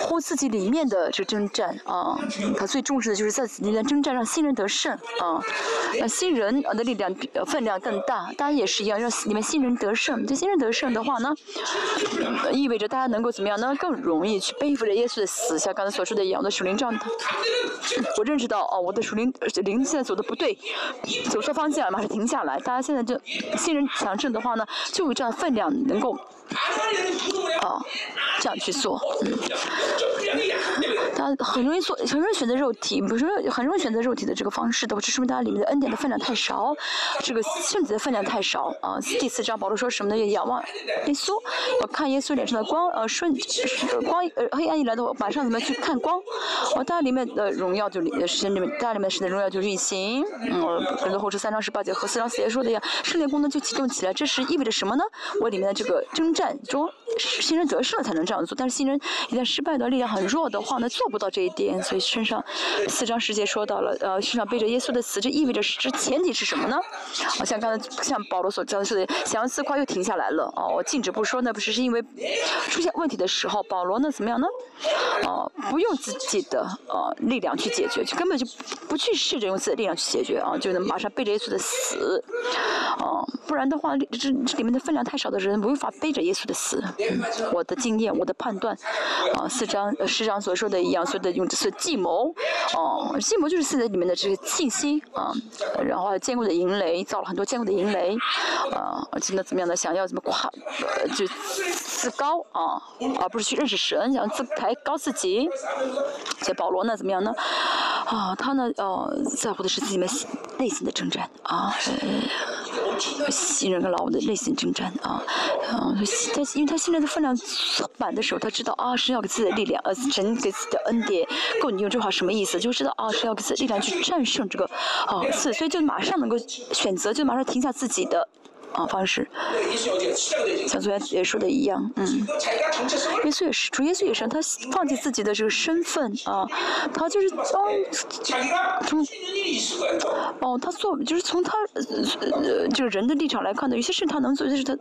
乎自己里面的这征战啊，他最重视的就是在里面征战，让新人得胜啊，新人的力量分量更大。大家也是一样，让你们新人得胜。这新人得胜的话呢，意味着大家能够怎么样呢？更容易去背负着耶稣的死，像刚才所说的一样的属灵状态。我认识到哦，我的属灵灵现在走的不对，走错方向，马上停下来。大家现在就新人强盛的话呢，就有这样分量能够啊，这样去做，嗯。他很容易做，很容易选择肉体，不是很容易选择肉体的这个方式的，这说明他里面的恩典的分量太少，这个圣子的分量太少啊。第四章保罗说什么呢？要仰望耶稣，我看耶稣脸上的光，呃，顺光，呃，黑暗一来的话，马上怎么去看光？哦，大里面的荣耀就里神里面，大里面神的荣耀就运行。嗯，跟着后书三章十八节和四章四节说的呀，圣灵功能就启动起来，这是意味着什么呢？我里面的这个征战中，新人得胜了才能这样做，但是新人一旦失败的力量很弱的话呢，做不到这一点。所以身上四章十节说到了，呃，身上背着耶稣的死，这意味着这前提是什么呢？好像刚才像保罗所讲的，想要自夸又停下来了。哦，我禁止不说，那不是是因为出现问题的时候，保罗呢怎么样呢？哦，不用自己的呃力量去解决，就根本就不去试着用自己的力量去解决啊，就能马上背着耶稣的死，哦，不然的话，这这里面的分量太少的人无法背着耶稣的死。我的经验，我的判断，啊，四章十章所说的一样，说的用这是计谋，哦，计谋就是四在里面的这个信心啊，然后坚固的营垒，造了很多坚固的营垒，啊，而且呢怎么样呢？想要怎么夸，就自高啊，而不是去认识神，想自抬高自己。所以保罗呢怎么样呢？啊，他呢呃在乎的是自己内心内心的征战啊，新人跟老我的内心征战啊，他因为他现在的分量满的时候，他知道啊是要给自己的力量，呃，神给自己的恩典够你用这话什么意思？就知道啊是要给自己的力量去战胜这个啊是，所以就马上能够选择，就马上停下自己的。啊，方式，像昨天也说的一样，嗯，耶稣也是，主耶稣也是，他放弃自己的这个身份啊，他就是从，哦，他做就是从他呃这个人的立场来看呢，有些事他能做，但是他，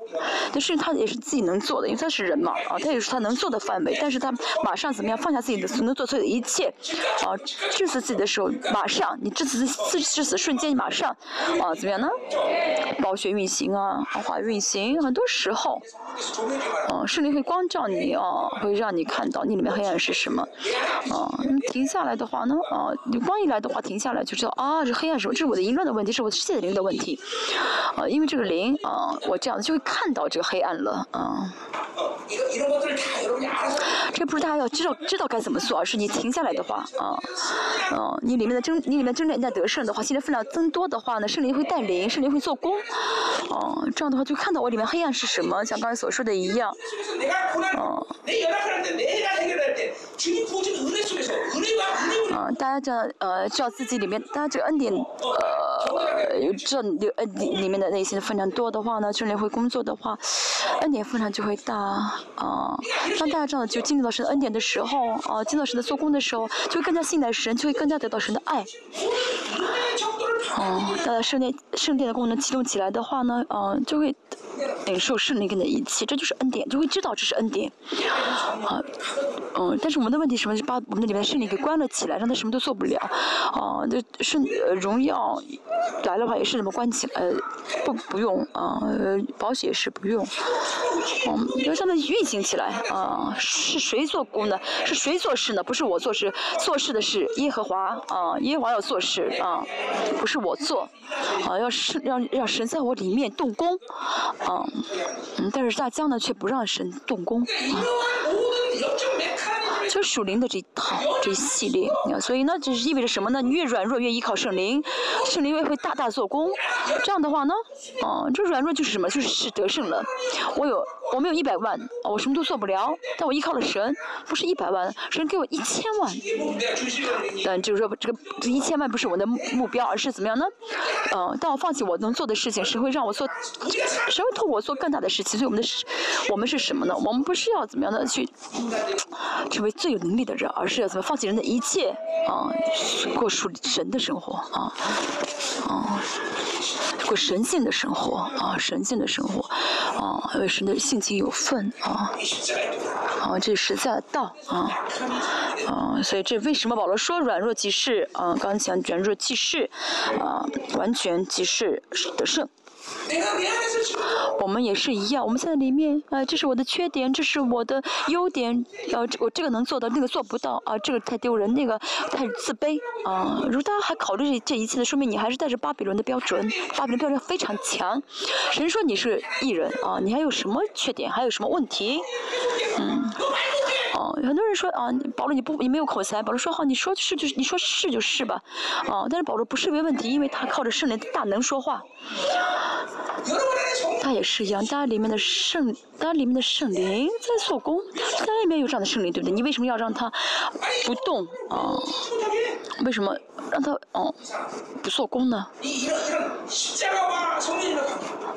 但是他也是自己能做的，因为他是人嘛，啊，他也是他能做的范围，但是他马上怎么样放下自己的能做所有的一切，啊，致死自己的时候，马上你致死致致死瞬间，你马上啊怎么样呢？暴雪运行啊。啊，化运行，很多时候，嗯，圣灵会光照你啊，会让你看到你里面黑暗是什么，啊，停下来的话呢，啊，你光一来的话，停下来就知道啊，这黑暗什么，这是我的淫乱的问题，是我世界灵的问题，啊，因为这个灵啊，我这样就会看到这个黑暗了，啊。这不是大家要知道知道该怎么做，而是你停下来的话，啊，嗯，你里面的争你里面争战一旦得胜的话，现在分量增多的话呢，圣灵会带领，圣灵会做工，哦，这样的话就看到我里面黑暗是什么，像刚才所说的一样，哦，啊，大家知道呃知道自己里面，大家这个恩典呃知道里恩里面的内心的分量多的话呢，圣灵会工作的话，恩典分量就会大。啊，当大家这样就进入到神的恩典的时候，啊，进到神的做工的时候，就会更加信赖神，就会更加得到神的爱。哦，大家圣殿圣殿的功能启动起来的话呢，嗯，就会领受圣灵跟的一切，这就是恩典，就会知道这是恩典。啊，嗯，但是我们的问题什么？是把我们的里面圣灵给关了起来，让他什么都做不了。啊，这圣呃荣耀来的话也是怎么关起来？不不用啊，保险是不用。嗯，要让它运行起来啊！是谁做工呢？是谁做事呢？不是我做事，做事的是耶和华啊！耶和华要做事啊，不是我做啊！要是让让神在我里面动工啊，嗯，但是大江呢却不让神动工啊。就属灵的这一套这一系列，所以呢，这是意味着什么呢？你越软弱越依靠圣灵，圣灵越会大大做工。这样的话呢，啊，这软弱就是什么？就是是得胜了。我有我没有一百万，我什么都做不了，但我依靠了神，不是一百万，神给我一千万。但就是说，这个这一千万不是我的目标，而是怎么样呢？嗯，当我放弃我能做的事情，是会让我做，神会透我做更大的事情。所以我们的，我们是什么呢？我们不是要怎么样的去成为。最有能力的人，而是要怎么放弃人的一切啊，过属神的生活啊，啊，过神性的生活啊，神性的生活啊，为神的性情有份啊，啊，这实在的道啊，啊，所以这为什么保罗说软弱即是啊，刚才讲软弱即是啊，完全即是得胜。我们也是一样我们现在里面啊这是我的缺点这是我的优点呃我这个能做到那个做不到啊这个太丢人那个太自卑啊如他还考虑这一切的说明你还是带着巴比伦的标准巴比伦标准非常强。谁说你是艺人啊你还有什么缺点还有什么问题？嗯。很多人说啊保罗你不你没有口才保罗说好你说是就是你说是就是吧啊但是保罗不是没问题因为他靠着圣灵大能说话。他也是一样家里面的圣他里面的圣灵在做工他里面有这样的圣灵对不对？你为什么要让他不动？啊为什么让他哦不做工呢？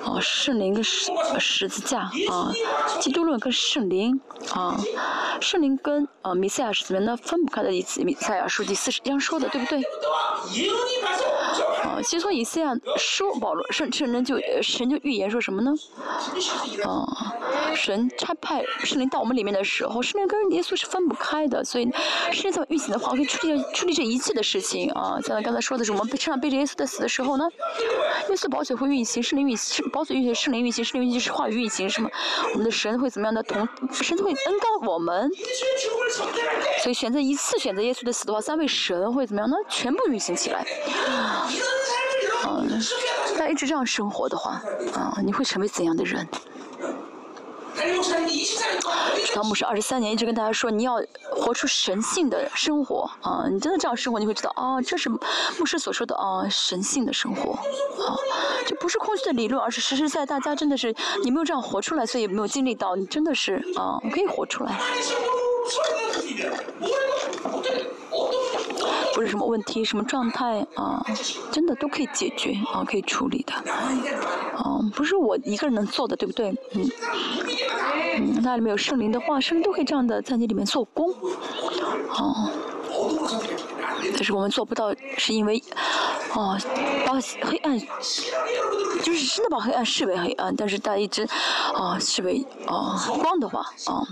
哦圣灵跟十十字架啊基督论跟圣灵啊圣灵跟呃米赛亚是怎么样呢？分不开的意思。米赛亚书第四十章说的，对不对？先从以色列说，保罗圣圣人就神就预言说什么呢？啊，神差派圣灵到我们里面的时候，圣灵跟耶稣是分不开的，所以圣灵在运行的话，可以处理处理这一切的事情啊。像刚才说的是，我们背身上背着耶稣的死的时候呢，耶稣保险会运行，圣灵运，保险运行，圣灵运行，圣灵运行是话语运行，什么？我们的神会怎么样的同神会恩高我们，所以选择一次选择耶稣的死的话，三位神会怎么样呢？全部运行起来。啊那一直这样生活的话啊你会成为怎样的人？当牧师二十三年一直跟大家说你要活出神性的生活啊你真的这样生活你会知道啊这是牧师所说的啊神性的生活啊这不是空虚的理论而是实实在大家真的是你没有这样活出来所以没有经历到你真的是啊可以活出来。不是什么问题什么状态啊真的都可以解决啊可以处理的。啊不是我一个人能做的对不对？嗯嗯那里面有圣灵的化身都可以这样的在你里面做工。哦但是我们做不到是因为哦把黑暗就是真的把黑暗视为黑暗但是大家一直哦视为哦光的话啊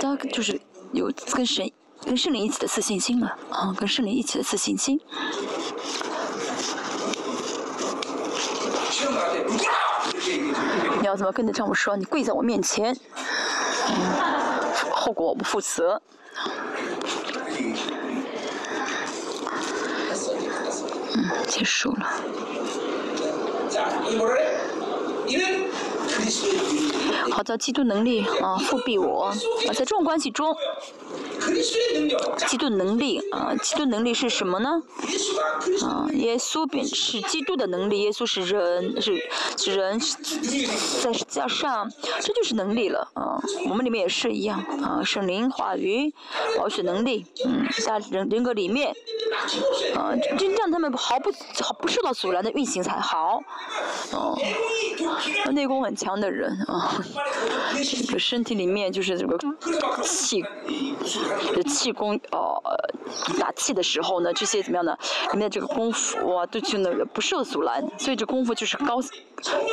大家就是有跟神跟圣灵一起的自信心了啊跟圣灵一起的自信心。你要怎么跟你丈夫说？你跪在我面前。后果我不负责。嗯结束了。好的基督能力啊复辟我啊在这种关系中基督能力啊，基督能力是什么呢？啊，耶稣便是基督的能力，耶稣是人，是是人再加上，这就是能力了啊。我们里面也是一样啊，圣灵话语，保持能力，嗯，在人人格里面啊，就让他们毫不毫不受到阻拦的运行才好，哦。内功很强的人 [laughs] 啊这个身体里面就是这个气气功哦打气的时候呢这些怎么样呢？里面这个功夫啊都就那个不受阻拦所以这功夫就是高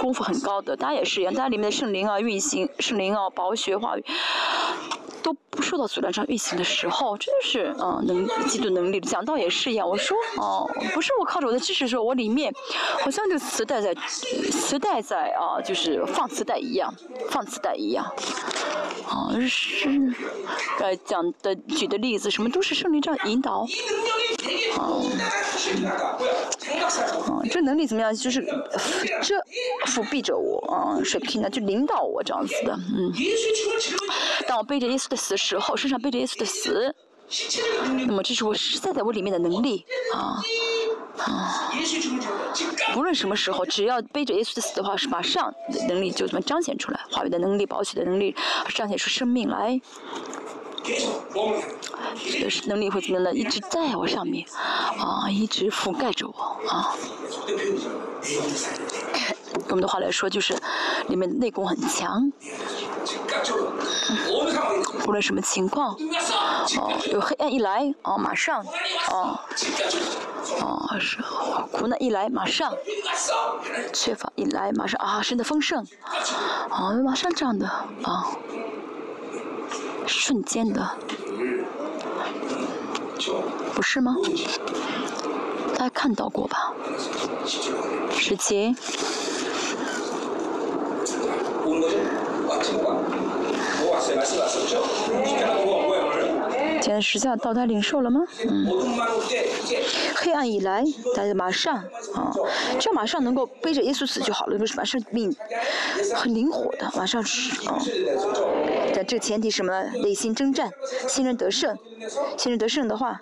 功夫很高的当然也是一样但里面的圣灵啊运行圣灵啊宝学化都不受到阻拦这样运行的时候，真的是嗯、能基督能力讲道也是一样。我说哦、不是我靠着我的知识说，我里面好像这磁带在磁带在啊、就是放磁带一样，放磁带一样。啊，是，呃讲的举的例子，什么都是圣灵这样引导。啊，这能力怎么样？就是这伏逼着我啊，水平呢就领导我这样子的，嗯。当我背着耶稣的死的时候，身上背着耶稣的死，那么这是我实在在我里面的能力啊。啊，无论什么时候，只要背着耶稣的死的话，是马上能力就这么彰显出来，话语的能力、保险的能力彰显出生命来。的能力会怎么样呢？一直在我上面，啊，一直覆盖着我，啊。用我们的话来说，就是里面内功很强。无论什么情况，哦、啊，有黑暗一来，哦、啊，马上，哦、哦、啊，是苦难一来，马上，缺乏一来，马上啊，神的丰盛，啊，马上这样的，啊。瞬间的。不是吗？大家看到过吧？史琴现在时下到达灵兽了吗？嗯。黑暗一来大家马上啊就马上能够背着耶稣死就好了就是马上命很灵活的马上是啊。但这前提什么？内心征战信任得胜信任得胜的话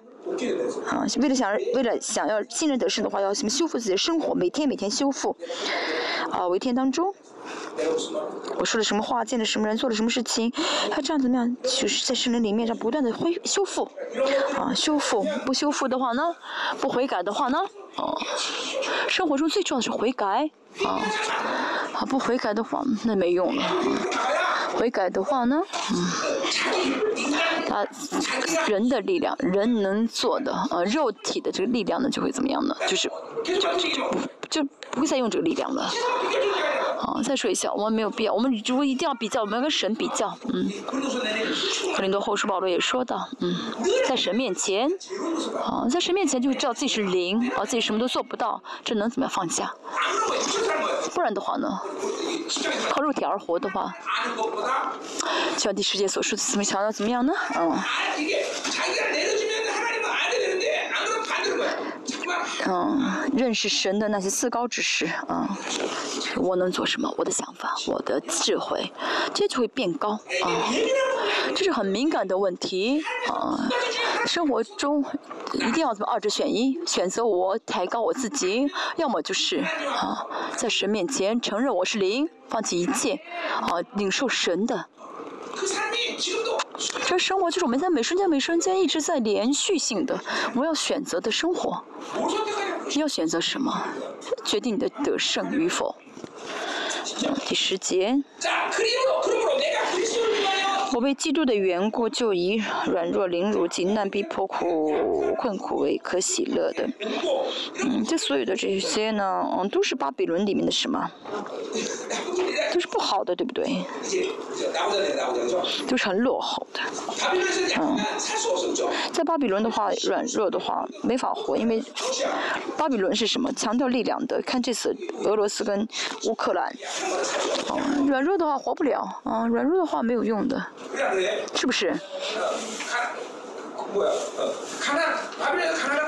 啊为了想为了想要信任得胜的话要什么修复自己的生活每天每天修复啊为天当中我说了什么话，见了什么人，做了什么事情，他这样怎么样，就是在圣灵里面上不断的恢修复。啊，修复不修复的话呢，不悔改的话呢，哦、生活中最重要的是悔改。啊，啊，不悔改的话那没用了。悔改的话呢，嗯，他人的力量人能做的呃肉体的这个力量呢就会怎么样呢？就是就不会再用这个力量了。好再说一下我们没有必要我们如果一定要比较我们要跟神比较嗯。克林顿后书保罗也说到嗯在神面前啊在神面前就会知道自己是零啊自己什么都做不到这能怎么样放下？不然的话呢？靠肉体而活的话就像第世界所说的怎么想要怎么样呢？嗯，认识神的那些自高之事，啊，我能做什么？我的想法，我的智慧，这就会变高，啊，这是很敏感的问题，啊，生活中一定要这么二者选一，选择我，抬高我自己，要么就是啊，在神面前承认我是零，放弃一切，啊，领受神的。这生活就是我们在每瞬间每瞬间一直在连续性的我要选择的生活。你要选择什么？决定你的得胜与否。第十节。我被基督的缘故，就以软弱、凌辱、艰难、逼迫、苦困苦为可喜乐的。嗯，这所有的这些呢，嗯，都是巴比伦里面的什么？都是不好的，对不对？都是很落后的。嗯，在巴比伦的话，软弱的话没法活，因为巴比伦是什么？强调力量的。看这次俄罗斯跟乌克兰，软弱的话活不了。啊，软弱的话没有用的。是不是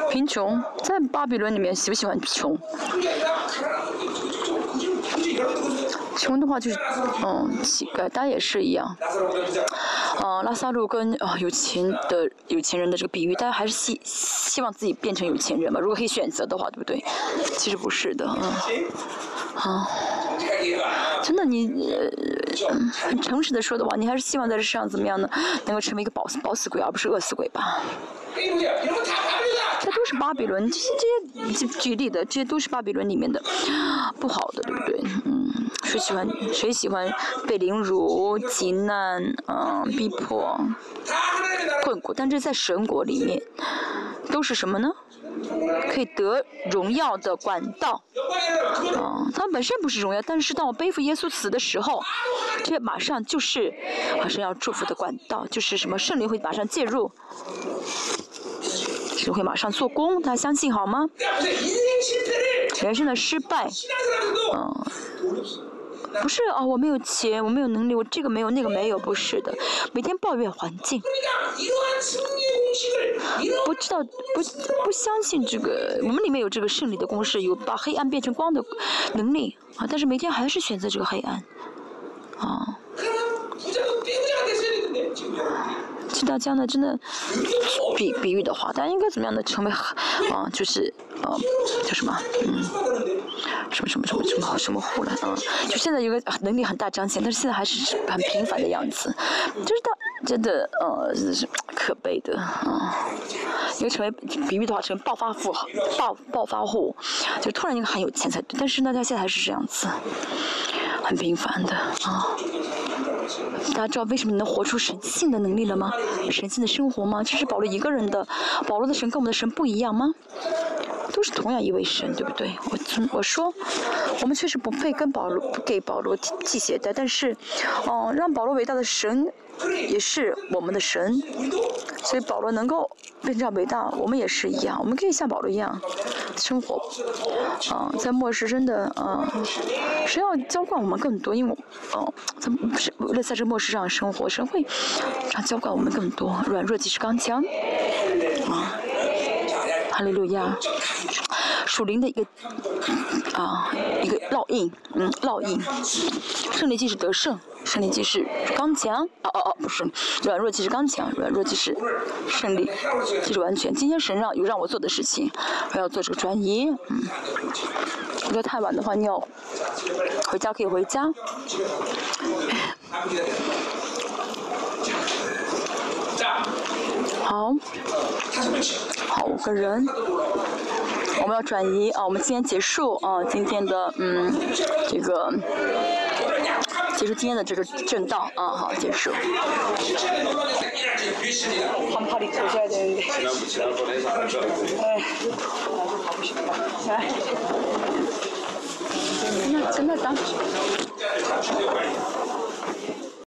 贫穷？在巴比伦里面，喜不喜欢穷？穷的话就是嗯，乞丐。但也是一样，嗯，拉萨路跟啊，有钱的有钱人的这个比喻。大家还是希希望自己变成有钱人吧，如果可以选择的话，对不对？其实不是的，嗯，好。那你呃很诚实的说的话，你还是希望在这世上怎么样呢，能够成为一个饱死饱死鬼，而不是饿死鬼吧。这都是巴比伦，这些这些举例的，这些都是巴比伦里面的，不好的，对不对？嗯，谁喜欢谁喜欢被凌辱、劫难、嗯，逼迫、困苦，但这在神国里面都是什么呢？可以得荣耀的管道，嗯，他们本身不是荣耀，但是当我背负耶稣死的时候，这马上就是神要祝福的管道，就是什么圣灵会马上介入，神会马上做工，大家相信好吗？人生的失败，嗯。不是哦我没有钱我没有能力我这个没有那个没有不是的。每天抱怨环境。不知道不不相信这个我们里面有这个胜利的公式有把黑暗变成光的能力。啊但是每天还是选择这个黑暗。啊。知道这样的真的比比喻的话大家应该怎么样的成为啊就是啊叫什么嗯什么什么什么什么什么户了啊就现在有个能力很大彰显但是现在还是很平凡的样子就是他真的呃是可悲的啊因为成为比喻的话成为暴发户暴暴发户就突然一个很有钱才对但是呢他现在还是这样子很平凡的啊。大家知道为什么能活出神性的能力了吗？神性的生活吗？这是保罗一个人的，保罗的神跟我们的神不一样吗？都是同样一位神，对不对？我从我说，我们确实不配跟保罗不给保罗系系鞋带，但是，哦、让保罗伟大的神也是我们的神，所以保罗能够变得伟大，我们也是一样，我们可以像保罗一样生活，嗯，在末世真的，嗯，神要浇灌我们更多，因为，哦，咱们为了在这末世上生活，神会，要浇灌我们更多，软弱即是刚强，啊，哈利路亚，属灵的一个，啊，一个烙印，嗯，烙印，胜利即是得胜。胜利即是刚强哦哦哦不是软弱即是刚强软弱即是胜利。即是完全今天神让有让我做的事情我要做这个转移嗯如果太晚的话你要回家可以回家。好好个人。我们要转移啊我们今天结束啊今天的嗯这个结束今天的这个震荡啊，好结束。哎，来，真的当时。